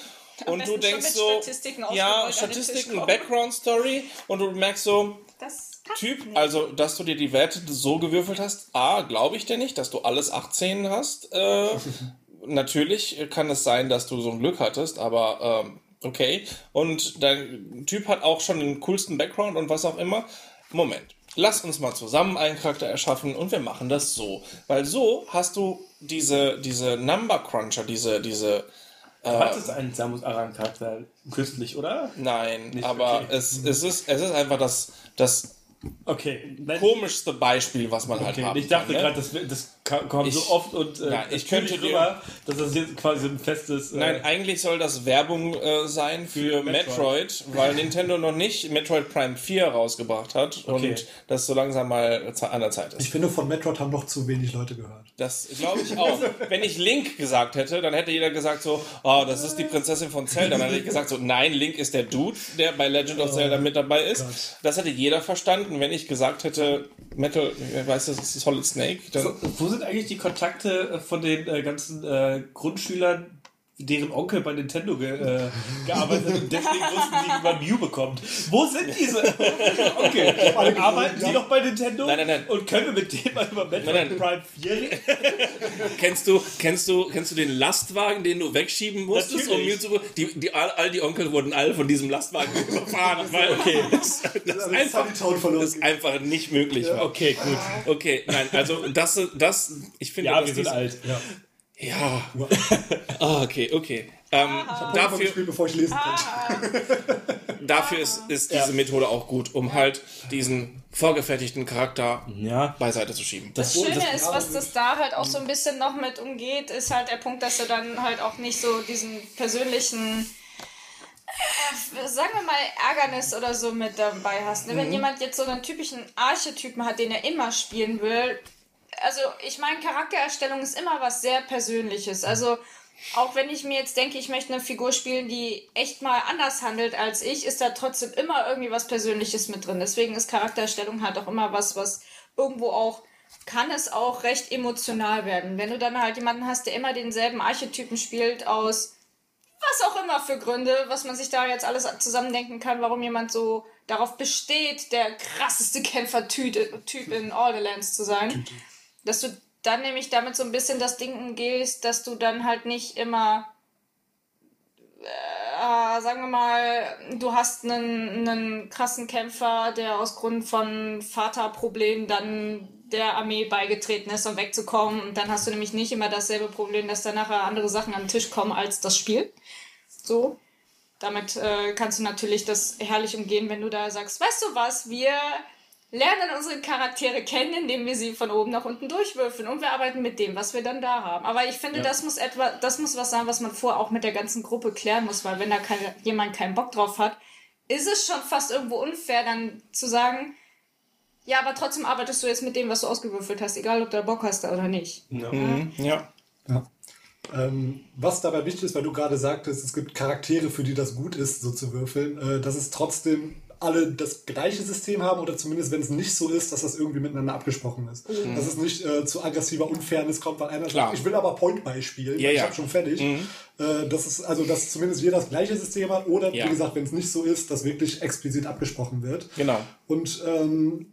Am und du schon denkst mit so, Statistiken ja, Statistiken, kommen. Background-Story und du merkst so, Das Typ, also dass du dir die Werte so gewürfelt hast, A, glaube ich dir nicht, dass du alles 18 hast. Äh, natürlich kann es sein, dass du so ein Glück hattest, aber ähm, okay. Und dein Typ hat auch schon den coolsten Background und was auch immer. Moment. Lass uns mal zusammen einen Charakter erschaffen und wir machen das so. Weil so hast du diese, diese Number Cruncher, diese, diese, Du hattest einen Samus Aran-Charakter kürzlich, oder? nein, Nicht aber okay. es, es, ist, es ist einfach das, das Okay. Komischste Beispiel, was man halt okay. haben Ich dachte ne? gerade, das, das kommt Ich- so oft und äh, Nein, ich könnte dir- rüber, dass das jetzt quasi ein festes. Äh, Nein, eigentlich soll das Werbung äh, sein für, Für Metroid. Metroid. weil Nintendo noch nicht Metroid Prime 4 rausgebracht hat Okay. und das so langsam mal an der Zeit Ich ist. finde, von Metroid haben noch zu wenig Leute gehört. Das glaube ich auch. Wenn ich Link gesagt hätte, dann hätte jeder gesagt so, oh, das ist die Prinzessin von Zelda. Dann hätte ich gesagt so, nein, Link ist der Dude, der bei Legend of Zelda mit dabei ist. Gott. Das hätte jeder verstanden. Wenn ich gesagt hätte, Metal, äh, weißt du, das ist Solid Snake, dann So, sind eigentlich die Kontakte äh, von den äh, ganzen äh, Grundschülern, deren Onkel bei Nintendo ge, äh, gearbeitet hat und deswegen wussten sie, wie man Mew bekommt? Wo sind diese Onkel? Arbeiten die noch bei Nintendo? Nein, nein, nein. Und können wir mit denen mal über Metroid Nein, nein. Prime 4 reden? Kennst du, kennst du, kennst du den Lastwagen, den du wegschieben musstest, um Natürlich. Mew zu die, die, all, all die Onkel wurden alle von diesem Lastwagen überfahren, weil okay, das, das, ist Also einfach, das einfach nicht möglich war. Okay, gut. Okay, nein, also das, das, ich finde, Ja, wir sind alt. Ja. Ja. Ah, okay, okay. Ähm, Dafür dafür, gespielt, bevor ich lesen konnte. dafür ist, ist diese Methode auch gut, um halt diesen vorgefertigten Charakter Ja. beiseite zu schieben. Das Das- Schöne das- ist, was das da halt auch so ein bisschen noch mit umgeht, ist halt der Punkt, dass du dann halt auch nicht so diesen persönlichen, äh, sagen wir mal, Ärgernis oder so mit dabei hast. Ne? Wenn jemand jetzt so einen typischen Archetypen hat, den er immer spielen will, also ich meine, Charaktererstellung ist immer was sehr Persönliches. Also auch wenn ich mir jetzt denke, ich möchte eine Figur spielen, die echt mal anders handelt als ich, ist da trotzdem immer irgendwie was Persönliches mit drin. Deswegen ist Charaktererstellung halt auch immer was, was irgendwo auch kann es auch recht emotional werden. Wenn du dann halt jemanden hast, der immer denselben Archetypen spielt aus was auch immer für Gründe, was man sich da jetzt alles zusammendenken kann, warum jemand so darauf besteht, der krasseste Kämpfer-Typ in All the Lands zu sein, dass du dann nämlich damit so ein bisschen das Ding umgehst, dass du dann halt nicht immer, äh, sagen wir mal, du hast einen, einen krassen Kämpfer, der aus Grund von Vaterproblemen dann der Armee beigetreten ist, um wegzukommen. Und dann hast du nämlich nicht immer dasselbe Problem, dass da nachher andere Sachen an den Tisch kommen als das Spiel. So. Damit äh, kannst du natürlich das herrlich umgehen, wenn du da sagst, weißt du was, wir lernen unsere Charaktere kennen, indem wir sie von oben nach unten durchwürfeln und wir arbeiten mit dem, was wir dann da haben. Aber ich finde, das muss etwa, das muss was sein, was man vorher auch mit der ganzen Gruppe klären muss, weil wenn da keine, jemand keinen Bock drauf hat, ist es schon fast irgendwo unfair, dann zu sagen, ja, aber trotzdem arbeitest du jetzt mit dem, was du ausgewürfelt hast, egal ob du da Bock hast oder nicht. Mhm, ja. Ja. Ähm, was dabei wichtig ist, weil du gerade sagtest, es gibt Charaktere, für die das gut ist, so zu würfeln, äh, dass es trotzdem alle das gleiche System haben oder zumindest, wenn es nicht so ist, dass das irgendwie miteinander abgesprochen ist. Dass es nicht äh, zu aggressiver Unfairness kommt, weil einer Klar. sagt, ich will aber Point spielen, Ja, ich ja. habe schon fertig. Äh, das ist also, dass zumindest jeder das gleiche System hat oder Ja. wie gesagt, wenn es nicht so ist, dass wirklich explizit abgesprochen wird. Genau. Und ähm,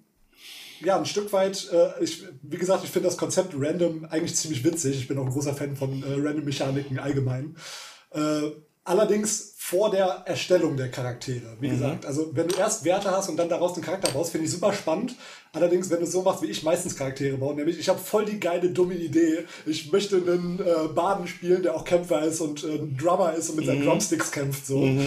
ja, ein Stück weit, äh, ich, wie gesagt, ich finde das Konzept Random eigentlich ziemlich witzig. Ich bin auch ein großer Fan von äh, Random-Mechaniken allgemein. Äh, allerdings vor der Erstellung der Charaktere. Wie gesagt, also wenn du erst Werte hast und dann daraus den Charakter baust, finde ich super spannend. Allerdings, wenn du es so machst, wie ich meistens Charaktere baue, nämlich ich habe voll die geile, dumme Idee. Ich möchte einen äh, Baden spielen, der auch Kämpfer ist und äh, ein Drummer ist und mit seinen Drumsticks kämpft. So. Äh,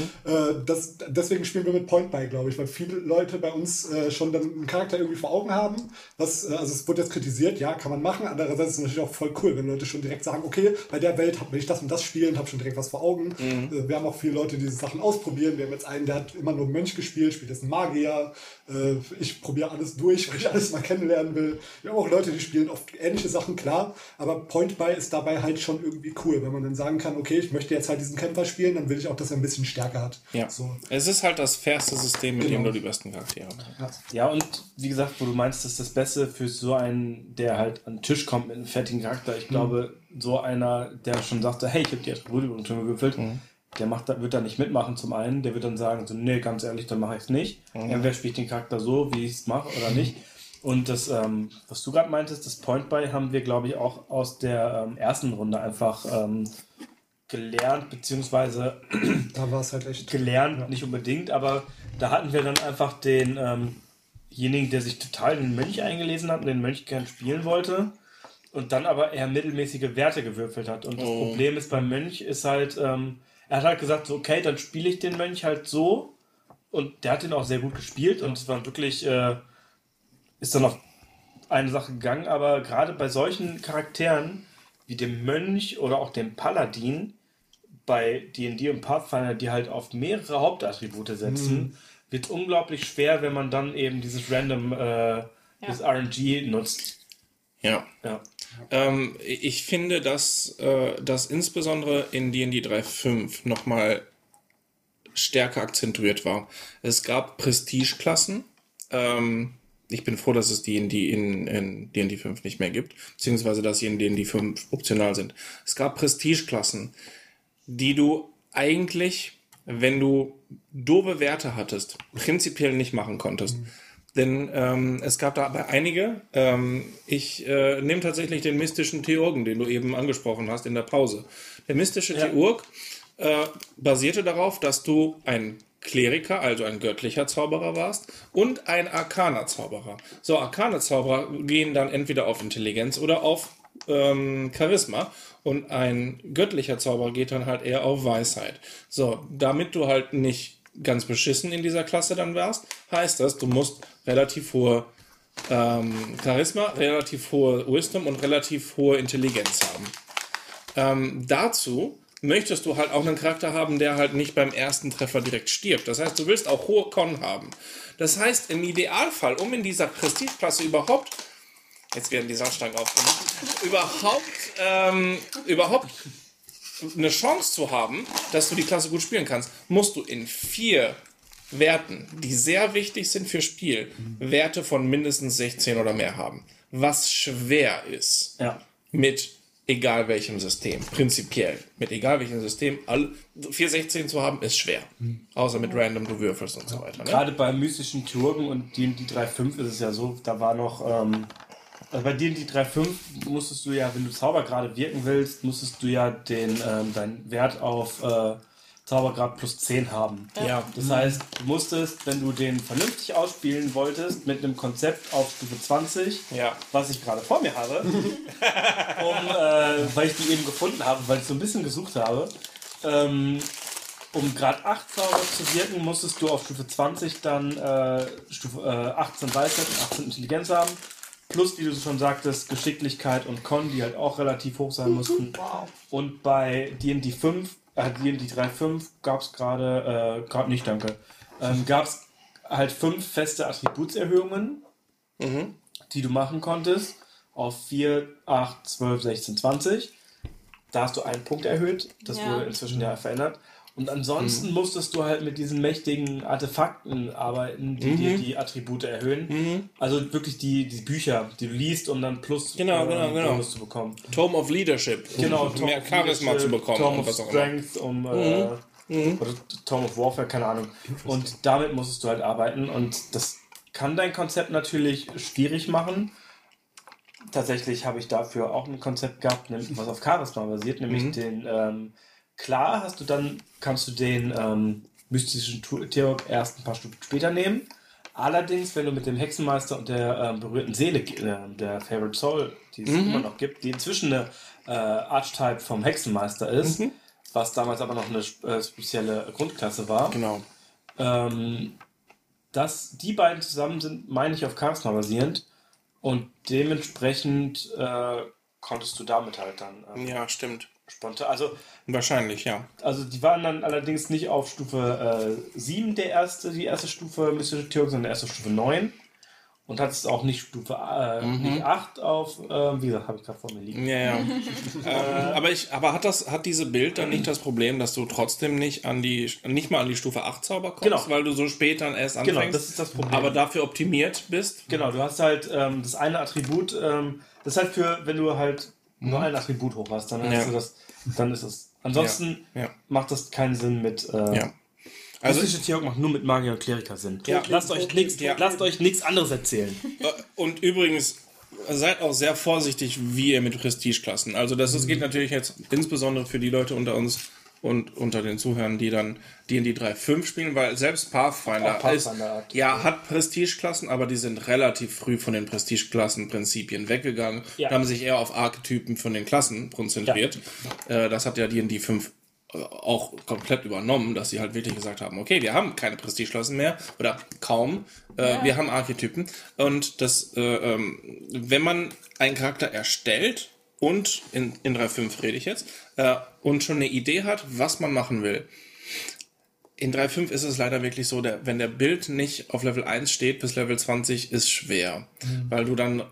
das, deswegen spielen wir mit Point Buy, glaube ich, weil viele Leute bei uns äh, schon dann einen Charakter irgendwie vor Augen haben. Was, äh, also es wurde jetzt kritisiert, ja, kann man machen. Andererseits ist es natürlich auch voll cool, wenn Leute schon direkt sagen, okay, bei der Welt will ich das und das spielen, habe schon direkt was vor Augen. Äh, wir haben auch viele Leute, die diese Sachen ausprobieren. Wir haben jetzt einen, der hat immer nur Mönch gespielt, spielt jetzt einen Magier. Äh, ich probiere alles durch, weil ich alles mal kennenlernen will. Wir haben auch Leute, die spielen oft ähnliche Sachen, klar. Aber Point Buy ist dabei halt schon irgendwie cool, wenn man dann sagen kann, okay, ich möchte jetzt halt diesen Kämpfer spielen, dann will ich auch, dass er ein bisschen stärker hat. Ja. So. Es ist halt das fairste System, mit dem Genau. du die besten Charaktere hast. Ja, und wie gesagt, wo du meinst, das ist das Beste für so einen, der halt an den Tisch kommt mit einem fertigen Charakter. Ich glaube, so einer, der schon sagte, hey, ich habe die Attribute schon gewürfelt, der macht da, wird da nicht mitmachen zum einen. Der wird dann sagen, so, nee, ganz ehrlich, dann mache ich es nicht. Entweder spiele ich den Charakter so, wie ich es mache oder nicht. Und das, ähm, was du gerade meintest, das Point Buy haben wir, glaube ich, auch aus der ähm, ersten Runde einfach ähm, gelernt, beziehungsweise Da war es halt echt. gelernt, nicht unbedingt, aber da hatten wir dann einfach den, ähm, denjenigen, der sich total in den Mönch eingelesen hat und den Mönch gern spielen wollte und dann aber eher mittelmäßige Werte gewürfelt hat. Und das Problem ist beim Mönch ist halt, ähm, er hat halt gesagt, so, okay, dann spiele ich den Mönch halt so. Und der hat den auch sehr gut gespielt und es war wirklich, äh, ist dann auf eine Sache gegangen, aber gerade bei solchen Charakteren wie dem Mönch oder auch dem Paladin, bei D&D und Pathfinder, die halt auf mehrere Hauptattribute setzen, wird unglaublich schwer, wenn man dann eben dieses Random, äh, dieses RNG nutzt. Ja. Ja. Ähm, ich finde, dass äh, das insbesondere in D&D 3.5 nochmal stärker akzentuiert war. Es gab Prestigeklassen. Ähm, ich bin froh, dass es D&D in, in D&D 5 nicht mehr gibt, beziehungsweise dass sie in D&D 5 optional sind. Es gab Prestigeklassen, die du eigentlich, wenn du doofe Werte hattest, prinzipiell nicht machen konntest. Denn ähm, es gab dabei einige. Ähm, ich äh, nehme tatsächlich den mystischen Theurgen, den du eben angesprochen hast in der Pause. Der mystische Theurg äh, basierte darauf, dass du ein Kleriker, also ein göttlicher Zauberer warst und ein arkaner Zauberer. So, arkane Zauberer gehen dann entweder auf Intelligenz oder auf ähm, Charisma und ein göttlicher Zauberer geht dann halt eher auf Weisheit. So, damit du halt nicht ganz beschissen in dieser Klasse dann wärst, heißt das, du musst relativ hohe ähm, Charisma, relativ hohe Wisdom und relativ hohe Intelligenz haben. Ähm, dazu möchtest du halt auch einen Charakter haben, der halt nicht beim ersten Treffer direkt stirbt. Das heißt, du willst auch hohe Con haben. Das heißt, im Idealfall, um in dieser Prestigeklasse überhaupt, jetzt werden die Sandstangen aufgenommen, überhaupt, ähm, überhaupt eine Chance zu haben, dass du die Klasse gut spielen kannst, musst du in vier Werten, die sehr wichtig sind für Spiel, Werte von mindestens 16 oder mehr haben. Was schwer ist Ja. mit egal welchem System. Prinzipiell. Mit egal welchem System. All, 416 zu haben, ist schwer. Außer mit Random, du würfelst und so weiter. Ne? Gerade bei mystischen Chirurgen und D&D 3.5 ist es ja so, da war noch, ähm, also bei D&D 3.5 musstest du ja, wenn du Zauber gerade wirken willst, musstest du ja den, ähm, deinen Wert auf äh, Zaubergrad plus 10 haben. Ja. Das heißt, du musstest, wenn du den vernünftig ausspielen wolltest, mit einem Konzept auf Stufe 20, Ja. was ich gerade vor mir habe, um, äh, weil ich die eben gefunden habe, weil ich so ein bisschen gesucht habe, ähm, um Grad 8 Zauber zu wirken, musstest du auf Stufe 20 dann äh, Stufe, äh, 18 Weisheit und 18 Intelligenz haben. Plus, wie du schon sagtest, Geschicklichkeit und Con, die halt auch relativ hoch sein mussten. Und bei D&D 5, äh, D&D 3.5 gab es gerade, äh, gerade nicht, danke, ähm, gab es halt fünf feste Attributserhöhungen, die du machen konntest auf 4, 8, 12, 16, 20. Da hast du einen Punkt erhöht. Das Ja. wurde inzwischen ja verändert. Und ansonsten musstest du halt mit diesen mächtigen Artefakten arbeiten, die dir die Attribute erhöhen. Also wirklich die, die Bücher, die du liest, um dann plus Genau, genau, genau. Bonus zu bekommen. Tome of Leadership. Genau, um mehr of Charisma zu bekommen Tome of was auch immer. Mhm. Strength, um äh, oder Tome of Warfare, keine Ahnung. Und damit musstest du halt arbeiten und das kann dein Konzept natürlich schwierig machen. Tatsächlich habe ich dafür auch ein Konzept gehabt, nämlich was auf Charisma basiert, nämlich Mhm. den ähm, klar hast du dann kannst du den ähm, mystischen Theorg erst ein paar Stufen später nehmen. Allerdings, wenn du mit dem Hexenmeister und der ähm, berührten Seele, äh, der Favorite Soul, die es Mhm. immer noch gibt, die inzwischen eine äh, Archetype vom Hexenmeister ist, Mhm. was damals aber noch eine äh, spezielle Grundklasse war. Genau. Ähm, das, die beiden zusammen sind, meine ich, auf Charisma basierend und dementsprechend äh, konntest du damit halt dann ähm, Ja, stimmt. Spontan, also Wahrscheinlich, ja. also die waren dann allerdings nicht auf Stufe äh, 7 der erste, die erste Stufe Mystische Theorie, sondern erste Stufe 9. Und hattest auch nicht Stufe äh, nicht 8 auf, äh, wie gesagt, habe ich gerade vor mir liegen. Ja, ja. ähm, aber ich, aber hat das, hat diese Bild dann nicht das Problem, dass du trotzdem nicht an die, nicht mal an die Stufe 8 Zauber kommst, Genau. weil du so spät dann erst anfängst, Genau, das ist das Problem. aber dafür optimiert bist? Genau, du hast halt ähm, das eine Attribut, ähm, das ist halt für, wenn du halt nur ein Attribut hoch hast, dann, Mhm. Ja. das, dann ist es. Ansonsten Ja, ja. macht das keinen Sinn mit. Äh, Ja. Also, Mystische Theorie macht nur mit Magier und Kleriker Sinn. Ja. Lasst euch nichts Ja. lasst euch nichts anderes erzählen. Äh, Und übrigens, seid auch sehr vorsichtig, wie ihr mit Prestigeklassen. Also das ist, geht natürlich jetzt insbesondere für die Leute unter uns und unter den Zuhörern, die dann D&D 3.5 spielen, weil selbst Pathfinder, Pathfinder hat. ist, ja, hat Prestigeklassen, aber die sind relativ früh von den Prestigeklassen-Prinzipien weggegangen Ja. und haben sich eher auf Archetypen von den Klassen konzentriert. Äh, das hat ja D&D 5 auch komplett übernommen, dass sie halt wirklich gesagt haben, okay, wir haben keine Prestigeklassen mehr oder kaum, äh, wir haben Archetypen und das, äh, ähm, wenn man einen Charakter erstellt und in, in 3.5 rede ich jetzt äh, und schon eine Idee hat, was man machen will, in 3.5 ist es leider wirklich so, der, wenn der Bild nicht auf Level 1 steht bis Level 20, ist schwer, weil du dann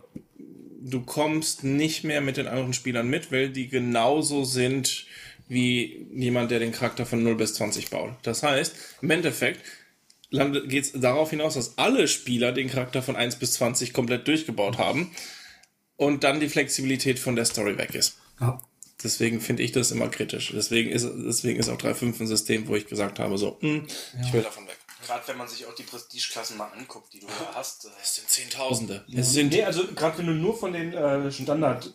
du kommst nicht mehr mit den anderen Spielern mit, weil die genauso sind wie jemand, der den Charakter von 0 bis 20 baut. Das heißt, im Endeffekt geht es darauf hinaus, dass alle Spieler den Charakter von 1 bis 20 komplett durchgebaut haben und dann die Flexibilität von der Story weg ist. Ja. Deswegen finde ich das immer kritisch. Deswegen ist, deswegen ist auch 3.5 ein System, wo ich gesagt habe, so, hm, ich will davon weg. Gerade wenn man sich auch die Prestigeklassen mal anguckt, die du da hast. Äh, Es sind Zehntausende. Es sind nee, also gerade wenn du nur von den äh, Standard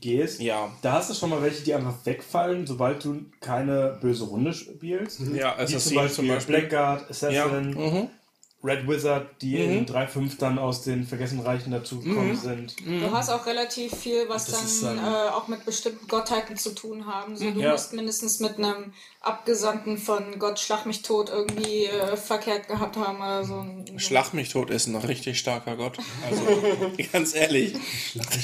gehst, Ja. da hast du schon mal welche, die einfach wegfallen, sobald du keine böse Runde spielst. ja, Wie zum Assassin Beispiel, zum Beispiel. Blackguard, Assassin, Ja. Mhm. Red Wizard, die in 3.5 dann aus den Vergessenreichen dazugekommen Mhm. sind. Du hast auch relativ viel, was dann dann- äh, auch mit bestimmten Gottheiten zu tun haben. So, du Ja. musst mindestens mit einem Abgesandten von Gott Schlag mich tot irgendwie äh, verkehrt gehabt haben oder so. Schlag mich tot ist ein richtig starker Gott. Also ganz ehrlich,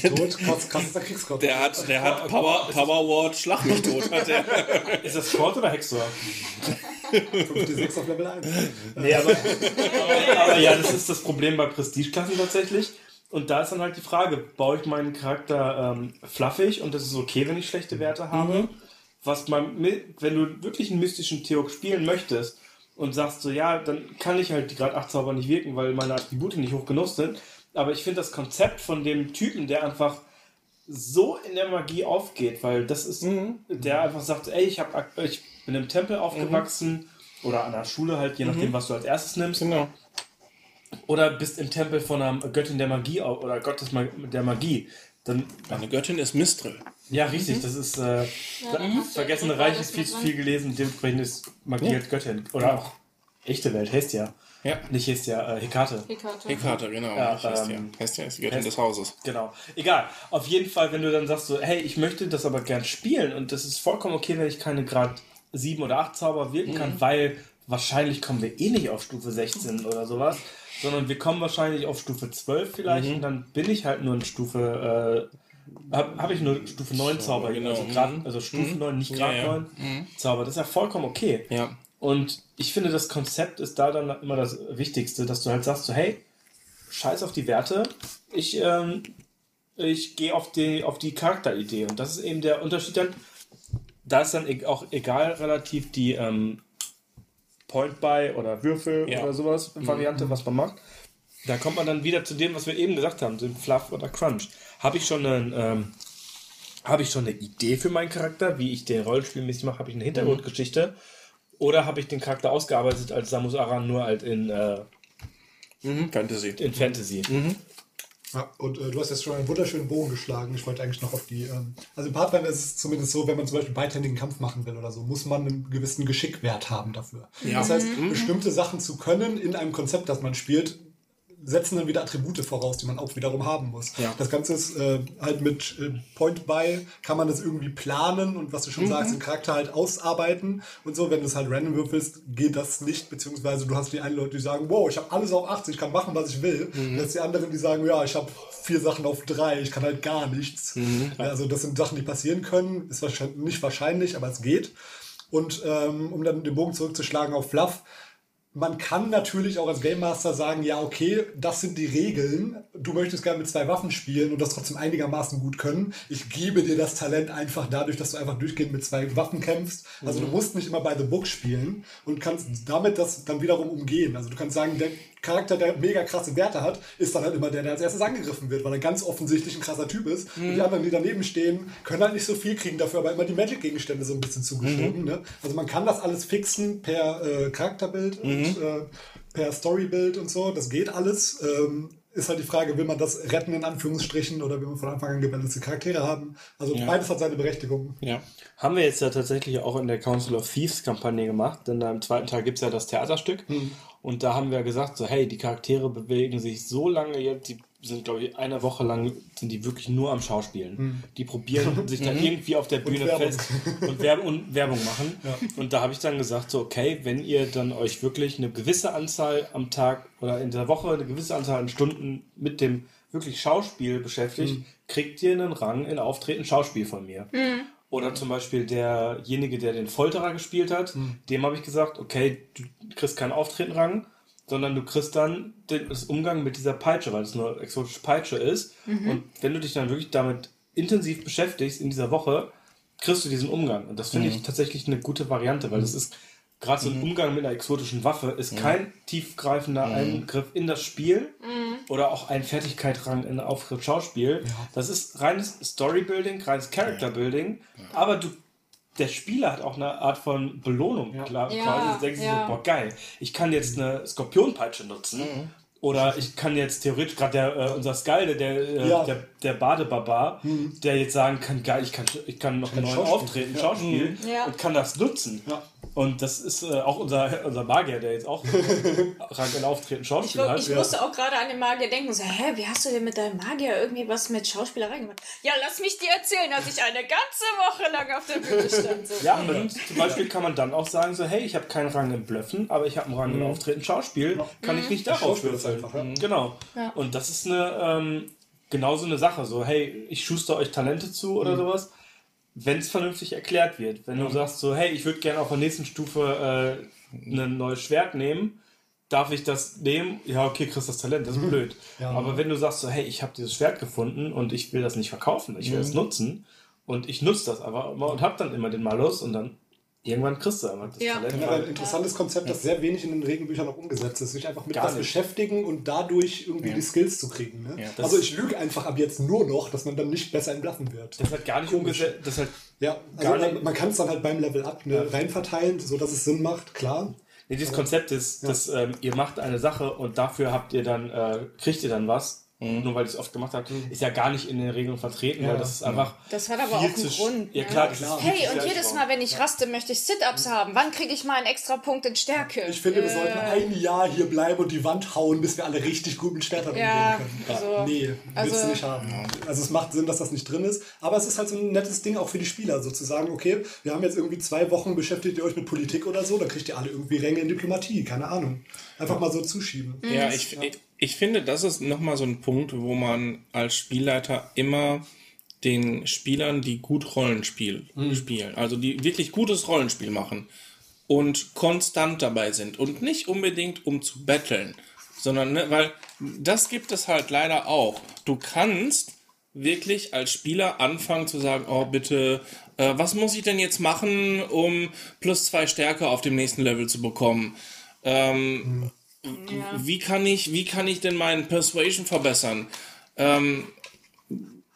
Tot, krass, krassester Kriegsgott. der hat, der hat Power, Power Ward, Schlag mich tot. Hat der. Ist das Fort oder Hexor? 56 auf Level 1. Nee, aber, aber, aber ja, das ist das Problem bei Prestigeklassen tatsächlich. Und da ist dann halt die Frage, baue ich meinen Charakter ähm, fluffig und das ist okay, wenn ich schlechte Werte habe? Was man, wenn du wirklich einen mystischen Theok spielen möchtest und sagst so, ja, dann kann ich halt die Grad 8 Zauber nicht wirken, weil meine Attribute nicht hoch genug sind. Aber ich finde das Konzept von dem Typen, der einfach so in der Magie aufgeht, weil das ist, der einfach sagt, ey, ich, hab, ich bin im Tempel aufgewachsen oder an der Schule halt, je nachdem, was du als erstes nimmst. Genau. Oder bist im Tempel von einer Göttin der Magie oder Gott des Ma- der Magie. dann Meine Göttin ist Mistril. Ja, richtig, das ist äh, Vergessene und Reich ist viel viel gelesen, dementsprechend ist Magie als Göttin. Oder auch echte Welt, Hestia. Ja. Nicht Hestia, äh, Hekate. Hekate. Hekate, genau. Ja, nicht Hestia. ähm, Hestia ist die Göttin Hest- des Hauses. Genau. Egal. Auf jeden Fall, wenn du dann sagst so, hey, ich möchte das aber gern spielen und das ist vollkommen okay, wenn ich keine Grad 7 oder 8 Zauber wirken kann, weil wahrscheinlich kommen wir eh nicht auf Stufe 16 oder sowas, sondern wir kommen wahrscheinlich auf Stufe 12 vielleicht und dann bin ich halt nur in Stufe, äh, habe hab ich nur Stufe 9 Zauber, genau. also, Grad, also Stufe 9, nicht Grad Ja, ja. 9 Zauber. Das ist ja vollkommen okay. Ja. Und ich finde, das Konzept ist da dann immer das Wichtigste, dass du halt sagst, so, hey, scheiß auf die Werte, ich, ähm, ich gehe auf die, auf die Charakteridee. Und das ist eben der Unterschied dann. Da ist dann auch egal relativ die ähm, Point-Buy oder Würfel Ja. oder sowas, Variante, was man macht. Da kommt man dann wieder zu dem, was wir eben gesagt haben, den Fluff oder Crunch. Habe ich schon einen, ähm, habe ich schon eine Idee für meinen Charakter, wie ich den rollenspielmäßig mache? Habe ich eine Hintergrundgeschichte? Oder habe ich den Charakter ausgearbeitet als Samus Aran nur halt in, äh, Mhm. Fantasy. in Fantasy? Ja, und äh, du hast jetzt schon einen wunderschönen Bogen geschlagen. Ich wollte eigentlich noch auf die. Ähm, also im Pathfinder ist es zumindest so, wenn man zum Beispiel beidhändigen Kampf machen will oder so, muss man einen gewissen Geschickwert haben dafür. Das heißt, bestimmte Sachen zu können in einem Konzept, das man spielt, setzen dann wieder Attribute voraus, die man auch wiederum haben muss. Ja. Das Ganze ist äh, halt mit äh, Point by kann man das irgendwie planen und was du schon sagst, den Charakter halt ausarbeiten und so. Wenn du es halt random würfelst, geht das nicht, beziehungsweise du hast die einen Leute, die sagen, wow, ich habe alles auf 80, ich kann machen, was ich will. Und jetzt die anderen, die sagen, ja, ich habe vier Sachen auf drei, ich kann halt gar nichts. Ja, also das sind Sachen, die passieren können. Ist wahrscheinlich nicht wahrscheinlich, aber es geht. Und ähm, um dann den Bogen zurückzuschlagen auf Fluff, man kann natürlich auch als Game Master sagen, ja, okay, das sind die Regeln. Du möchtest gerne mit zwei Waffen spielen und das trotzdem einigermaßen gut können. Ich gebe dir das Talent einfach dadurch, dass du einfach durchgehend mit zwei Waffen kämpfst. Also du musst nicht immer bei The Book spielen und kannst damit das dann wiederum umgehen. Also du kannst sagen, Charakter, der mega krasse Werte hat, ist dann halt immer der, der als erstes angegriffen wird, weil er ganz offensichtlich ein krasser Typ ist. Und die anderen, die daneben stehen, können halt nicht so viel kriegen, dafür aber immer die Magic-Gegenstände so ein bisschen zugeschoben. Ne? Also man kann das alles fixen per äh, Charakterbild und äh, per Storybild und so. Das geht alles. Ähm, ist halt die Frage, will man das retten in Anführungsstrichen oder will man von Anfang an gebalancete Charaktere haben? Also beides hat seine Berechtigung. Ja. Haben wir jetzt ja tatsächlich auch in der Council of Thieves Kampagne gemacht, denn da im zweiten Teil gibt es ja das Theaterstück. Und da haben wir gesagt, so hey, die Charaktere bewegen sich so lange jetzt, die sind, glaube ich, eine Woche lang sind die wirklich nur am Schauspielen. Die probieren sich da irgendwie auf der Bühne Werbung. fest und, Werb und Werbung machen. Und da habe ich dann gesagt, so okay, wenn ihr dann euch wirklich eine gewisse Anzahl am Tag oder in der Woche eine gewisse Anzahl an Stunden mit dem wirklich Schauspiel beschäftigt, kriegt ihr einen Rang in Auftreten Schauspiel von mir. Oder zum Beispiel derjenige, der den Folterer gespielt hat, dem habe ich gesagt, okay, du kriegst keinen Auftretenrang, sondern du kriegst dann den, das Umgang mit dieser Peitsche, weil es eine exotische Peitsche ist. Und wenn du dich dann wirklich damit intensiv beschäftigst in dieser Woche, kriegst du diesen Umgang. Und das finde ich tatsächlich eine gute Variante, weil das ist gerade so ein Umgang mit einer exotischen Waffe ist kein tiefgreifender Eingriff in das Spiel oder auch ein Fertigkeitsrang in Auftritt Schauspiel. Das ist reines Storybuilding, reines Characterbuilding, aber du der Spieler hat auch eine Art von Belohnung klar, Ja, quasi. Du denkst dir ja. so, boah, geil, ich kann jetzt eine Skorpionpeitsche nutzen. Oder ich kann jetzt theoretisch, gerade der, äh, unser Skalde, der, äh, Ja. der, der Badebarbar, der jetzt sagen kann, geil, ich kann, ich kann noch einen neuen Schauspiel. Auftreten, Schauspiel Ja. und kann das nutzen. Ja. Und das ist äh, auch unser, unser Magier, der jetzt auch Rang in Auftreten Ich, Schauspiel wo- hat. ich musste auch gerade an den Magier denken, so, hä, wie hast du denn mit deinem Magier irgendwie was mit Schauspielerei gemacht? Ja, lass mich dir erzählen, dass ich eine ganze Woche lang auf der Bühne stand. So. Ja, aber zum Beispiel kann man dann auch sagen, so, hey, ich habe keinen Rang im Blöffen, aber ich habe einen Rang im Auftreten Schauspiel, kann ich nicht darauf würfeln. ja. Genau. Ja. Und das ist eine ähm, genauso eine Sache. So, hey, ich schuster euch Talente zu oder sowas, wenn es vernünftig erklärt wird. Wenn du sagst so, hey, ich würde gerne auf der nächsten Stufe äh, ein neues Schwert nehmen, darf ich das nehmen? Ja, okay, kriegst das Talent, das ist blöd. Aber wenn du sagst so, hey, ich habe dieses Schwert gefunden und ich will das nicht verkaufen, ich will es nutzen und ich nutze das aber immer und habe dann immer den Malus und dann irgendwann kriegst du einfach das Ja. Talent. Generell ein interessantes Konzept, das sehr wenig in den Regelbüchern noch umgesetzt ist. Sich einfach mit Gar was nicht. beschäftigen und dadurch irgendwie die Skills zu kriegen. Ne? das- also ich lüge einfach ab jetzt nur noch, dass man dann nicht besser in Bluffen wird. Das hat gar nicht umgesetzt, das hat Ja, Gar also nicht. man, man kann es dann halt beim Level Up ne, reinverteilen, so dass es Sinn macht, klar. Nee, dieses Konzept ist, dass ähm, ihr macht eine Sache und dafür habt ihr dann, äh, kriegt ihr dann was nur weil ich es oft gemacht habe, ist ja gar nicht in den Regeln vertreten, weil das ist einfach. Das hat aber auch einen Grund. Ja, ne? klar, das ist viel Hey, und jedes Mal, wenn ich raste, möchte ich Sit-Ups haben. Wann kriege ich mal einen extra Punkt in Stärke? Ich finde, wir sollten ein Jahr hier bleiben und die Wand hauen, bis wir alle richtig gut mit Schwertern Ja, umgehen können. also- nee, willst also- du nicht haben. Also es macht Sinn, dass das nicht drin ist, aber es ist halt so ein nettes Ding auch für die Spieler, sozusagen, okay, wir haben jetzt irgendwie zwei Wochen beschäftigt ihr euch mit Politik oder so, dann kriegt ihr alle irgendwie Ränge in Diplomatie, keine Ahnung. Einfach mal so zuschieben. Ja, ich, ich, ich finde, das ist nochmal so ein Punkt, wo man als Spielleiter immer den Spielern, die gut Rollenspiel spielen, also die wirklich gutes Rollenspiel machen und konstant dabei sind und nicht unbedingt um zu betteln, sondern, ne, weil das gibt es halt leider auch. Du kannst wirklich als Spieler anfangen zu sagen, oh bitte, äh, was muss ich denn jetzt machen, um plus zwei Stärke auf dem nächsten Level zu bekommen? Ähm, wie kann ich, wie kann ich denn meinen Persuasion verbessern? Ähm,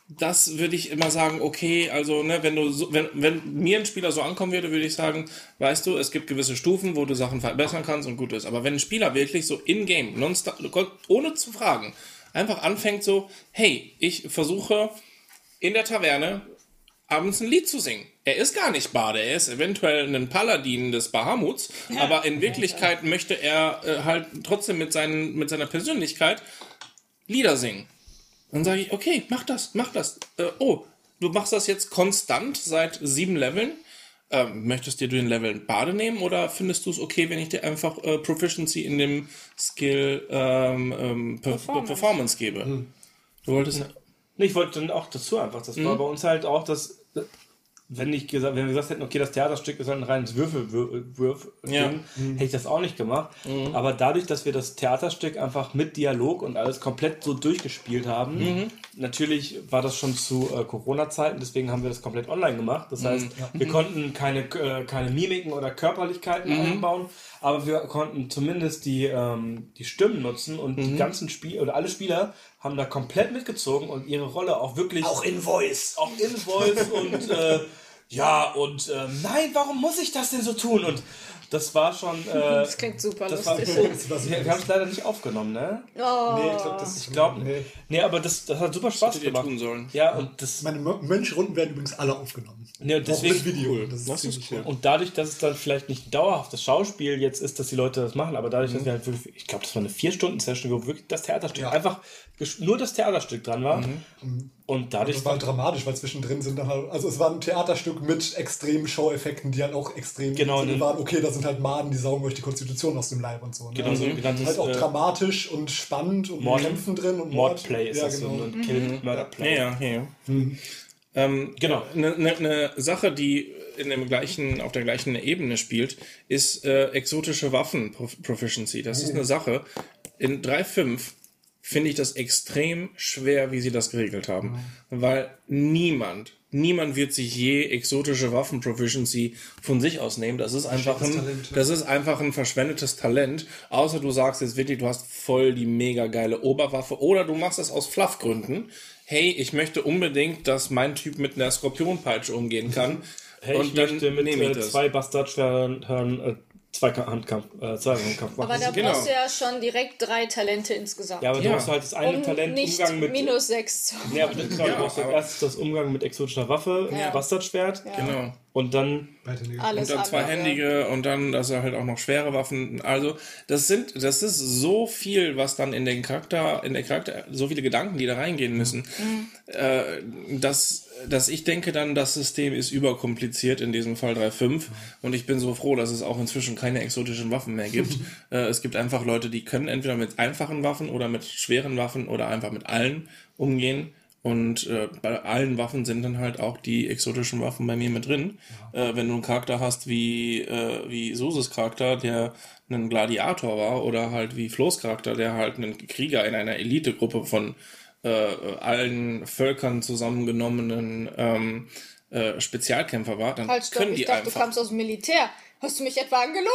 das würde ich immer sagen, okay, also, ne, wenn du so, wenn, wenn mir ein Spieler so ankommen würde, würde ich sagen, weißt du, es gibt gewisse Stufen, wo du Sachen verbessern kannst und gut ist. Aber wenn ein Spieler wirklich so in-game, ohne zu fragen, einfach anfängt so, hey, ich versuche in der Taverne abends ein Lied zu singen. Er ist gar nicht Bade, er ist eventuell ein Paladin des Bahamuts, aber in Wirklichkeit möchte er äh, halt trotzdem mit, seinen, mit seiner Persönlichkeit Lieder singen. Dann sage ich, okay, mach das, mach das. Äh, oh, du machst das jetzt konstant seit sieben Leveln. Ähm, möchtest dir du den Level Bade nehmen oder findest du es okay, wenn ich dir einfach äh, Proficiency in dem Skill ähm, ähm, per Performance. Performance gebe? Du wolltest. Nee, ich wollte dann auch dazu einfach. Das war bei uns halt auch das. Wenn, ich gesagt, wenn wir gesagt hätten, okay, das Theaterstück ist halt ein reines Würfelwürf, Ja. hätte ich das auch nicht gemacht. Aber dadurch, dass wir das Theaterstück einfach mit Dialog und alles komplett so durchgespielt haben, natürlich war das schon zu äh, Corona-Zeiten, deswegen haben wir das komplett online gemacht. Das heißt, wir konnten keine, äh, keine Mimiken oder Körperlichkeiten einbauen, aber wir konnten zumindest die, ähm, die Stimmen nutzen und die ganzen Spiele oder alle Spieler haben da komplett mitgezogen und ihre Rolle auch wirklich. Auch in Voice. Auch in Voice und äh, ja, und äh, nein, warum muss ich das denn so tun? Und das war schon. Äh, Das klingt super das war, lustig. Das war super wir wir haben es leider nicht aufgenommen, ne? Oh. Nee, ich glaube, das Ich glaube, Nee. nee. aber das, das hat super Spaß ihr gemacht. tun sollen. Ja, und das. Meine Mö- Mönchrunden werden übrigens alle aufgenommen. Nee, und deswegen- Auch mit Video. Das ist, Das ist ziemlich cool. Und dadurch, dass es dann vielleicht nicht dauerhaftes Schauspiel jetzt ist, dass die Leute das machen, aber dadurch, dass wir halt wirklich, ich glaube, das war eine vier-Stunden-Session, wo wirklich das Theaterstück, einfach gesch- nur das Theaterstück dran war. Und dadurch Das war dramatisch, weil zwischendrin sind dann halt, also es war ein Theaterstück mit extremen Show-Effekten, die halt auch extrem Genau, ne? waren, okay, da sind halt Maden, die saugen euch die Konstitution aus dem Leib und so. Ne? Genau, so ein ganzes, halt auch äh, dramatisch und spannend und Mord- Kämpfen drin und Mord. Mordplay ist ja, das genau. so ein Kill Murderplay. Ja, ja, ja. Ähm, Genau. Eine ne, ne Sache, die in dem gleichen, auf der gleichen Ebene spielt, ist äh, exotische Waffen-Proficiency. Das ist eine Sache. In 3.5 finde ich das extrem schwer, wie sie das geregelt haben. Weil niemand, niemand wird sich je exotische Waffen-Proficiency von sich aus nehmen. Das ist einfach ein, Talent, ja. das ist einfach ein verschwendetes Talent. Außer du sagst jetzt wirklich, du hast voll die mega geile Oberwaffe oder du machst das aus Fluffgründen. Hey, ich möchte unbedingt, dass mein Typ mit einer Skorpionpeitsche umgehen kann. Hey, ich möchte mit nehme ich äh, zwei Bastardschweren äh, zwei Handkampf, äh, zwei Handkampf machen. Aber da Genau. brauchst du ja schon direkt drei Talente insgesamt. ja, aber du Ja. hast halt das eine um Talent nicht Umgang mit minus sechs zu Ja, aber das, genau, du brauchst aber- erst das Umgang mit exotischer Waffe, Ja. Bastardschwert Genau. Und dann Und dann andere. zweihändige und dann, dass er halt auch noch schwere Waffen. Also, das sind, das ist so viel, was dann in den Charakter, in der Charakter, so viele Gedanken, die da reingehen müssen, äh, dass, dass ich denke dann, das System ist überkompliziert in diesem Fall 3.5 und ich bin so froh, dass es auch inzwischen keine exotischen Waffen mehr gibt. äh, es gibt einfach Leute, die können entweder mit einfachen Waffen oder mit schweren Waffen oder einfach mit allen umgehen. Und äh, bei allen Waffen sind dann halt auch die exotischen Waffen bei mir mit drin. Äh, wenn du einen Charakter hast wie, äh, wie Suses Charakter, der ein Gladiator war, oder halt wie Flo's Charakter, der halt ein Krieger in einer Elitegruppe von äh, allen Völkern zusammengenommenen ähm, äh, Spezialkämpfer war, dann Halt, stopp, können ich die dachte, du einfach. kamst aus dem Militär. Hast du mich etwa angelogen?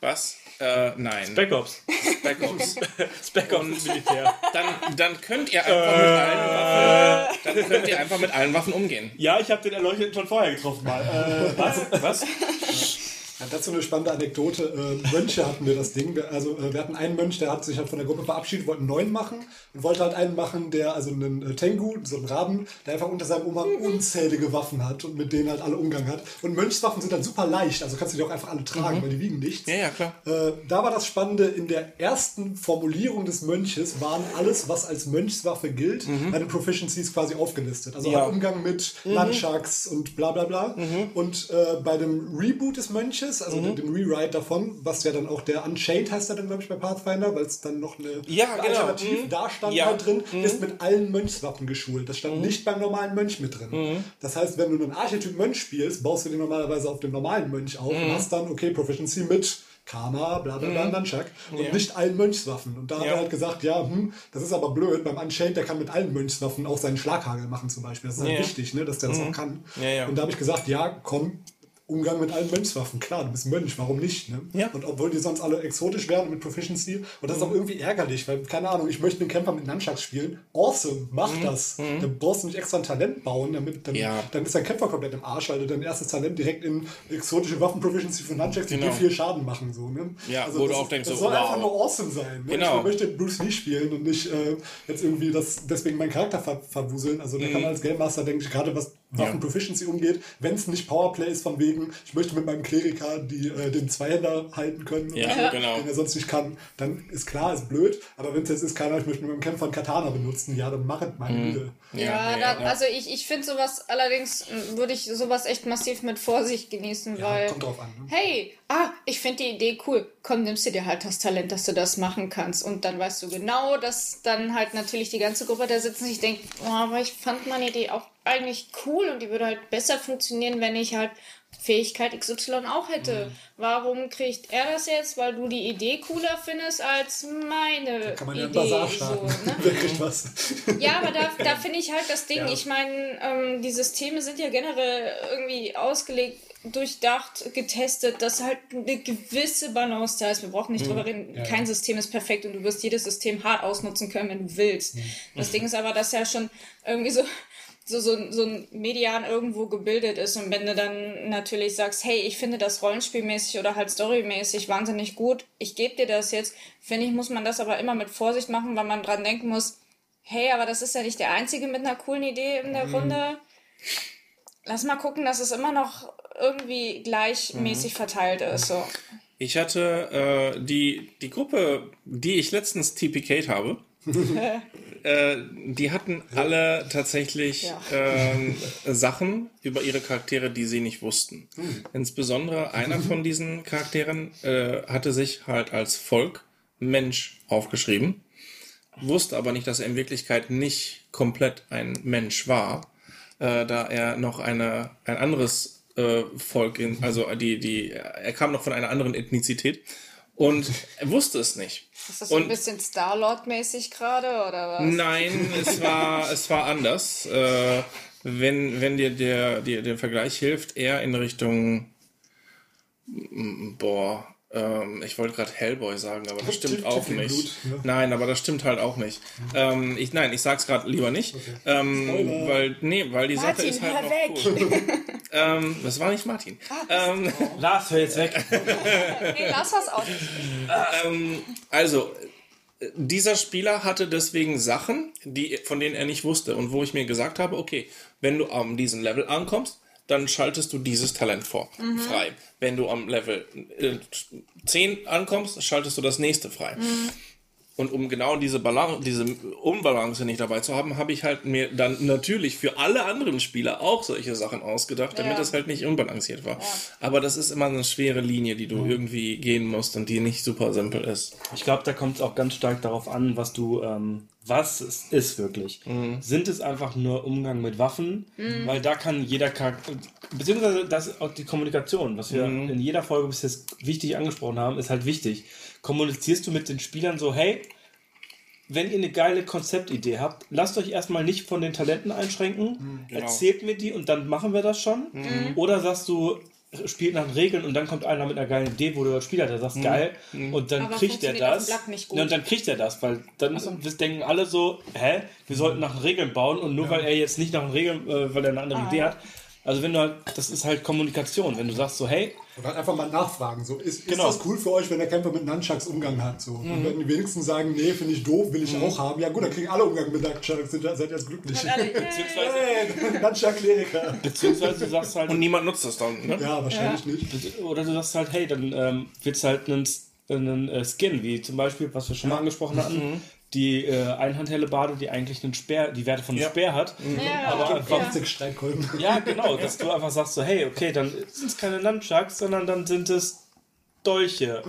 Was? Äh, nein. Spec Ops. Spec Ops. Spec Ops Militär. dann, dann könnt ihr einfach mit allen Waffen, dann könnt ihr einfach mit allen Waffen umgehen. Ja, ich habe den Erleuchteten schon vorher getroffen mal. Äh, was? Was? Ja, dazu eine spannende Anekdote. Äh, Mönche hatten wir das Ding. Wir, also äh, wir hatten einen Mönch, der hat sich halt von der Gruppe verabschiedet, wollte einen neuen machen und wollte halt einen machen, der, also einen äh, Tengu, so einen Raben, der einfach unter seinem Umhang unzählige Waffen hat und mit denen halt alle Umgang hat. Und Mönchswaffen sind halt super leicht, also kannst du die auch einfach alle tragen, weil die wiegen nichts. Ja, ja, klar. Äh, da war das Spannende, in der ersten Formulierung des Mönches waren alles, was als Mönchswaffe gilt, meine Proficiencies quasi aufgelistet. Also Ja. halt Umgang mit Nunchucks und bla bla bla. Und äh, bei dem Reboot des Mönches, also dem, dem Rewrite davon, was ja dann auch der Unchained heißt er dann, glaube ich, bei Pathfinder, weil es dann noch eine Ja, genau. Alternativ Mhm. da stand Ja. halt drin, ist mit allen Mönchswaffen geschult. Das stand nicht beim normalen Mönch mit drin. Das heißt, wenn du einen Archetyp Mönch spielst, baust du den normalerweise auf dem normalen Mönch auf und hast dann, okay, Proficiency mit Karma, bla bla bla, Nunchuck und nicht allen Mönchswaffen. Und da hat Ja. er halt gesagt, ja, hm, das ist aber blöd. Beim Unchained, der kann mit allen Mönchswaffen auch seinen Schlaghagel machen zum Beispiel. Das ist halt Ja. wichtig, ne, dass der das auch kann. Ja, ja. Und da habe ich gesagt, ja, komm, Umgang mit allen Mönchswaffen. Klar, du bist Mönch, warum nicht? Ne? Ja. Und obwohl die sonst alle exotisch wären und mit Proficiency. Und das ist auch Mhm. irgendwie ärgerlich, weil, keine Ahnung, ich möchte einen Kämpfer mit Nunchucks spielen. Awesome, mach das. Dann brauchst du nicht extra ein Talent bauen, damit dann, Mhm. Ja. dann ist dein Kämpfer komplett im Arsch, weil du dein erstes Talent direkt in exotische Waffen-Proficiency von Nunchucks, die Genau. dir viel Schaden machen. So, ne? Ja, wo du auch ist- denkst, das so, soll wow. einfach nur awesome sein. Ne? Genau. Ich möchte Bruce Lee spielen und nicht äh, jetzt irgendwie das, deswegen meinen Charakter ver verwuseln. Also da kann Mhm. man als Game Master, denke ich, gerade was Waffen-Proficiency umgeht, wenn es nicht Powerplay ist von wegen, ich möchte mit meinem Kleriker die, äh, den Zweihänder halten können, Ja, oder so, genau. den er sonst nicht kann, dann ist klar, ist blöd. Aber wenn es jetzt ist, keiner, ich möchte mit meinem Kämpfer einen Katana benutzen, ja, dann machet meine Mhm. Güte. Ja, da, also ich, ich finde sowas, allerdings würde ich sowas echt massiv mit Vorsicht genießen, weil. kommt drauf an, ne? Hey, ah, ich finde die Idee cool. Komm, nimmst du dir halt das Talent, dass du das machen kannst. Und dann weißt du genau, dass dann halt natürlich die ganze Gruppe da sitzt und sich denkt, oh, aber ich fand meine Idee auch eigentlich cool und die würde halt besser funktionieren, wenn ich halt Fähigkeit XY auch hätte. Warum kriegt er das jetzt? Weil du die Idee cooler findest als meine Kann man ja Idee. Bazar so, ne? Kriegt was? Ja, aber da, da finde ich halt das Ding. Ich meine, ähm, die Systeme sind ja generell irgendwie ausgelegt, durchdacht, getestet, dass halt eine gewisse Balance da ist. Wir brauchen nicht drüber reden. Kein System ist perfekt und du wirst jedes System hart ausnutzen können, wenn du willst. Das Ding ist aber, dass ja schon irgendwie so so, so, so ein Median irgendwo gebildet ist und wenn du dann natürlich sagst, hey, ich finde das rollenspielmäßig oder halt storymäßig wahnsinnig gut, ich gebe dir das jetzt, finde ich, muss man das aber immer mit Vorsicht machen, weil man dran denken muss, hey, aber das ist ja nicht der Einzige mit einer coolen Idee in der Runde. Lass mal gucken, dass es immer noch irgendwie gleichmäßig verteilt ist. So. Ich hatte äh, die, die Gruppe, die ich letztens TPK'd habe, äh, die hatten alle tatsächlich Ja. ähm, Sachen über ihre Charaktere, die sie nicht wussten. Insbesondere einer von diesen Charakteren äh, hatte sich halt als Volk Mensch aufgeschrieben, wusste aber nicht, dass er in Wirklichkeit nicht komplett ein Mensch war, äh, da er noch eine, ein anderes äh, Volk, in, also die, die, er kam noch von einer anderen Ethnizität und er wusste es nicht. Ist das so ein bisschen Star-Lord-mäßig gerade oder was? Nein, es war, es war anders. Äh, wenn, wenn dir der, dir der Vergleich hilft, eher in Richtung, mm, boah, ähm, ich wollte gerade Hellboy sagen, aber das stimmt auch nicht. Blut, ja. Nein, aber das stimmt halt auch nicht. Ähm, ich, nein, ich sag's gerade lieber nicht, ähm, weil nee, weil die Sache Martin, ist halt hör noch weg. cool. ähm, das war nicht Martin. ähm, Lars, hör jetzt weg. Nee, lass was auch nicht. Ähm, also, äh, dieser Spieler hatte deswegen Sachen, die, von denen er nicht wusste und wo ich mir gesagt habe, okay, wenn du am diesen Level ankommst, dann schaltest du dieses Talent vor, frei. Wenn du am Level äh, 10 ankommst, schaltest du das nächste frei. Und um genau diese Balance, diese Unbalance nicht dabei zu haben, habe ich halt mir dann natürlich für alle anderen Spieler auch solche Sachen ausgedacht, damit Ja. es halt nicht unbalanciert war. Aber das ist immer eine schwere Linie, die du irgendwie gehen musst und die nicht super simpel ist. Ich glaube, da kommt es auch ganz stark darauf an, was du, ähm, was es ist wirklich. Sind es einfach nur Umgang mit Waffen? Weil da kann jeder Charakter, beziehungsweise das auch die Kommunikation, was wir in jeder Folge bis jetzt wichtig angesprochen haben, ist halt wichtig. Kommunizierst du mit den Spielern so, hey, wenn ihr eine geile Konzeptidee habt, lasst euch erstmal nicht von den Talenten einschränken, erzählt mir die und dann machen wir das schon. Oder sagst du, spielt nach den Regeln und dann kommt einer mit einer geilen Idee, wo du als Spieler da sagst, geil, und dann Aber kriegt er das. Ja, und dann kriegt er das, weil dann denken alle so, hä, wir sollten nach den Regeln bauen und nur weil er jetzt nicht nach den Regeln, äh, weil er eine andere Idee hat, Also wenn du halt, das ist halt Kommunikation. Wenn du sagst so, hey, Und halt einfach mal nachfragen. So, ist, ist Genau. das cool für euch, wenn der Kämpfer mit Nunchucks Umgang hat? So. Und wenn die wenigsten sagen, nee, finde ich doof, will ich auch haben. Ja gut, dann kriegen alle Umgang mit Nunchucks, sind, seid ihr jetzt glücklich. Beziehungsweise, Hey, Nunchuck-Kleriker. beziehungsweise du sagst halt, Und niemand nutzt das dann, ne? Ja, wahrscheinlich nicht. oder du sagst halt, hey, dann ähm, du halt einen, einen äh, Skin, wie zum Beispiel, was wir schon mal angesprochen hatten, die äh, Einhandhellebade, die eigentlich einen Speer, die Werte von einem Ja. Speer hat. Ja, Aber ja. einfach 50 Streitkolben. Ja, genau, dass du einfach sagst so, hey, okay, dann sind es keine Nunchucks, sondern dann sind es Dolche,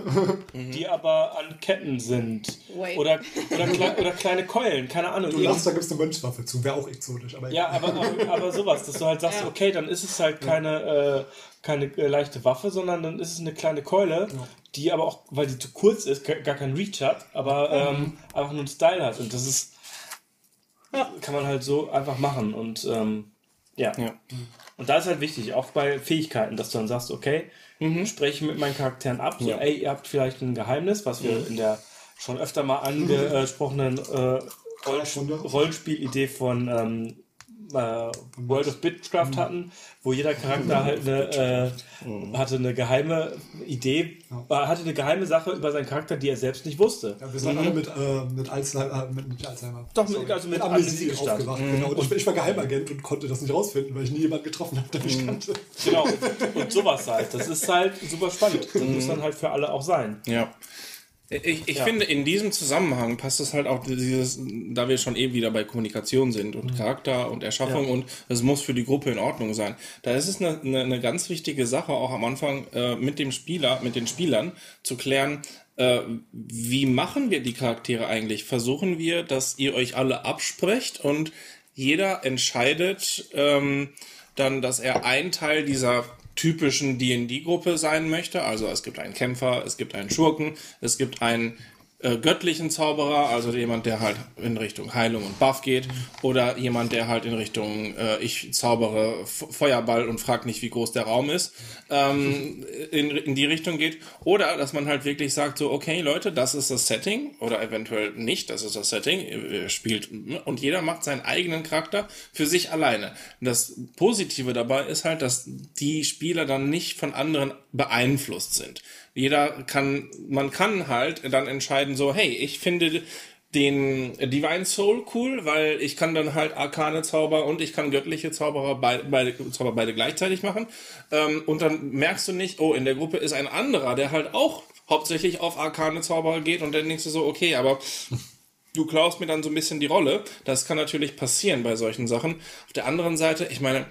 die aber an Ketten sind. Wait. Oder, oder, klei oder kleine Keulen, keine Ahnung. Du lachst, da gibt es eine Mönchswaffe zu. Wäre auch exotisch. Aber Ja, aber, aber, aber sowas, dass du halt sagst, Ja. okay, dann ist es halt keine, äh, keine äh, leichte Waffe, sondern dann ist es eine kleine Keule, die aber auch, weil die zu kurz ist, gar keinen Reach hat, aber ähm, einfach nur einen Style hat. Und das ist, kann man halt so einfach machen. Und ähm, ja. Ja. Und da ist halt wichtig, auch bei Fähigkeiten, dass du dann sagst, okay, spreche mit meinen Charakteren ab, so, Ja. ey, ihr habt vielleicht ein Geheimnis, was wir in der schon öfter mal angesprochenen äh, Rollenspiel- Rollenspielidee von ähm, äh, World of Bitcraft hatten, wo jeder Charakter halt eine, äh, hatte eine geheime Idee, äh, hatte eine geheime Sache über seinen Charakter, die er selbst nicht wusste. Ja, wir sind alle mit, äh, mit Alzheimer, äh, mit, nicht Alzheimer. Doch, mit- also mit Amnesie Amnesie gestartet. aufgewacht. Genau. Und ich, ich war Geheimagent und konnte das nicht rausfinden, weil ich nie jemanden getroffen habe, der mich kannte. Genau, und, und sowas halt. Das ist halt super spannend. Das muss dann halt für alle auch sein. Ja. Ich, ich finde, in diesem Zusammenhang passt es halt auch dieses, da wir schon eben wieder bei Kommunikation sind und Charakter und Erschaffung und es muss für die Gruppe in Ordnung sein. Da ist es eine, eine, eine ganz wichtige Sache, auch am Anfang äh, mit dem Spieler, mit den Spielern zu klären, äh, wie machen wir die Charaktere eigentlich? Versuchen wir, dass ihr euch alle absprecht und jeder entscheidet ähm, dann, dass er ein Teil dieser typischen D&D-Gruppe sein möchte. Also es gibt einen Kämpfer, es gibt einen Schurken, es gibt einen äh, göttlichen Zauberer, also jemand, der halt in Richtung Heilung und Buff geht, oder jemand, der halt in Richtung äh, ich zaubere F Feuerball und frag nicht, wie groß der Raum ist, ähm, in, in die Richtung geht. Oder dass man halt wirklich sagt, so, okay, Leute, das ist das Setting, oder eventuell nicht, das ist das Setting, spielt, und jeder macht seinen eigenen Charakter für sich alleine. Das Positive dabei ist halt, dass die Spieler dann nicht von anderen beeinflusst sind. Jeder kann, man kann halt dann entscheiden, so, hey, ich finde den Divine Soul cool, weil ich kann dann halt arkane Zauber und ich kann göttliche Zauberer beide, beide, Zauber beide gleichzeitig machen. Ähm, und dann merkst du nicht, oh, in der Gruppe ist ein anderer, der halt auch hauptsächlich auf arkane Zauberer geht und dann denkst du so, okay, aber du klaust mir dann so ein bisschen die Rolle. Das kann natürlich passieren bei solchen Sachen. Auf der anderen Seite, ich meine,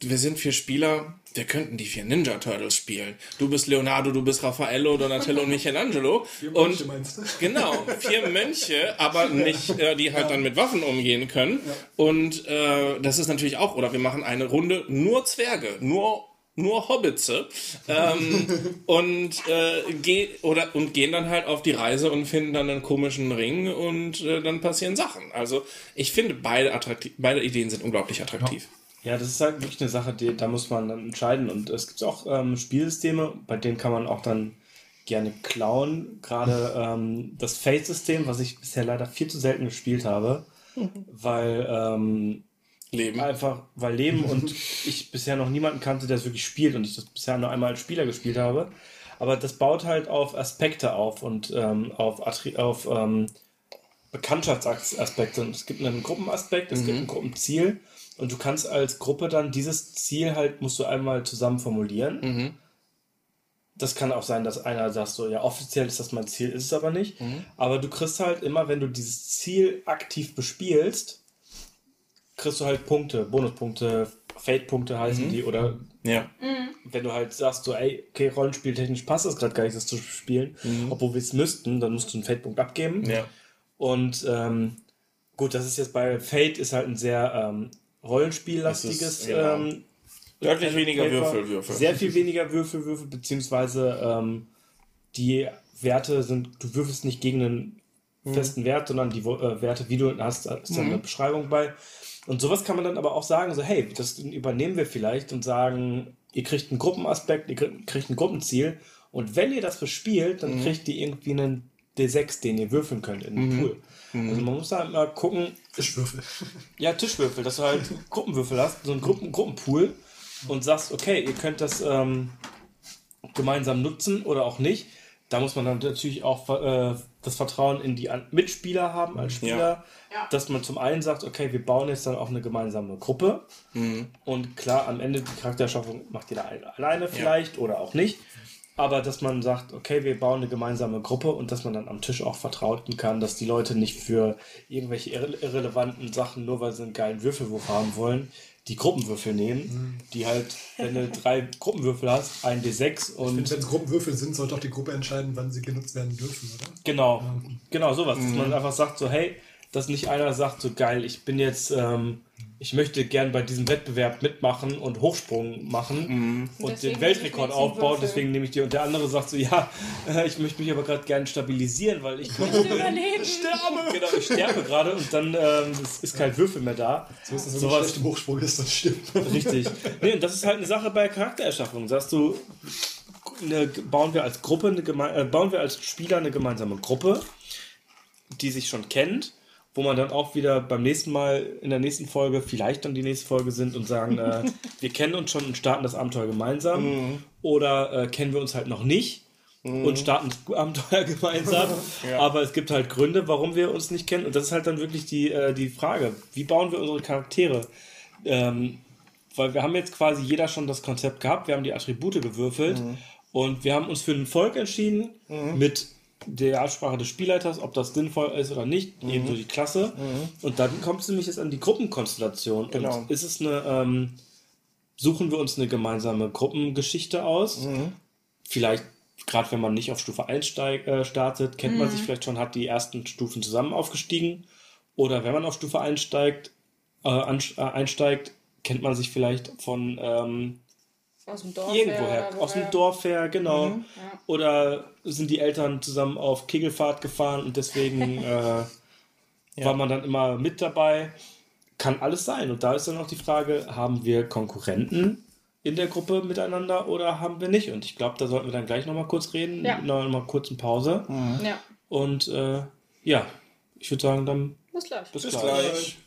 wir sind vier Spieler, wir könnten die vier Ninja Turtles spielen. Du bist Leonardo, du bist Raffaello, Donatello und Michelangelo. Mönche Und meinst du? genau, vier Mönche, aber nicht, äh, die halt dann mit Waffen umgehen können. Und äh, das ist natürlich auch, oder wir machen eine Runde nur Zwerge, nur nur Hobbitze ähm, und äh, geh, oder und gehen dann halt auf die Reise und finden dann einen komischen Ring und äh, dann passieren Sachen. Also ich finde beide attraktiv, beide Ideen sind unglaublich attraktiv. Ja, das ist halt wirklich eine Sache, die, da muss man dann entscheiden. Und es gibt auch ähm, Spielsysteme, bei denen kann man auch dann gerne klauen. Gerade ähm, das Fate-System, was ich bisher leider viel zu selten gespielt habe, weil ähm, Leben. einfach, weil Leben und ich bisher noch niemanden kannte, der es wirklich spielt und ich das bisher nur einmal als Spieler gespielt habe. Aber das baut halt auf Aspekte auf und ähm, auf, Attri auf ähm, Bekanntschaftsaspekte. Und es gibt einen Gruppenaspekt, es gibt ein Gruppenziel und du kannst als Gruppe dann dieses Ziel halt, musst du einmal zusammen formulieren. Das kann auch sein, dass einer sagt so, ja, offiziell ist das mein Ziel, ist es aber nicht. Aber du kriegst halt immer, wenn du dieses Ziel aktiv bespielst, kriegst du halt Punkte, Bonuspunkte, Fate-Punkte heißen die, oder Ja. wenn du halt sagst, so, ey, okay, rollenspieltechnisch passt es gerade gar nicht, das zu spielen, obwohl wir es müssten, dann musst du einen Fate-Punkt abgeben. Ja. Und ähm, gut, das ist jetzt bei Fate ist halt ein sehr ähm, rollenspiellastiges. Genau. ähm, Deutlich weniger Paper. Würfel, Würfel. Sehr viel weniger Würfel, Würfel, beziehungsweise ähm, die Werte sind, du würfelst nicht gegen einen festen Wert, sondern die äh, Werte, wie du hast, da ist dann eine Beschreibung bei. Und sowas kann man dann aber auch sagen, so, hey, das übernehmen wir vielleicht und sagen, ihr kriegt einen Gruppenaspekt, ihr kriegt ein Gruppenziel und wenn ihr das bespielt, dann kriegt ihr irgendwie einen D6, den ihr würfeln könnt in den Pool. Also man muss da halt mal gucken, Fischwürfel. ja, Tischwürfel, dass du halt Gruppenwürfel hast, so einen Gruppen Gruppenpool. und sagst, okay, ihr könnt das ähm, gemeinsam nutzen oder auch nicht, da muss man dann natürlich auch äh, das Vertrauen in die An- Mitspieler haben als Spieler, Ja. dass man zum einen sagt, okay, wir bauen jetzt dann auch eine gemeinsame Gruppe und klar, am Ende die Charakterschaffung macht jeder ein- alleine vielleicht oder auch nicht, aber dass man sagt, okay, wir bauen eine gemeinsame Gruppe und dass man dann am Tisch auch vertrauten kann, dass die Leute nicht für irgendwelche irre irrelevanten Sachen, nur weil sie einen geilen Würfelwurf haben wollen, die Gruppenwürfel nehmen, die halt, wenn du drei Gruppenwürfel hast, ein D6 und Wenn es Gruppenwürfel sind, sollte auch die Gruppe entscheiden, wann sie genutzt werden dürfen, oder? Genau, genau sowas. Dass Mhm. man einfach sagt so, hey, dass nicht einer sagt so geil, ich bin jetzt, ähm, ich möchte gern bei diesem Wettbewerb mitmachen und Hochsprung machen und Deswegen den ich Weltrekord aufbauen, deswegen nehme ich die. Und der andere sagt so, ja, äh, ich möchte mich aber gerade gern stabilisieren, weil ich Überleben. sterbe. Genau, ich sterbe gerade und dann ähm, ist kein Würfel mehr da. So ist das, man schlecht im Hochsprung ist, das stimmt. Richtig. Nee, und das ist halt eine Sache bei Charaktererschaffung. Sagst du, eine, bauen wir als Gruppe, eine äh, bauen wir als Spieler eine gemeinsame Gruppe, die sich schon kennt, wo man dann auch wieder beim nächsten Mal in der nächsten Folge, vielleicht dann die nächste Folge sind und sagen, äh, wir kennen uns schon und starten das Abenteuer gemeinsam. Oder äh, kennen wir uns halt noch nicht. Und starten das Abenteuer gemeinsam. Aber es gibt halt Gründe, warum wir uns nicht kennen. Und das ist halt dann wirklich die, äh, die Frage. Wie bauen wir unsere Charaktere? Ähm, weil wir haben jetzt quasi jeder schon das Konzept gehabt, wir haben die Attribute gewürfelt und wir haben uns für ein Volk entschieden mit der Absprache des Spielleiters, ob das sinnvoll ist oder nicht, ebenso die Klasse. Und dann kommt es nämlich jetzt an die Gruppenkonstellation. Genau. Und ist es eine, ähm, suchen wir uns eine gemeinsame Gruppengeschichte aus? Vielleicht, gerade wenn man nicht auf Stufe 1 steig, äh, startet, kennt man sich vielleicht schon, hat die ersten Stufen zusammen aufgestiegen. Oder wenn man auf Stufe einsteigt, äh, äh, einsteigt, kennt man sich vielleicht von ähm, aus dem Dorf Irgendwoher. Her, aus dem Dorf her, genau. Mhm, ja. Oder sind die Eltern zusammen auf Kegelfahrt gefahren und deswegen äh, ja. war man dann immer mit dabei. Kann alles sein. Und da ist dann auch die Frage, haben wir Konkurrenten in der Gruppe miteinander oder haben wir nicht? Und ich glaube, da sollten wir dann gleich nochmal kurz reden, ja. nochmal kurzen Pause. Mhm. Ja. Und äh, ja, ich würde sagen, dann bis gleich. Bis, bis gleich. gleich.